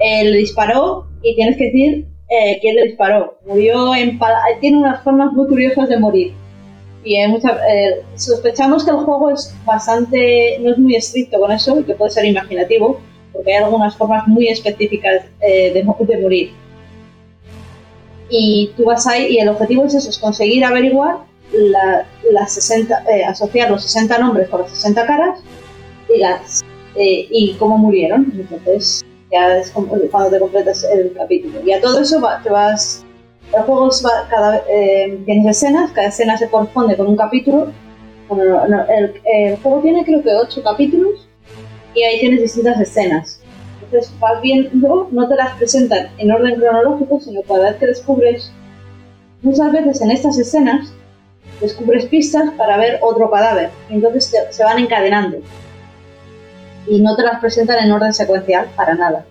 Speaker 4: Eh, le disparó y tienes que decir eh, quién le disparó. Murió en tiene unas formas muy curiosas de morir. Y hay mucha, eh, sospechamos que el juego es bastante, no es muy estricto con eso y que puede ser imaginativo, porque hay algunas formas muy específicas de, de, morir. Y tú vas ahí y el objetivo es eso, es conseguir averiguar la, las 60, eh, asociar los 60 nombres con las 60 caras y, las, eh, y cómo murieron. Entonces, ya es como cuando te completas el capítulo. Y a todo eso va, te vas. El juego va, cada, eh, tienes escenas, cada escena se corresponde con un capítulo. Bueno, no, el, el, juego tiene creo que 8 capítulos y ahí tienes distintas escenas. Entonces vas viendo, no te las presentan en orden cronológico, sino cada vez que descubres, muchas veces en estas escenas, descubres pistas para ver otro cadáver. Entonces se van encadenando. Y no te las presentan en orden secuencial para nada.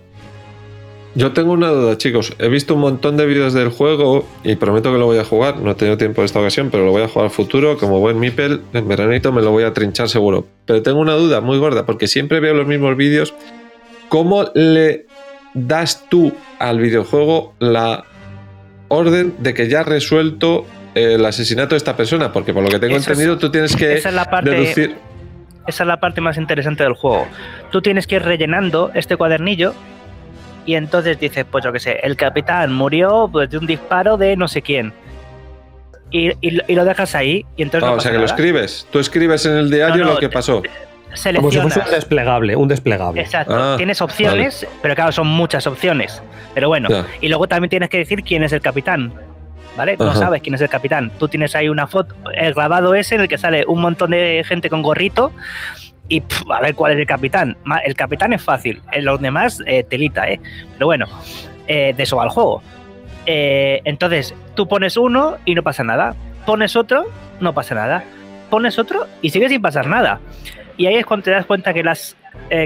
Speaker 1: Yo tengo una duda, chicos. He visto un montón de vídeos del juego y prometo que lo voy a jugar. No he tenido tiempo esta ocasión, pero lo voy a jugar al futuro. Como buen Mipel, en veranito me lo voy a trinchar seguro. Pero tengo una duda muy gorda, porque siempre veo los mismos vídeos. ¿Cómo le das tú al videojuego la orden de que ya has resuelto el asesinato de esta persona, porque por lo que tengo entendido
Speaker 6: es-
Speaker 1: tú tienes que
Speaker 6: esa es la parte-
Speaker 1: deducir.
Speaker 6: Esa es la parte más interesante del juego. Tú tienes que ir rellenando este cuadernillo y entonces dices, pues yo qué sé, el capitán murió pues, de un disparo de no sé quién. Y, y- y lo dejas ahí y entonces
Speaker 1: Ah,
Speaker 6: no
Speaker 1: o
Speaker 6: pasa
Speaker 1: sea que lo escribes. Tú escribes en el diario
Speaker 6: No, no,
Speaker 1: lo que pasó.
Speaker 2: Como si fuese un desplegable, un desplegable.
Speaker 6: Exacto.
Speaker 1: Ah,
Speaker 6: tienes opciones, pero claro, son muchas opciones. Pero bueno,
Speaker 1: Ya.
Speaker 6: y luego también tienes que decir quién es el capitán. ¿Vale? No
Speaker 1: Ajá.
Speaker 6: sabes quién es el capitán. Tú tienes ahí una foto, el grabado ese en el que sale un montón de gente con gorrito y a ver cuál es el capitán. El capitán es fácil, en los demás eh, telita, ¿eh? Pero bueno, eh, de eso va el juego. Eh, entonces, tú pones uno y no pasa nada. Pones otro, no pasa nada. Pones otro y sigue sin pasar nada. Y ahí es cuando te das cuenta que la has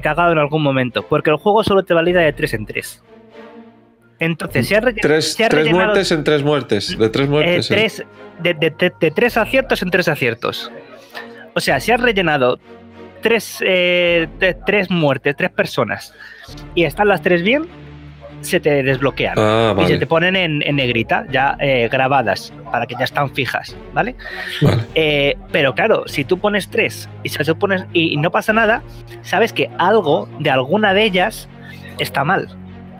Speaker 6: cagado en algún momento, porque el juego solo te valida de 3 en 3. Entonces, si has, re-
Speaker 1: Tres, tres
Speaker 6: rellenado,
Speaker 1: muertes en tres muertes. De tres
Speaker 6: eh,
Speaker 1: muertes.
Speaker 6: tres, de, de- de- de tres aciertos en tres aciertos. O sea, si has rellenado tres, eh, tres muertes, tres personas, y están las tres bien, se te desbloquean.
Speaker 1: Ah,
Speaker 6: Y se te ponen en, en negrita, ya eh, grabadas, para que ya están fijas, ¿vale?
Speaker 1: vale.
Speaker 6: Eh, pero claro, si tú pones tres y, se pones, y no pasa nada, sabes que algo de alguna de ellas está mal.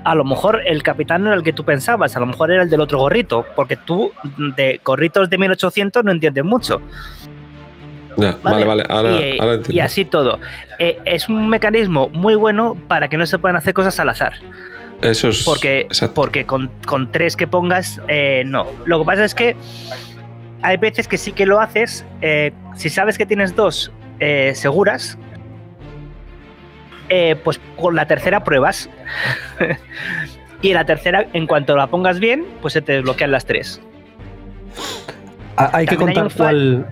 Speaker 6: A lo mejor el capitán no era el que tú pensabas, a lo mejor era el del otro gorrito, porque tú de gorritos de 1800 no entiendes mucho.
Speaker 1: Ya, vale, vale, ahora,
Speaker 6: y,
Speaker 1: ahora
Speaker 6: y
Speaker 1: entiendo.
Speaker 6: así todo. Eh, es un mecanismo muy bueno para que no se puedan hacer cosas al azar.
Speaker 1: Eso es.
Speaker 6: Porque,
Speaker 1: exacto.
Speaker 6: porque con, con tres que pongas, eh, no. Lo que pasa es que hay veces que sí que lo haces. eh, si sabes que tienes dos eh, seguras, eh, pues con la tercera pruebas. y en la tercera, en cuanto la pongas bien, pues se te desbloquean las tres.
Speaker 2: Ah, Hay que
Speaker 6: También
Speaker 2: contar cuál.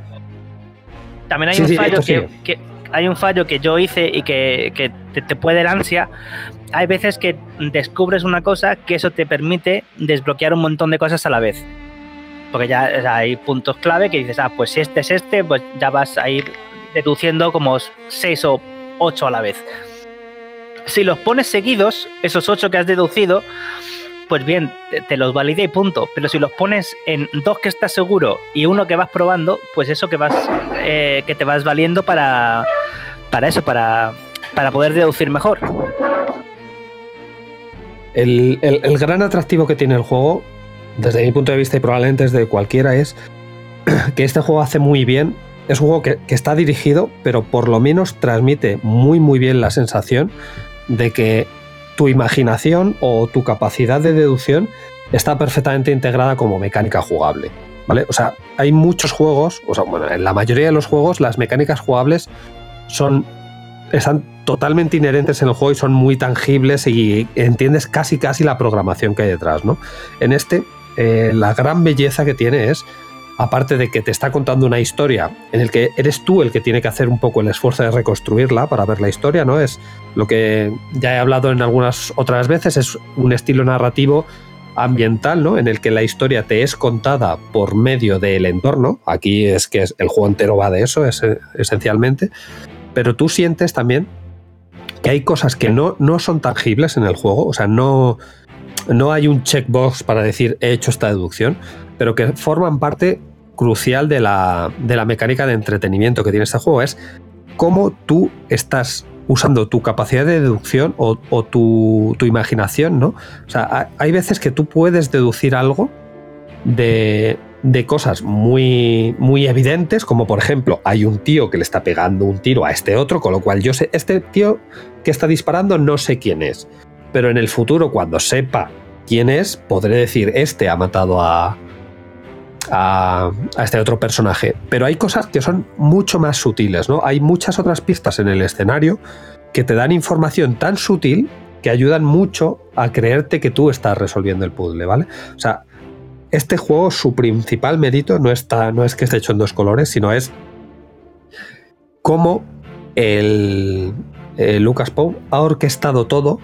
Speaker 6: También hay
Speaker 2: Sí,
Speaker 6: un
Speaker 2: sí,
Speaker 6: fallo que, hay un fallo que yo hice y que, que te, te puede dar ansia. Hay veces que descubres una cosa que eso te permite desbloquear un montón de cosas a la vez. Porque ya o sea, hay puntos clave que dices, ah, pues si este es este, pues ya vas a ir deduciendo como seis o ocho a la vez. Si los pones seguidos, esos ocho que has deducido, pues bien, te, los valida y punto. Pero si los pones en dos que estás seguro y uno que vas probando, pues eso que vas eh, que te vas valiendo para, para eso, para, para poder deducir mejor.
Speaker 2: El, el- el gran atractivo que tiene el juego, desde mi punto de vista y probablemente desde cualquiera, es que este juego hace muy bien. Es un juego que, que está dirigido, pero por lo menos transmite muy muy bien la sensación de que tu imaginación o tu capacidad de deducción está perfectamente integrada como mecánica jugable. ¿Vale? O sea, hay muchos juegos, o sea, bueno, en la mayoría de los juegos las mecánicas jugables son están totalmente inherentes en el juego y son muy tangibles y entiendes casi casi la programación que hay detrás, ¿no? En este, eh, la gran belleza que tiene es, aparte de que te está contando una historia en el que eres tú el que tiene que hacer un poco el esfuerzo de reconstruirla para ver la historia, ¿no? Es lo que ya he hablado en algunas otras veces, es un estilo narrativo ambiental, ¿no? En el que la historia te es contada por medio del entorno. Aquí es que el juego entero va de eso, es, esencialmente. Pero tú sientes también que hay cosas que no, no son tangibles en el juego, o sea, no, no hay un checkbox para decir he hecho esta deducción, pero que forman parte crucial de la, de la mecánica de entretenimiento que tiene este juego. Es cómo tú estás usando tu capacidad de deducción o, tu, tu imaginación, ¿no? O sea, ha- hay veces que tú puedes deducir algo de, de cosas muy, muy evidentes, como por ejemplo, hay un tío que le está pegando un tiro a este otro, con lo cual yo sé, este tío que está disparando no sé quién es, pero en el futuro, cuando sepa quién es, podré decir, este ha matado a, a, este otro personaje. Pero hay cosas que son mucho más sutiles, ¿no? Hay muchas otras pistas en el escenario que te dan información tan sutil que ayudan mucho a creerte que tú estás resolviendo el puzzle, ¿vale? O sea, este juego, su principal mérito no, está, no es que esté hecho en dos colores, sino es cómo el, eh, Lucas Poe ha orquestado todo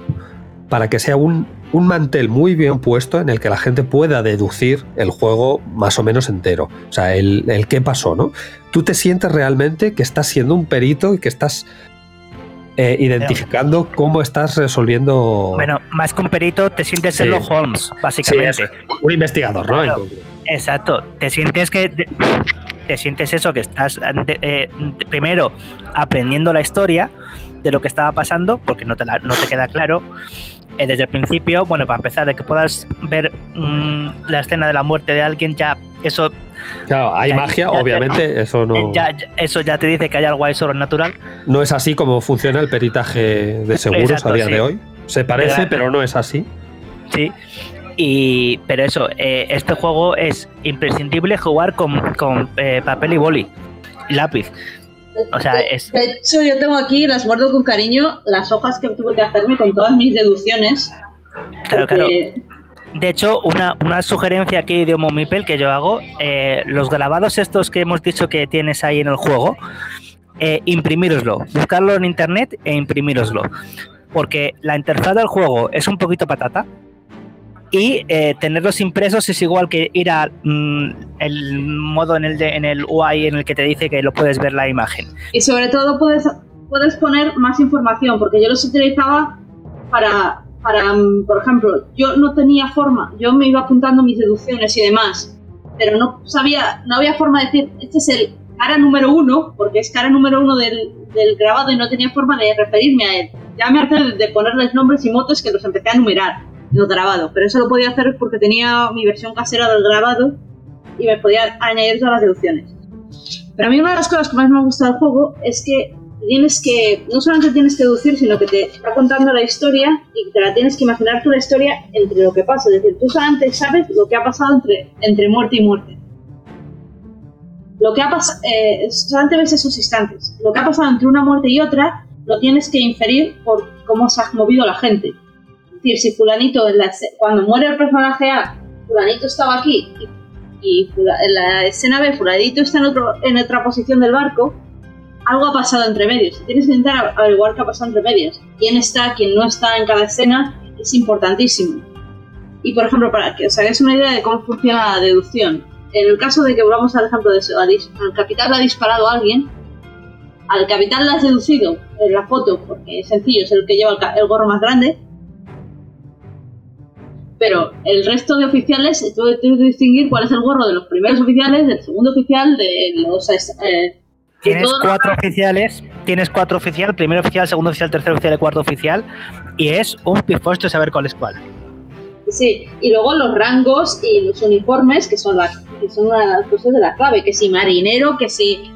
Speaker 2: para que sea un, un mantel muy bien puesto en el que la gente pueda deducir el juego más o menos entero. O sea, el, el qué pasó, ¿no? Tú te sientes realmente que estás siendo un perito y que estás eh, identificando cómo estás resolviendo
Speaker 6: Bueno, más que un perito, te sientes
Speaker 2: Sí.
Speaker 6: Sherlock Holmes,
Speaker 2: Sí,
Speaker 6: básicamente.
Speaker 2: un investigador, ¿no? En
Speaker 6: Claro. Exacto, te sientes que te sientes eso que estás eh, primero aprendiendo la historia de lo que estaba pasando porque no te, la- no te queda claro eh, desde el principio. Bueno, para empezar, de que puedas ver mm, la escena de la muerte de alguien ya eso
Speaker 2: Claro, hay
Speaker 6: Ya-
Speaker 2: magia,
Speaker 6: ya-
Speaker 2: obviamente, eso no,
Speaker 6: eso ya te dice que hay algo ahí sobrenatural.
Speaker 2: no es así como funciona el peritaje de seguros
Speaker 6: Exacto,
Speaker 2: a día
Speaker 6: sí.
Speaker 2: de hoy. Se parece,
Speaker 6: Pero-
Speaker 2: pero no es así.
Speaker 6: Sí. Y, pero eso, eh, este juego es imprescindible jugar con, con, eh, papel y boli, lápiz. O sea, es,
Speaker 4: De hecho, yo tengo aquí, las guardo con cariño, las hojas que tuve que hacerme con todas mis deducciones.
Speaker 6: Claro, claro. De hecho, una, una sugerencia aquí de Homo Mipel que yo hago, eh, los grabados estos que hemos dicho que tienes ahí en el juego, eh, imprimíroslo, buscarlo en internet e imprimíroslo. Porque la interfaz del juego es un poquito patata y eh, tenerlos impresos es igual que ir a mm, modo en el, de- en el UI en el que te dice que lo puedes ver la imagen.
Speaker 4: Y sobre todo puedes, puedes poner más información, porque yo los utilizaba para, para, mm, por ejemplo, yo no tenía forma, yo me iba apuntando mis deducciones y demás, pero no sabía, no había forma de decir, este es el cara número uno, porque es cara número uno del, del grabado y no tenía forma de referirme a él. ya me harté de, ponerles nombres y motos que los empecé a numerar los grabados, pero eso lo podía hacer porque tenía mi versión casera del grabado y me podía añadir todas las deducciones. Pero a mí una de las cosas que más me gusta del juego es que tienes que, no solamente tienes que deducir, sino que te está contando la historia y te la tienes que imaginar tú la historia entre lo que pasa. Es decir, tú solamente sabes lo que ha pasado entre, entre muerte y muerte. Lo que ha pasado, eh, solamente ves esos instantes. Lo que ha pasado entre una muerte y otra lo tienes que inferir por cómo se ha movido la gente. Decir, si fulanito, en la cuando muere el personaje A, fulanito estaba aquí y, en la escena B, fulanito está en, otro, en otra posición del barco, algo ha pasado entre medios. Tienes que intentar averiguar qué ha pasado entre medios. Quién está, quién no está en cada escena es importantísimo. Y por ejemplo, para que os hagáis una idea de cómo funciona la deducción, en el caso de que volvamos al ejemplo de eso, al capitán le ha disparado a alguien, al capitán le has deducido en la foto, porque es sencillo, es el que lleva el gorro más grande, pero el resto de oficiales, tú tienes que distinguir cuál es el gorro de los primeros oficiales, del segundo oficial, de los... eh,
Speaker 6: Tienes cuatro oficiales, tienes cuatro oficial, primer oficial, segundo oficial, tercer oficial y cuarto oficial, y es un pifosto saber cuál es cuál.
Speaker 4: Sí, y luego los rangos y los uniformes, que son, la, que son una de las cosas de la clave, que si marinero, que si...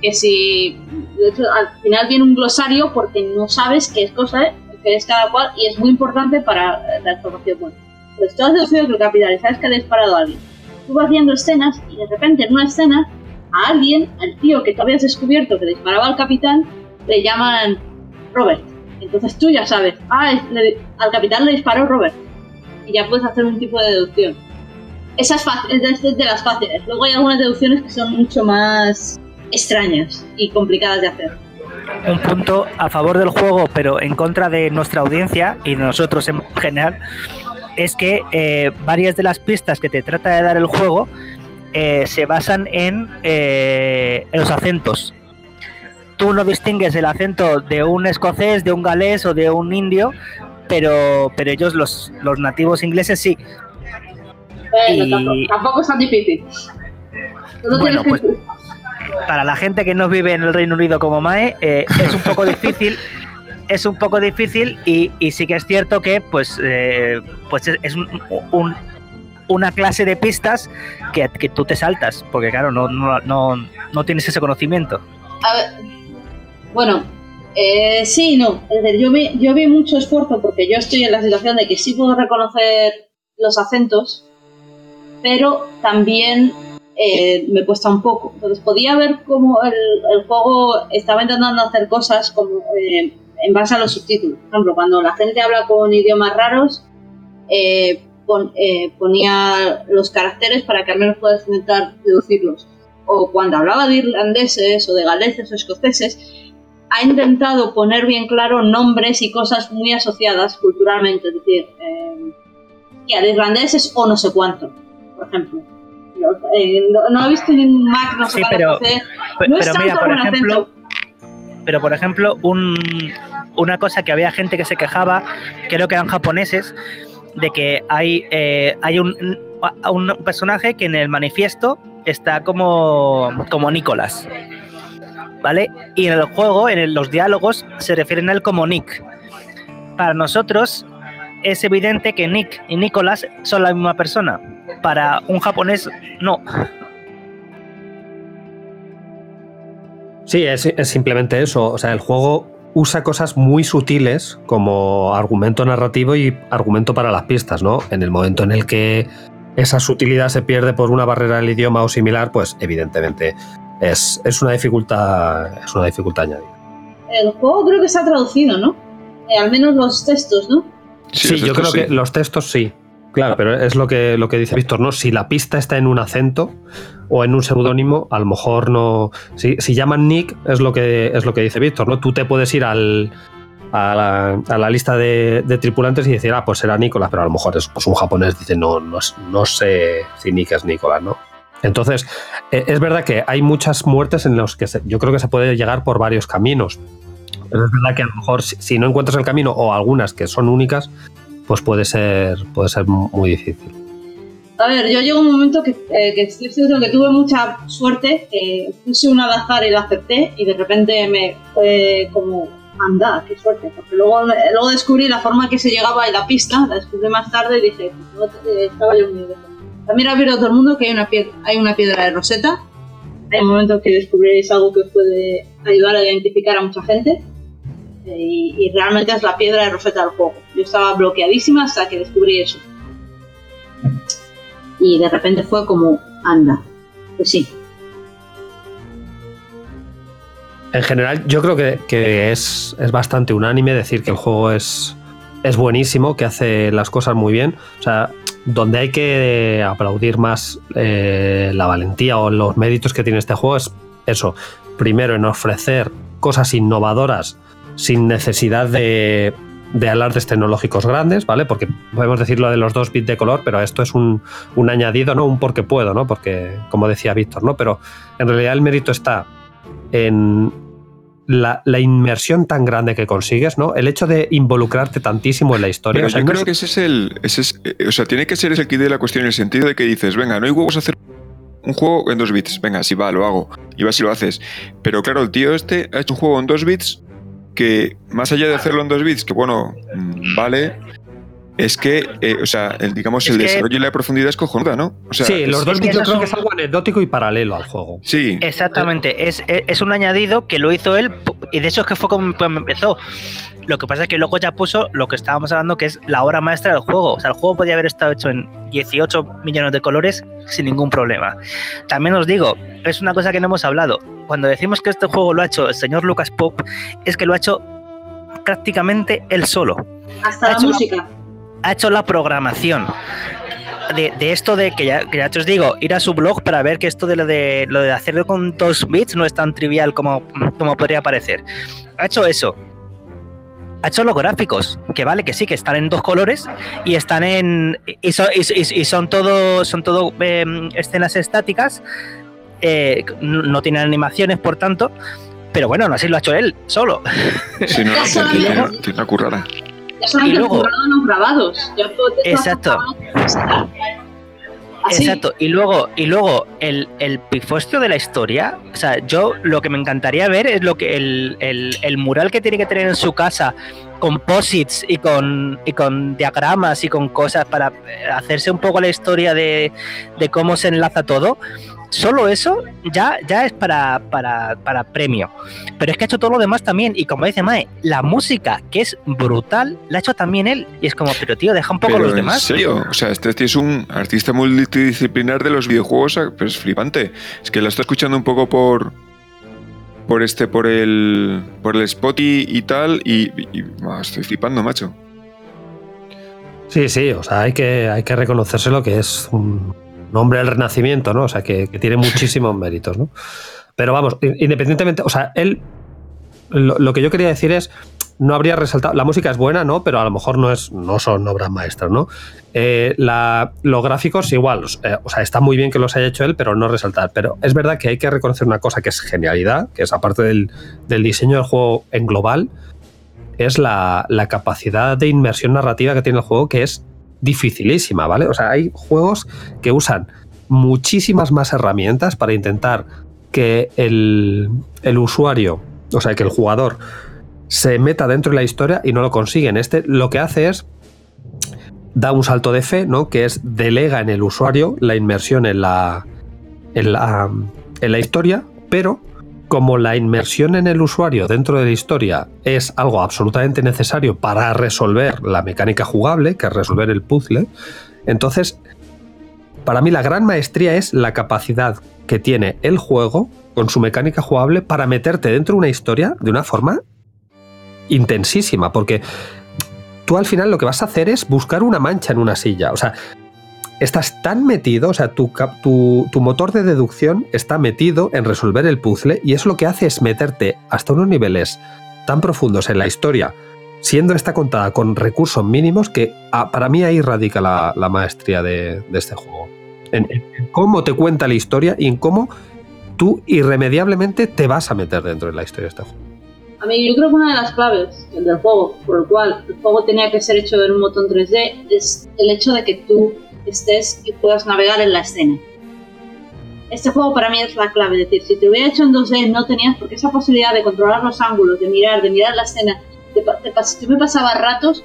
Speaker 4: Que si de hecho, al final viene un glosario porque no sabes qué es cosa, ¿eh? que es cada cual, y es muy importante para la información. Bueno, pues deducido que el capitán y sabes que ha disparado a alguien. Tú vas viendo escenas y de repente en una escena a alguien, al tío que tú habías descubierto que disparaba al capitán, le llaman Robert. Entonces tú ya sabes, ah, le- al capitán le disparó Robert y ya puedes hacer un tipo de deducción. Esa es, fácil, es de, de las fáciles. Luego hay algunas deducciones que son mucho más extrañas y complicadas de hacer.
Speaker 6: Un punto a favor del juego, pero en contra de nuestra audiencia y de nosotros en general, es que eh, varias de las pistas que te trata de dar el juego eh, se basan en, eh, en los acentos. Tú no distingues el acento de un escocés, de un galés o de un indio, pero, pero ellos, los, los nativos ingleses, sí.
Speaker 4: Bueno,
Speaker 6: Y-
Speaker 4: tampoco, tampoco es tan difícil.
Speaker 6: Bueno,
Speaker 4: que-
Speaker 6: Para la gente que no vive en el Reino Unido como Mae, es un poco difícil. Es un poco difícil y, sí que es cierto que pues, eh, pues es, un- un- una clase de pistas que, que tú te saltas, porque claro, no, no, no, no tienes ese conocimiento.
Speaker 4: A ver, bueno, eh, sí no. Es decir, yo vi, yo vi mucho esfuerzo porque yo estoy en la situación de que sí puedo reconocer los acentos, pero también eh, me cuesta un poco. Entonces podía ver cómo el, el juego estaba intentando hacer cosas como eh, en base a los subtítulos. Por ejemplo, cuando la gente habla con idiomas raros, eh, pon- eh, ponía los caracteres para que al menos puedas intentar deducirlos o cuando hablaba de irlandeses o de galeses o escoceses, ha intentado poner bien claro nombres y cosas muy asociadas culturalmente, es decir, eh, o no sé cuánto, por ejemplo. Los- eh, no, no he visto ni un Mac, no sé
Speaker 6: Sí, pero-
Speaker 4: No es
Speaker 6: pero mira,
Speaker 4: tanto
Speaker 6: por ejemplo,
Speaker 4: acento.
Speaker 6: pero por ejemplo, un, una cosa que había gente que se quejaba, creo que eran japoneses, de que hay, eh, hay un, un personaje que en el manifiesto está como, como Nicolás. ¿Vale? Y en el juego, en los diálogos, se refieren a él como Nick. Para nosotros es evidente que Nick y Nicolás son la misma persona. Para un japonés, no.
Speaker 2: Sí, es, es simplemente eso. O sea, el juego usa cosas muy sutiles como argumento narrativo y argumento para las pistas, ¿no? En el momento en el que esa sutilidad se pierde por una barrera del idioma o similar, pues evidentemente es, es una dificultad. Es una dificultad añadida.
Speaker 4: El juego creo que está traducido, ¿no? Eh, al menos los textos, ¿no?
Speaker 2: Sí, yo creo que los textos sí. Claro, pero es lo que, lo que dice Víctor, ¿no? Si la pista está en un acento o en un seudónimo, a lo mejor no. Si, si llaman Nick, es lo que es lo que dice Víctor, ¿no? Tú te puedes ir al, a, la, lista de, tripulantes y decir, ah, pues será Nicolás, pero a lo mejor es pues un japonés dice, no, no, sé si Nick es Nicolás, ¿no? Entonces, eh, es verdad que hay muchas muertes en los que yo creo que se puede llegar por varios caminos. Pero es verdad que a lo mejor si no encuentras el camino o algunas que son únicas, pues puede ser, puede ser muy difícil.
Speaker 4: A ver, yo llegó un momento que, eh, que que tuve mucha suerte, que puse un al azar y lo acepté y de repente me fue como anda, qué suerte. Porque luego, luego descubrí la forma que se llegaba a la pista, la descubrí más tarde y dije, pues, no, eh, estaba yo muy. También advierte a todo el mundo que hay una, piedra, hay una piedra de Rosetta. Hay momentos que descubriréis algo que os puede ayudar a identificar a mucha gente. Eh, y, realmente es la piedra de Rosetta del juego. Yo estaba bloqueadísima hasta que descubrí eso. Y de repente fue como, anda. Pues sí,
Speaker 2: En general, yo creo que, que es, es bastante unánime decir que el juego es, es buenísimo, que hace las cosas muy bien. O sea, donde hay que aplaudir más eh, la valentía o los méritos que tiene este juego es eso. Primero, en ofrecer cosas innovadoras sin necesidad de, de alardes tecnológicos grandes, ¿vale? Porque podemos decir lo de los dos bits de color, pero esto es un, un añadido, ¿no? Un porque puedo, ¿no? Porque, como decía Víctor, ¿no? Pero en realidad el mérito está en la, la, inmersión tan grande que consigues, ¿no? El hecho de involucrarte tantísimo en la historia.
Speaker 5: Pero
Speaker 2: o sea,
Speaker 5: yo creo que ese es el. ese es- eh, o sea, tiene que ser ese el kit de la cuestión en el sentido de que dices, venga, no hay huevos a hacer un juego en dos bits. Venga, si va, lo hago. Y vas y lo haces. Pero claro, el tío este ha hecho un juego en dos bits que, más allá de hacerlo en dos bits, que bueno, mm, vale. Es que, eh, o sea, el, digamos,
Speaker 6: Es
Speaker 5: el
Speaker 6: que-
Speaker 5: desarrollo y la profundidad es cojonuda, ¿no? O sea,
Speaker 2: sí,
Speaker 5: es-
Speaker 2: los dos
Speaker 6: es que
Speaker 2: bits yo
Speaker 6: eso
Speaker 2: creo que
Speaker 6: es
Speaker 2: algo anecdótico y paralelo al juego.
Speaker 5: Sí,
Speaker 6: Exactamente, es, es- un añadido que lo hizo él y de hecho es que fue como empezó. Lo que pasa es que luego ya puso lo que estábamos hablando que es la obra maestra del juego. O sea, el juego podía haber estado hecho en 18 millones de colores sin ningún problema. También os digo, es una cosa que no hemos hablado. Cuando decimos que este juego lo ha hecho el señor Lucas Pop, es que lo ha hecho prácticamente él solo.
Speaker 4: Hasta
Speaker 6: Ha
Speaker 4: la
Speaker 6: hecho la-
Speaker 4: música.
Speaker 6: Ha hecho la programación. De, de esto de que ya, que ya te os digo, ir a su blog para ver que esto de lo de, lo de hacerlo con dos bits no es tan trivial como, como podría parecer. Ha hecho eso. Ha hecho los gráficos, que vale, que sí, que están en dos colores y están en. y son, y, y- y son todo, son todo eh, escenas estáticas. eh, no no tienen animaciones, por tanto. Pero bueno, aún así lo ha hecho él, solo.
Speaker 5: sí, no, no,
Speaker 4: no-
Speaker 5: tiene- tiene una currada.
Speaker 4: Ya
Speaker 6: Y luego-
Speaker 4: grabados. Ya
Speaker 6: Exacto.
Speaker 4: Así.
Speaker 6: Exacto. Y luego, y luego el, el pifostio de la historia. O sea, yo lo que me encantaría ver es lo que el, el- el mural que tiene que tener en su casa con posits y con, y con diagramas y con cosas para eh, hacerse un poco la historia de, de cómo se enlaza todo. Solo eso ya, ya es para, para, para premio. Pero es que ha hecho todo lo demás también. Y como dice Mae, la música, que es brutal, la ha hecho también él. Y es como, pero tío, deja un poco a
Speaker 5: Pero
Speaker 6: los
Speaker 5: en
Speaker 6: demás.
Speaker 5: serio, o sea, este tío es un artista multidisciplinar de los videojuegos, pues es flipante. Es que la estoy escuchando un poco por por este, por el por el Spotify y tal, y, y- estoy flipando, macho.
Speaker 2: Sí, sí, o sea, hay que, hay que reconocérselo que es un, un hombre del renacimiento, ¿no? O sea, que, que tiene muchísimos méritos, ¿no? Pero vamos, independientemente, o sea, él, lo, lo que yo quería decir es, no habría resaltado, la música es buena, ¿no? Pero a lo mejor no, es, no son obras maestras, ¿no? Eh, la- los gráficos igual, eh, o sea, está muy bien que los haya hecho él, pero no resaltar. Pero es verdad que hay que reconocer una cosa que es genialidad, que es aparte del, del diseño del juego en global, es la, la capacidad de inmersión narrativa que tiene el juego, que es dificilísima, ¿vale? O sea, hay juegos que usan muchísimas más herramientas para intentar que el, el usuario, o sea, que el jugador se meta dentro de la historia y no lo consiguen. Este lo que hace es da un salto de fe, ¿no? Que es delega en el usuario la inmersión en la, en la, en la historia, pero como la inmersión en el usuario dentro de la historia es algo absolutamente necesario para resolver la mecánica jugable, que es resolver el puzzle, entonces, para mí la gran maestría es la capacidad que tiene el juego con su mecánica jugable para meterte dentro de una historia de una forma intensísima, porque tú al final lo que vas a hacer es buscar una mancha en una silla, o sea, estás tan metido, o sea, tu, motor de deducción está metido en resolver el puzzle y eso lo que hace es meterte hasta unos niveles tan profundos en la historia, siendo esta contada con recursos mínimos, que ah, para mí ahí radica la, maestría de, este juego. En, cómo te cuenta la historia y en cómo tú irremediablemente te vas a meter dentro de la historia de este juego.
Speaker 4: A mí yo creo que una de las claves del juego, por el cual el juego tenía que ser hecho en un botón 3D, es el hecho de que tú estés y puedas navegar en la escena. este juego para mí es la clave. Es decir, si te hubiera hecho en 2D no tenías, porque esa posibilidad de controlar los ángulos, de mirar, de mirar la escena, te, yo me pasaba ratos,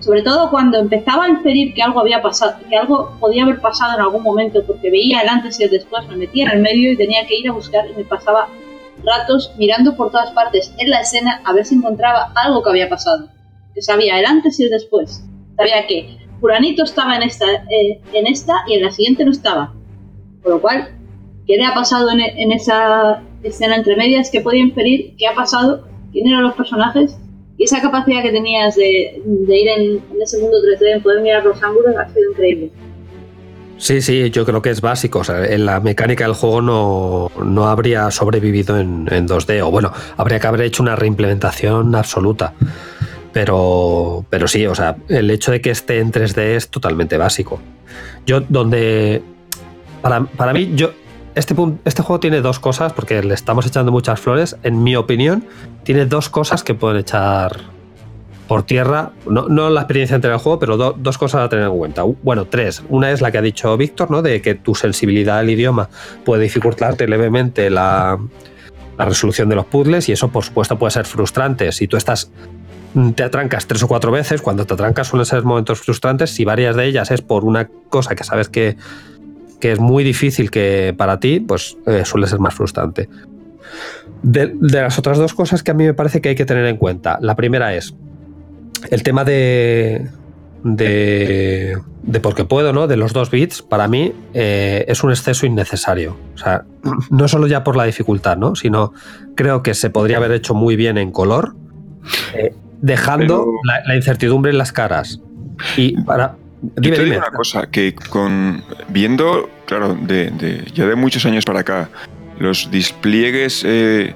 Speaker 4: sobre todo cuando empezaba a inferir que algo había pasado, que algo podía haber pasado en algún momento, porque veía el antes y el después, me metía en el medio y tenía que ir a buscar y me pasaba ratos mirando por todas partes en la escena a ver si encontraba algo que había pasado. Que sabía el antes y el después. Sabía que Fulanito estaba en esta, eh, en esta y en la siguiente no estaba. Por lo cual, ¿qué le ha pasado en, en esa escena entre medias? que podía inferir? ¿Qué ha pasado? ¿Quién eran los personajes? Y esa capacidad que tenías de, de ir en, en ese mundo 3D, en poder mirar los ángulos, ha sido increíble.
Speaker 2: Sí, sí, yo creo que es básico. O sea, en la mecánica del juego no, no habría sobrevivido en, en 2D. O bueno, habría que haber hecho una reimplementación absoluta. Pero, pero sí, o sea, el hecho de que esté en 3D es totalmente básico. Yo, donde. Para, para mí, yo. Este, este juego tiene dos cosas, porque le estamos echando muchas flores. En mi opinión, tiene dos cosas que pueden echar por tierra, no, no la experiencia entera del juego, pero do- dos cosas a tener en cuenta. Bueno, tres. Una es la que ha dicho Víctor, ¿no? De que tu sensibilidad al idioma puede dificultarte levemente la, la resolución de los puzzles y eso, por supuesto, puede ser frustrante. Si tú estás te atrancas tres o cuatro veces, cuando te atrancas suelen ser momentos frustrantes, si varias de ellas es por una cosa que sabes que, que es muy difícil que para ti, pues eh, suele ser más frustrante. De, las otras dos cosas que a mí me parece que hay que tener en cuenta, la primera es el tema de, de, de porque puedo, ¿no? De los dos bits, para mí eh, es un exceso innecesario. O sea, no solo ya por la dificultad, ¿no? Sino creo que se podría haber hecho muy bien en color, eh, dejando
Speaker 5: Pero-
Speaker 2: la, la incertidumbre en las caras. Y para.
Speaker 5: Yo
Speaker 2: Dime,
Speaker 5: te
Speaker 2: dime.
Speaker 5: digo una cosa, que con viendo, claro, de, de- ya de muchos años para acá, los despliegues eh,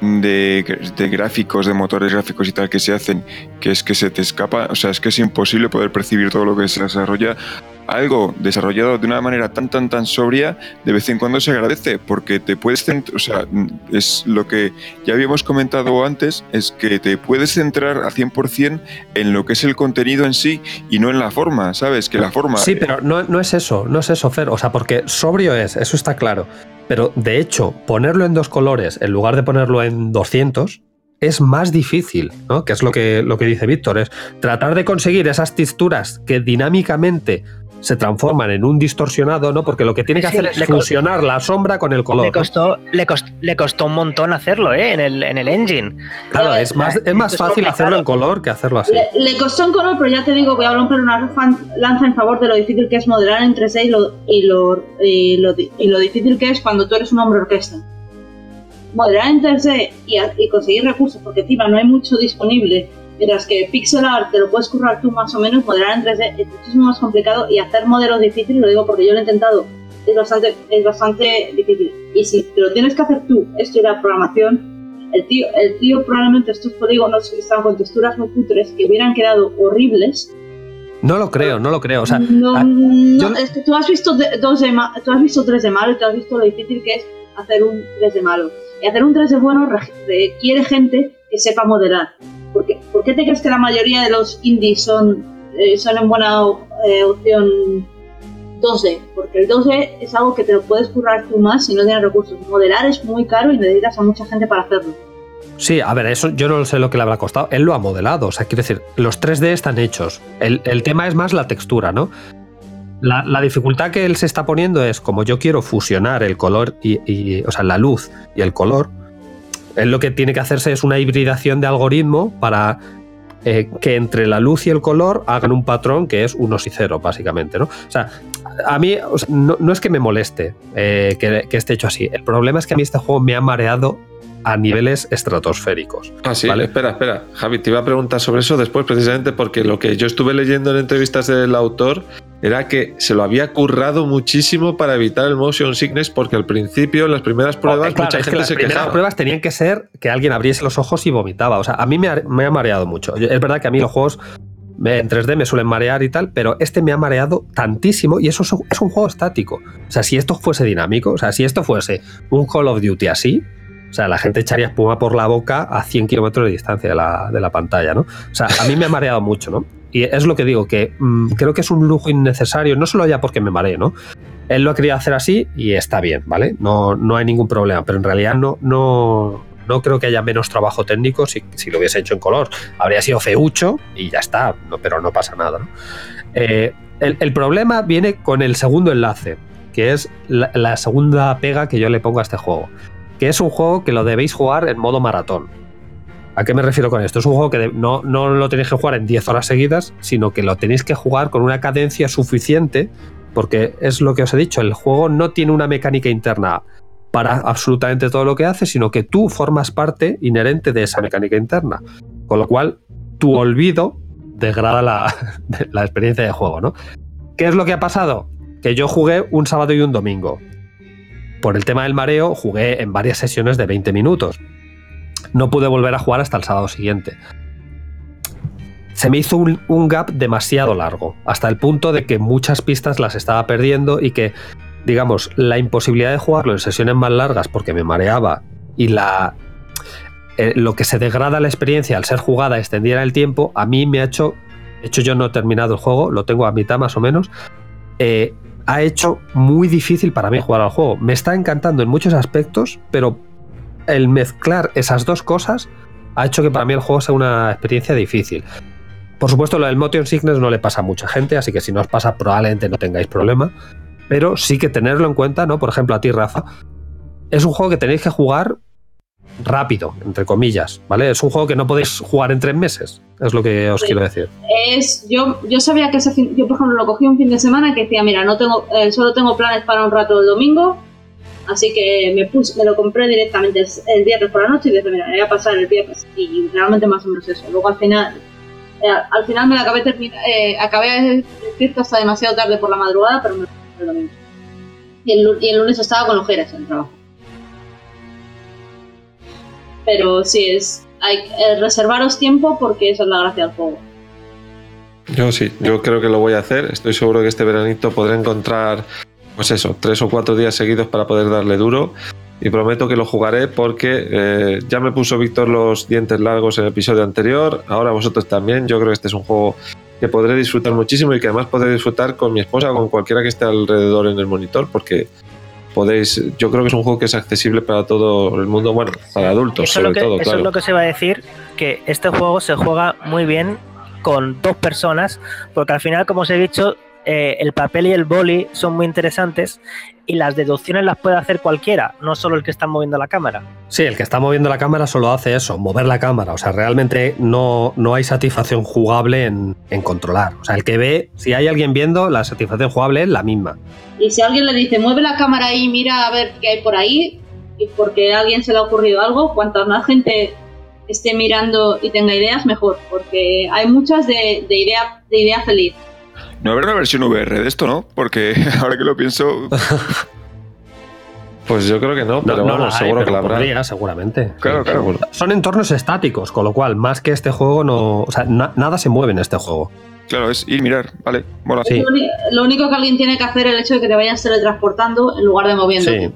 Speaker 5: de, de gráficos, de motores gráficos y tal que se hacen, que es que se te escapa, o sea, es que es imposible poder percibir todo lo que se desarrolla. Algo desarrollado de una manera tan, tan, tan sobria, de vez en cuando se agradece, porque te puedes centrar, o sea, es lo que ya habíamos comentado antes, es que te puedes centrar al 100% en lo que es el contenido en sí y no en la forma, ¿sabes? Que la forma...
Speaker 2: Sí, pero no, no es eso, no es eso, Fer. O sea, porque sobrio es, eso está claro. Pero de hecho, ponerlo en dos colores en lugar de ponerlo en 200 es más difícil, ¿no? Que es lo que, lo que dice Víctor, es tratar de conseguir esas texturas que dinámicamente se transforman en un distorsionado, ¿no? Porque lo que tiene que
Speaker 6: Sí,
Speaker 2: hacer es fusionar la sombra con el color.
Speaker 6: Le
Speaker 2: ¿no?
Speaker 6: costó, le, costó, le costó un montón hacerlo, ¿eh? En el, en el engine.
Speaker 2: Claro, es más, es más fácil
Speaker 6: complicado.
Speaker 2: hacerlo en color que hacerlo así.
Speaker 4: Le, le costó en color, pero ya te digo, voy a romper una lanza en favor de lo difícil que es modelar en 3D y lo, y lo, y lo, y lo difícil que es cuando tú eres un hombre orquesta. Modelar en 3D y, y conseguir recursos, porque encima no hay mucho disponible, mientras que pixel art te lo puedes currar tú más o menos, modelar en 3D es muchísimo más complicado y hacer modelos difíciles, lo digo porque yo lo he intentado, es bastante, es bastante difícil. Y si te lo tienes que hacer tú, esto la programación, el tío, el tío probablemente estos polígonos estaban con texturas muy cutres que hubieran quedado horribles.
Speaker 2: No lo creo, no lo creo. O sea,
Speaker 4: no, no,
Speaker 2: yo-
Speaker 4: es que tú has visto dos de ma- tú has visto 3 de malo y tú has visto lo difícil que es hacer un 3 de malo. Y hacer un 3 de bueno re- requiere gente que sepa modelar. Porque, ¿Por qué te crees que la mayoría de los indies son, eh, son en buena eh, opción 2D? Porque el 2D es algo que te lo puedes currar tú más si no tienes recursos. Modelar es muy caro y necesitas a mucha gente para hacerlo.
Speaker 2: Sí, a ver, eso yo no sé lo que le habrá costado. Él lo ha modelado, o sea, quiero decir, los 3D están hechos. El, el tema es más la textura, ¿no? La, la dificultad que él se está poniendo es, como yo quiero fusionar el color y, y- o sea, la luz y el color, él lo que tiene que hacerse es una hibridación de algoritmo para eh, que entre la luz y el color hagan un patrón que es unos y cero, básicamente, ¿no? O sea, a mí o sea, no, no es que me moleste eh, que, que esté hecho así. El problema es que a mí este juego me ha mareado a niveles estratosféricos.
Speaker 1: Ah, sí,
Speaker 2: Vale.
Speaker 1: espera, espera. Javi, te iba a preguntar sobre eso después, precisamente porque lo que yo estuve leyendo en entrevistas del autor era que se lo había currado muchísimo para evitar el motion sickness, porque al principio, en las primeras pruebas,
Speaker 2: claro,
Speaker 1: mucha
Speaker 2: es que
Speaker 1: gente
Speaker 2: las
Speaker 1: se
Speaker 2: primeras
Speaker 1: quejaba.
Speaker 2: pruebas tenían que ser que alguien abriese los ojos y vomitaba. O sea, a mí me ha, me ha mareado mucho. Yo- Es verdad que a mí los juegos en 3D me suelen marear y tal, pero este me ha mareado tantísimo y eso es un, es un juego estático. O sea, si esto fuese dinámico, o sea, si esto fuese un Call of Duty así, o sea, la gente echaría espuma por la boca a 100 kilómetros de distancia de la, de la pantalla, ¿no? O sea, a mí me ha mareado mucho, ¿no? Y es lo que digo, que mm, creo que es un lujo innecesario, no solo ya porque me mareé, ¿no? Él lo ha querido hacer así y está bien, ¿vale? No, no hay ningún problema, pero en realidad no, no, no creo que haya menos trabajo técnico si, si lo hubiese hecho en color. Habría sido feucho y ya está, no, pero no pasa nada. Eh, el, el problema viene con el segundo enlace, que es la segunda pega que yo le pongo a este juego. Que es un juego que lo debéis jugar en modo maratón. ¿A qué me refiero con esto? Es un juego que no, no lo tenéis que jugar en 10 horas seguidas, sino que lo tenéis que jugar con una cadencia suficiente, porque es lo que os he dicho, el juego no tiene una mecánica interna para absolutamente todo lo que hace, sino que tú formas parte inherente de esa mecánica interna. Con lo cual, tu olvido degrada la, la experiencia de juego, ¿no? ¿Qué es lo que ha pasado? Que yo jugué un sábado y un domingo. Por el tema del mareo, jugué en varias sesiones de 20 minutos. No pude volver a jugar hasta el sábado siguiente. Se me hizo un, gap demasiado largo, hasta el punto de que muchas pistas las estaba perdiendo y que, digamos, la imposibilidad de jugarlo en sesiones más largas porque me mareaba y la eh, lo que se degrada la experiencia al ser jugada extendiera el tiempo, a mí me ha hecho, de hecho yo no he terminado el juego, lo tengo a mitad más o menos, eh, ha hecho muy difícil para mí jugar al juego. Me está encantando en muchos aspectos, pero el mezclar esas dos cosas ha hecho que para mí el juego sea una experiencia difícil. Por supuesto, lo del motion sickness no le pasa a mucha gente, así que si no os pasa probablemente no tengáis problema. Pero sí que tenerlo en cuenta, ¿no? Por ejemplo, a ti, Rafa, es un juego que tenéis que jugar rápido, entre comillas, ¿vale? Es un juego que no podéis jugar en tres meses, es lo que os
Speaker 4: Sí.
Speaker 2: quiero decir.
Speaker 4: Es, yo, yo sabía que ese fin, yo por ejemplo lo cogí un fin de semana que decía, mira, no tengo, eh, solo tengo planes para un rato el domingo, así que me puse, me lo compré directamente el, viernes por la noche y dije, mira, voy a pasar el viernes y realmente más o menos eso. Luego al final, eh, al final me la acabé termina, eh, acabé despierto hasta demasiado tarde por la madrugada, pero me lo compré el domingo. Y el, lu- y el lunes estaba con ojeras en el trabajo. Pero sí es, hay eh, reservaros tiempo porque esa es la gracia del juego.
Speaker 1: Yo sí, yo creo que lo voy a hacer. Estoy seguro que este veranito podré encontrar, pues eso, tres o cuatro días seguidos para poder darle duro. Y prometo que lo jugaré porque eh, ya me puso Víctor los dientes largos en el episodio anterior. Ahora vosotros también. Yo creo que este es un juego que podré disfrutar muchísimo y que además podré disfrutar con mi esposa o con cualquiera que esté alrededor en el monitor porque podéis. Yo creo que es un juego que es accesible para todo el mundo, bueno, para adultos
Speaker 6: Eso,
Speaker 1: sobre
Speaker 6: que,
Speaker 1: todo,
Speaker 6: eso
Speaker 1: claro.
Speaker 6: es lo que se va a decir, que este juego se juega muy bien con dos personas, porque al final, como os he dicho, eh, el papel y el boli son muy interesantes y las deducciones las puede hacer cualquiera, no solo el que está moviendo la cámara.
Speaker 2: Sí, el que está moviendo la cámara solo hace eso, mover la cámara. O sea, realmente no, no hay satisfacción jugable en, en controlar. O sea, el que ve, si hay alguien viendo, la satisfacción jugable es la misma.
Speaker 4: Y si alguien le dice, mueve la cámara y mira a ver qué hay por ahí, y porque a alguien se le ha ocurrido algo, cuanta más gente esté mirando y tenga ideas, mejor, porque hay muchas de, de idea, de idea feliz.
Speaker 5: No habrá una versión VR de esto, ¿no? Porque ahora que lo pienso,
Speaker 1: Pues yo creo que no, pero
Speaker 2: no
Speaker 1: vamos,
Speaker 2: la hay,
Speaker 1: seguro que
Speaker 2: pero
Speaker 1: la habrá.
Speaker 2: podría, seguramente.
Speaker 5: Claro, claro.
Speaker 1: seguro.
Speaker 2: Son entornos estáticos, con lo cual, más que este juego, no. O sea, na- nada se mueve en este juego.
Speaker 5: claro, es ir mirar, vale, mola.
Speaker 2: Sí.
Speaker 4: Lo, único que alguien tiene que hacer es el hecho de que te vayas teletransportando en lugar de moviendo.
Speaker 2: Sí.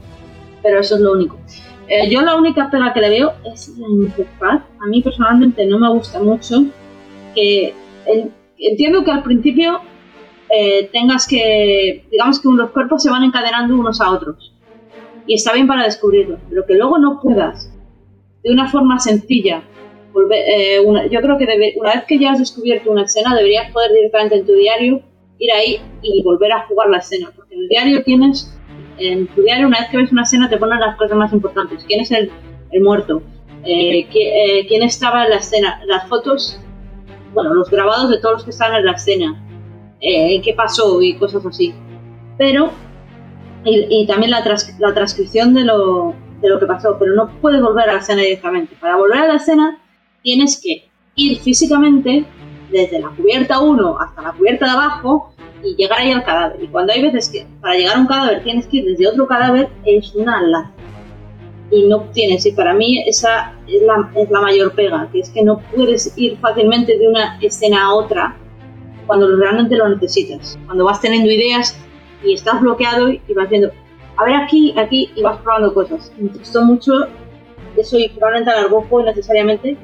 Speaker 4: Pero eso es lo único. Eh, yo la única pega que le veo es la interfaz. A mí personalmente no me gusta mucho. Que en- entiendo que al principio eh, tengas que, digamos que los cuerpos se van encadenando unos a otros. Y está bien para descubrirlo, pero que luego no puedas, de una forma sencilla, volver, eh, una- yo creo que debe- una vez que ya has descubierto una escena, deberías poder directamente en tu diario ir ahí y volver a jugar la escena. Porque en el diario tienes, en tu diario, una vez que ves una escena, te ponen las cosas más importantes. ¿Quién es el, el muerto? Eh, qui- eh, ¿Quién estaba en la escena? Las fotos, bueno, los grabados de todos los que estaban en la escena. Eh, ¿Qué pasó? Y cosas así. Pero, y, y también la, tras- la transcripción de lo, de lo que pasó, pero no puedes volver a la escena directamente. Para volver a la escena, tienes que ir físicamente desde la cubierta 1 hasta la cubierta de abajo y llegar ahí al cadáver. Y cuando hay veces que para llegar a un cadáver tienes que ir desde otro cadáver, es una lata. Y no tienes, y para mí esa es la, es la mayor pega, que es que no puedes ir fácilmente de una escena a otra cuando realmente lo necesitas. Cuando vas teniendo ideas y estás bloqueado y vas viendo, a ver aquí, aquí, y vas probando cosas. Me costó mucho eso y probablemente alargó innecesariamente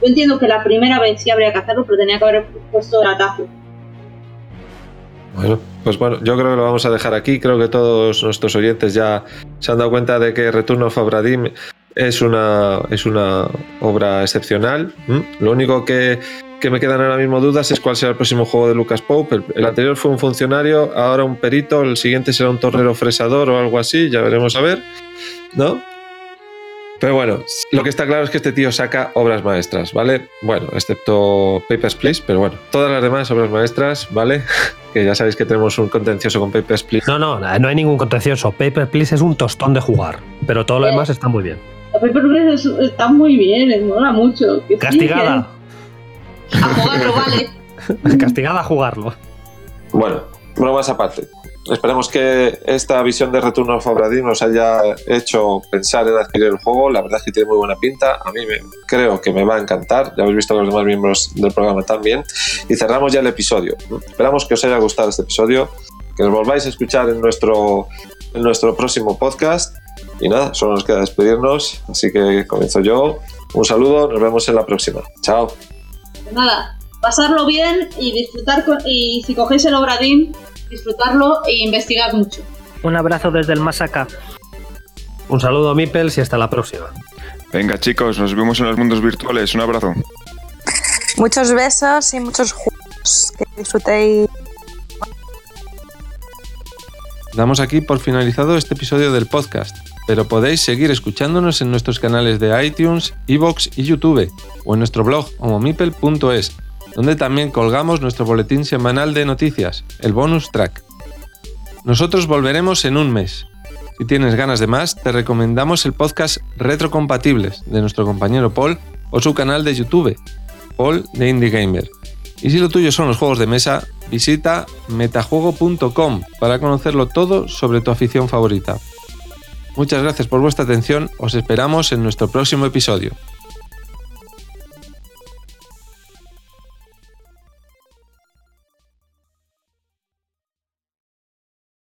Speaker 4: Yo entiendo que la primera vez sí habría que hacerlo, pero tenía que haber puesto el atajo.
Speaker 1: Bueno, pues bueno, yo creo que lo vamos a dejar aquí. Creo que todos nuestros oyentes ya se han dado cuenta de que Return of Abradim es una, es una obra excepcional. ¿m? Lo único que, que me quedan ahora mismo dudas es cuál será el próximo juego de Lucas Pope. El, el anterior fue un funcionario, ahora un perito, el siguiente será un tornero fresador o algo así, ya veremos a ver, ¿no? Pero bueno, lo que está claro es que este tío saca obras maestras, ¿vale? Bueno, excepto Papers, Please, pero bueno, todas las demás obras maestras, ¿vale? que ya sabéis que tenemos un contencioso con Papers, Please.
Speaker 2: No, no, no hay ningún contencioso. Paper Please es un tostón de jugar, pero todo lo demás está muy bien.
Speaker 4: La Paper Please es- está muy bien, mola mucho. que sí,
Speaker 2: Castigada.
Speaker 4: que- A jugarlo, vale.
Speaker 2: Castigada a jugarlo.
Speaker 1: Bueno, bromas aparte. Esperemos que esta visión de Return of Abradim nos haya hecho pensar en adquirir el juego. La verdad es que tiene muy buena pinta. A mí me, creo que me va a encantar. Ya habéis visto a los demás miembros del programa también. Y cerramos ya el episodio. Esperamos que os haya gustado este episodio. Que nos volváis a escuchar en nuestro, en nuestro próximo podcast. Y nada, solo nos queda despedirnos. Así que comienzo yo. Un saludo, nos vemos en la próxima. Chao.
Speaker 4: Nada, pasarlo bien y disfrutar con, y si cogéis el Obradín, disfrutarlo e investigad mucho.
Speaker 6: Un abrazo desde el más acá.
Speaker 2: Un saludo, Mipels, y hasta la próxima.
Speaker 5: Venga, chicos, nos vemos en los mundos virtuales. Un abrazo.
Speaker 3: Muchos besos y muchos juegos. Que disfrutéis.
Speaker 1: Damos aquí por finalizado este episodio del podcast, pero podéis seguir escuchándonos en nuestros canales de iTunes, Evox y YouTube, o en nuestro blog homomipel.es, donde también colgamos nuestro boletín semanal de noticias, el bonus track. Nosotros volveremos en un mes. Si tienes ganas de más, te recomendamos el podcast Retrocompatibles de nuestro compañero Paul o su canal de YouTube, Paul de Indie Gamer. Y si lo tuyo son los juegos de mesa, visita metajuego.com para conocerlo todo sobre tu afición favorita. Muchas gracias por vuestra atención, os esperamos en nuestro próximo episodio.